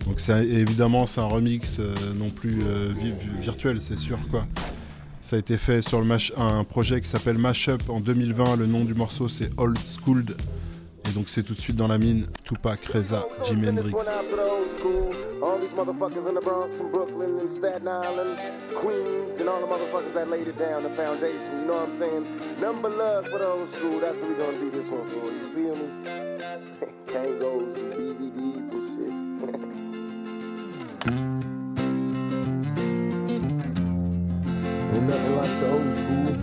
Donc c'est évidemment c'est un remix euh, non plus euh, vi- vi- virtuel, c'est sûr quoi. Ça a été fait sur le mash- un projet qui s'appelle Mashup en 2020. Le nom du morceau c'est Old Schooled. Et donc c'est tout de suite dans la mine. Tupac, Reza, Jimi Hendrix. All these motherfuckers in the Bronx and Brooklyn and Staten Island, Queens, and all the motherfuckers that laid it down, the foundation, you know what I'm saying? Number love for the old school, that's what we gonna do this one for, you feel me? Kangos and DVDs and shit. Ain't nothing like the old school.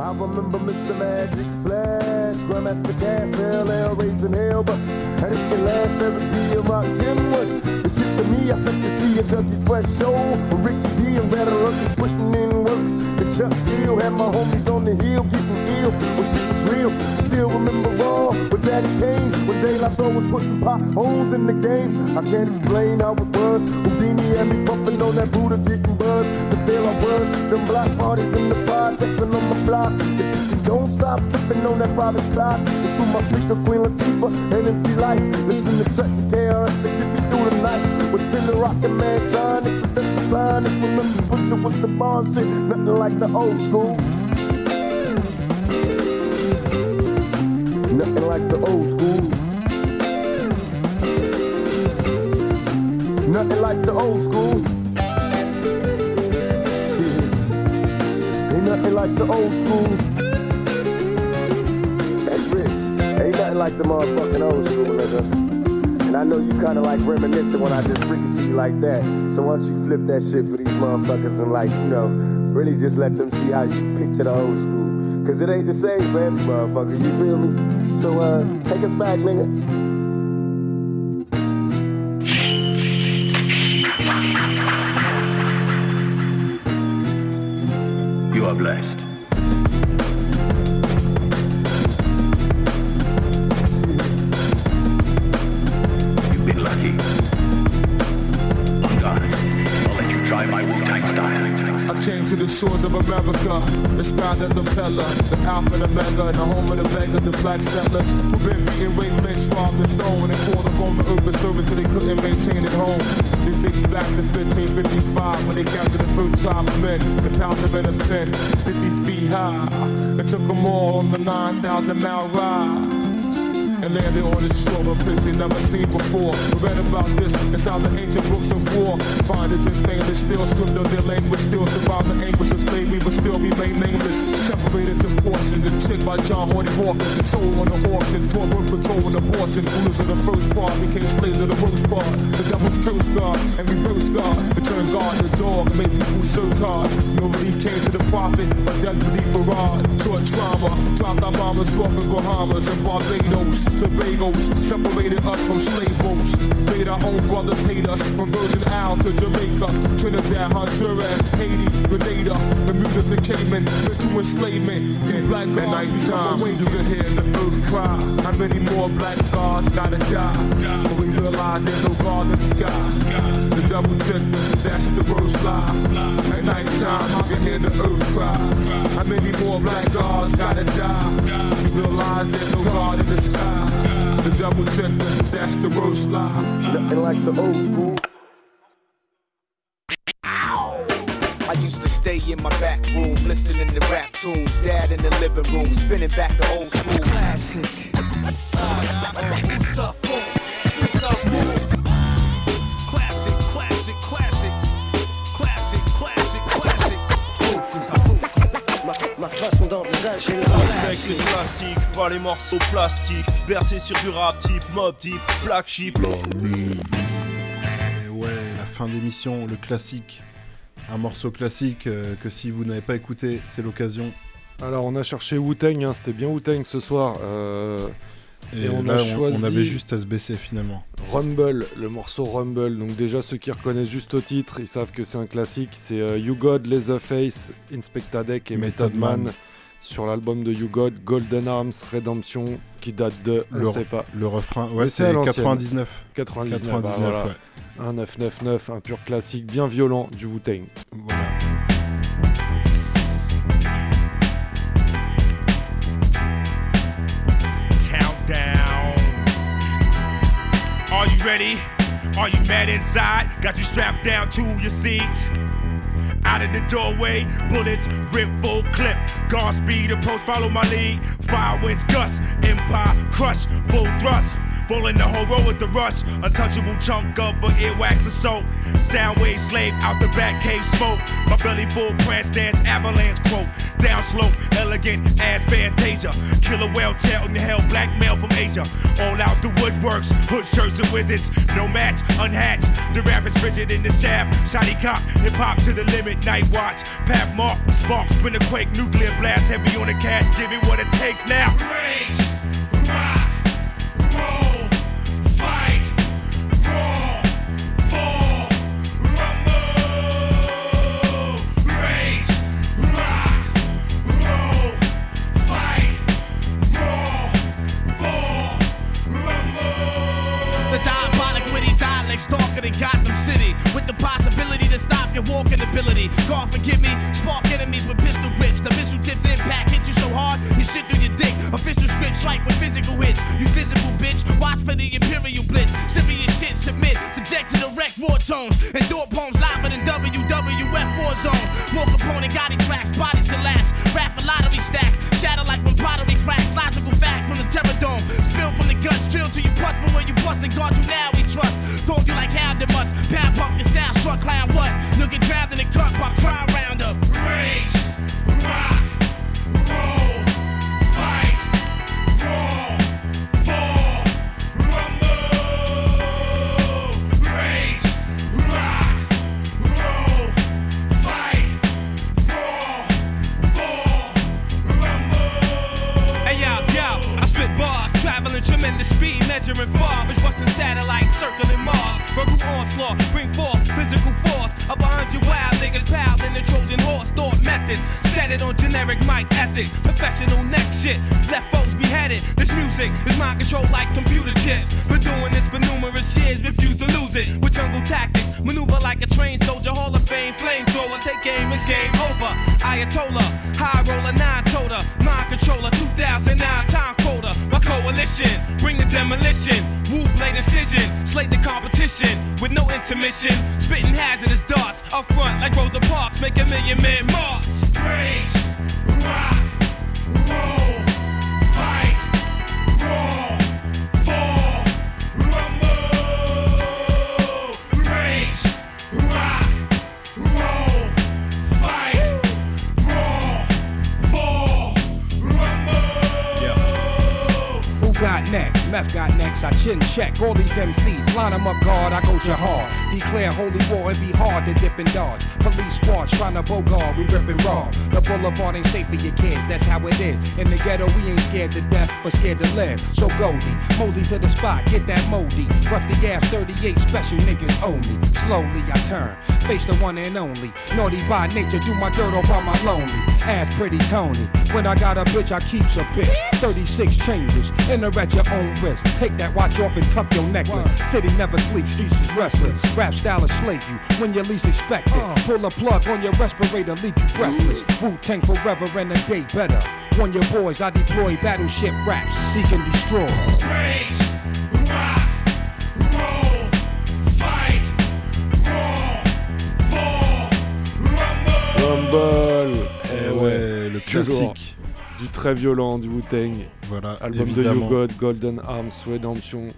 I remember Mr. Magic Flash, Grandmaster Cass, LL raising hell, but I didn't last ever be a rock Jim was to me. I felt to see a Dougie Fresh show, Ricky D and Red Lucky putting in work. The Chuck Chill had my homies on the hill getting ill. When shit was real, still remember raw with Daddy Kane. When La Soul was putting potholes in the game. I can't explain how it was. Houdini had me puffing on that Buddha getting buzzed. But still I was. Them block parties in the projects and on my block. Don't stop sipping on that private. And through my speaker, Queen Latifah and MC Light. Listen to of KRS to get me through the night. With Tender Rockin' Man, John, it's a step to sign. If remember Pusha was the bond shit. Nothing like the old school. Nothing like the old school. Nothing like the old school. Ain't nothing like the old school. Hey, Rich, ain't nothing like the motherfucking old school, nigga. And I know you kinda like reminiscing when I just freak it to you like that. So why don't you flip that shit for these motherfuckers and like, you know, really just let them see how you picture the old school. Cause it ain't the same for every motherfucker, you feel me? So uh take us back, nigga. You are blessed. Shores of America, the sky that's a fella, the alpha and omega, the home of the beggar, the black settlers who've been beating raped, lynched, robbed, and stolen, and called upon the urban service because they couldn't maintain it home. They fixed back in 1555 when they captured the first tribe of men and pound them in a pen, 50 feet high. They took them all on the 9,000 mile ride and landed on the shore of they never seen before. We read about this inside the ancient books of war. Find it in stainless steel, stripped of their language, still survive the anguish of slavery, but still remain nameless. Separated to portions, and tricked by John Hardy Hawkins, and sold on the horse, and taught birth control and abortion. Rulers of the first part became slaves of the worst part. The devil's curse God and reverse God, and turned God to dog, made people so tired. Nobody came to the prophet, but deputy Farad. Taught trauma, dropped our mamas off in Bahamas and Barbados. Tobagos separated us from slave boats. Made our own brothers hate us from Virgin Isle to Jamaica, Trinidad, Honduras, Haiti, Grenada, Bermuda to Cayman, went to enslavement. Yeah, black at night time, you can hear the earth cry. How many more black gods gotta die? But we realize there's no God in the sky. The double check, that's the worst lie. At night time, I can hear the earth cry. How many more black gods gotta die? You realize there's no God in the sky. The double check, that's the worst lie. Nothing like the old school. I used to stay in my back room, listening to rap tunes. Dad in the living room, spinning back the old school. Classic. Classic, Respecte les classiques, pas les morceaux plastiques. Bercé sur du rap type, mob type, black sheep. Et ouais, la fin d'émission, le classique. Un morceau classique euh, que si vous n'avez pas écouté, c'est l'occasion. Alors on a cherché Wu-Tang, hein, c'était bien Wu-Tang ce soir. euh, Et, on là, a on- choisi on avait juste à se baisser finalement. Rumble, le morceau Rumble. Donc déjà ceux qui reconnaissent juste au titre, ils savent que c'est un classique. C'est euh, You God, Leatherface, Inspector Deck et Method Man. Man. Sur l'album de You God, Golden Arms Redemption, qui date de, je Le- sais pas. le refrain, ouais, c'est à l'ancienne. 99. 99, bah 99, voilà. ouais. Un 999, un pur classique bien violent du Wu-Tang. Countdown. Ready? Are you mad inside? Got you strapped down to your seats. Out of the doorway, bullets rip full clip. Guard speed approach, follow my lead. Fire winds gust, empire crush, full thrust. Rolling the whole road with the rush. Untouchable chunk of an earwax assault. Sound wave slave out the back cave smoke. My belly full prance dance avalanche quote. Down slope, elegant ass fantasia. Killer whale tail in the hell, blackmail from Asia. All out the woodworks, hood shirts and wizards. No match, unhatched. The rap is rigid in the shaft. Shiny cop, hip hop to the limit. Night watch, path mark, spark, spin a quake, nuclear blast, heavy on the cash. Give it what it takes now. Rage, rock, in Gotham City with the possibility to stop your walking ability. God forgive me, spark enemies with pistol grips. The missile tips impact hit you so hard you shit through your dick. Official script strike with physical hits. You physical bitch, watch for the imperial blitz. Serious shit, submit, subject to the wreck raw tones. And door poems liver than WWF war zone. More component Gotti tracks, bodies collapse. Rap for lottery stacks, shatter like when pottery cracks. Logical facts from the terror dome. Spill from the guts, drill till you bust. But when you bust and guard you now, we trust. Told you like how the mutts. Pound pumpkin sound struck clown what? You'll get drowned in the cut by crowd roundup. Rage, rock, measuring far, but busting satellites circling Mars. Verbal onslaught, bring forth physical force. Up behind you wild niggas, pal in the Trojan horse. Thought method, set it on generic mic ethics. Professional neck shit, left folks beheaded. This music is mind control like computer chips. Been doing this for numerous years, refuse to lose it. With jungle tactics, maneuver like a trained soldier, Hall of Fame, flamethrower. Take aim, it's game over. Ayatollah, high roller, nine toter, mind controller, 2009 time quota. My coalition, bring the demolition. Wu blade decision, slate the competition with no intermission. Spitting hazardous darts up front like Rosa Parks, make a million men march. Rage, rock, roll, fight, roar, fall, rumble. Rock, roll, fight, fall, Who got next? Meth got next. I chin check all these MCs. Line them up, guard. I go jihad. Declare holy war. It be hard to dip and dodge. Police squad trying to bogard. We rip and raw. The boulevard ain't safe for your kids. That's how it is. In the ghetto, we ain't scared to death, but scared to live. So Goldie, Mosey to the spot. Get that moldy. Rusty ass 38 special niggas owe me. Slowly I turn. Face the one and only. Naughty by nature. Do my dirt all by my lonely. Ass pretty Tony. When I got a bitch, I keeps a bitch. 36 chambers. Enter at your own risk. Take that watch off and tuck your necklace. City never sleeps, streets is restless. Rap style will slay you when you least expect it. Pull a plug on your respirator, leave you breathless. Wu Tang forever and a day better. On your boys, I deploy battleship raps, seek and destroy. Rage, rock, roll, fight, roar, fall, Rumble Eh ouais, le Toujours classique. Du très violent, du Wu-Tang. Voilà, Album évidemment. de New God, Golden Arms, Redemption.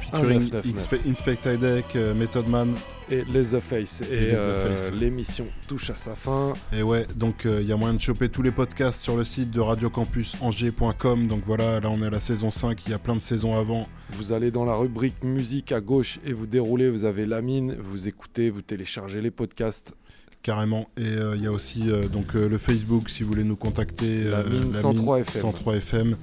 Featuring 1999. Inspe- Inspector Deck, euh, Method Man. Et Leatherface. Et Et euh, l'émission touche à sa fin. Et ouais, donc il y a moyen de choper tous les podcasts sur le site de radiocampusangers.com. Donc voilà, là on est à la saison 5, il y a plein de saisons avant. Vous allez dans la rubrique musique à gauche et vous déroulez, vous avez la mine, vous écoutez, vous téléchargez les podcasts. Carrément. Et euh, il y a aussi euh, donc euh, le Facebook si vous voulez nous contacter. La euh, mine 103 FM. 103 FM.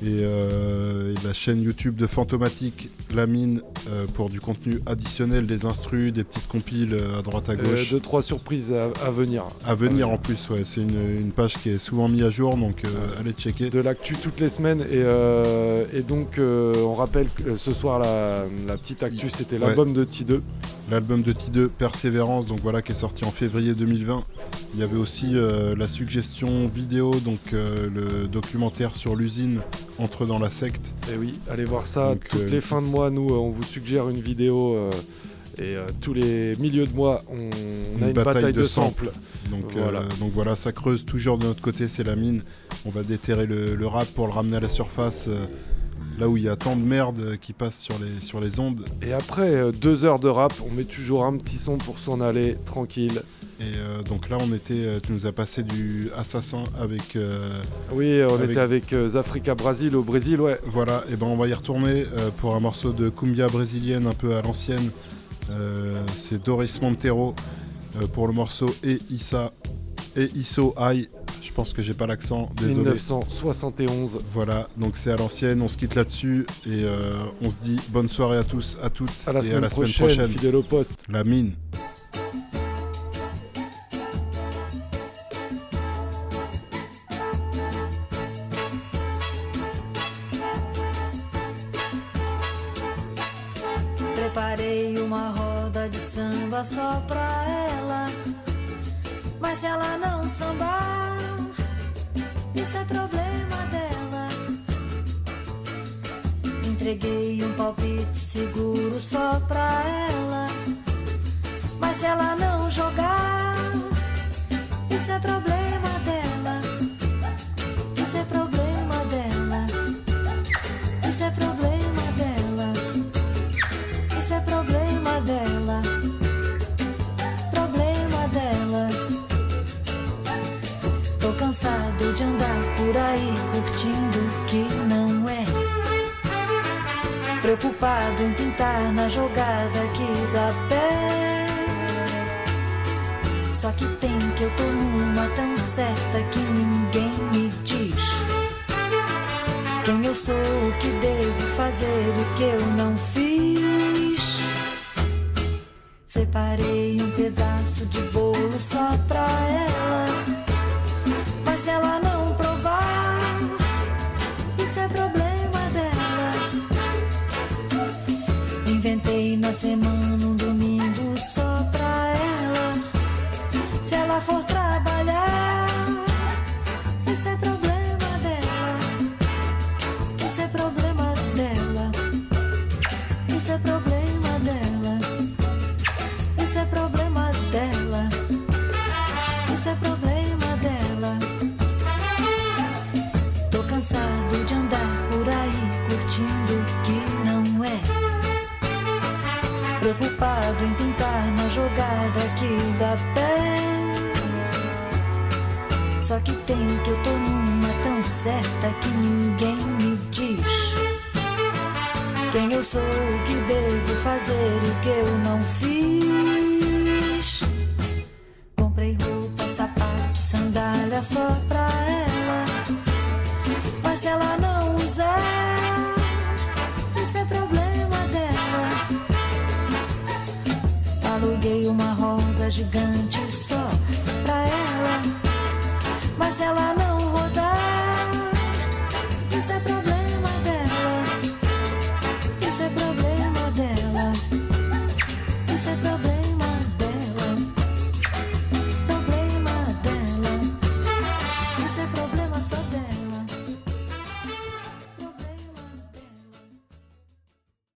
Et, euh, et la chaîne YouTube de Fantomatique, La Mine, euh, pour du contenu additionnel, des instrus, des petites compiles euh, à droite à gauche. deux, trois surprises à, à venir. À venir en plus, ouais. C'est une, une page qui est souvent mise à jour, donc allez checker. De l'actu toutes les semaines. Et, et donc, on rappelle que ce soir, la, la petite actu, c'était Ouais. l'album de T2. L'album de T2, Persévérance, donc voilà, qui est sorti en février 2020. Il y avait aussi la suggestion vidéo, donc le documentaire sur l'usine Entre dans la secte. Et oui, allez voir ça. Donc, Toutes euh, les fins de mois, nous, euh, on vous suggère une vidéo. euh, et euh, tous les milieux de mois, on, on a une bataille, de, samples. Donc Voilà. donc voilà, ça creuse toujours de notre côté, c'est la mine. On va déterrer le, le rap pour le ramener à la surface, là où il y a tant de merde qui passe sur les, sur les ondes. Et après euh, deux heures de rap, on met toujours un petit son pour s'en aller, tranquille. Et euh, donc là, on était, euh, tu nous as passé du Assassin avec. euh, Oui, on avec- était avec euh, Zafrica Brasil au Brésil, ouais. Voilà, et ben on va y retourner pour un morceau de cumbia brésilienne un peu à l'ancienne. C'est Doris Montero pour le morceau E Issa E Isso Ai. Je pense que j'ai pas l'accent, désolé. 1971. Voilà, donc c'est à l'ancienne, on se quitte là-dessus et on se dit bonne soirée à tous, à toutes À la et à la semaine prochaine, prochaine. fidèle au poste. La mine. Só pra ela. Mas se ela não sambar, isso é problema dela. Entreguei um palpite seguro só pra ela. Mas se ela não jogar, preocupado em pintar na jogada que dá pé. Só que tem que eu tô numa tão certa que ninguém me diz quem eu sou, o que devo fazer, o que eu não fiz. Separei um pedaço de bolo só pra ela, mas ela não. hacemos que tem que eu tô numa tão certa que ninguém me diz quem eu sou, o que devo fazer, o que eu não faço.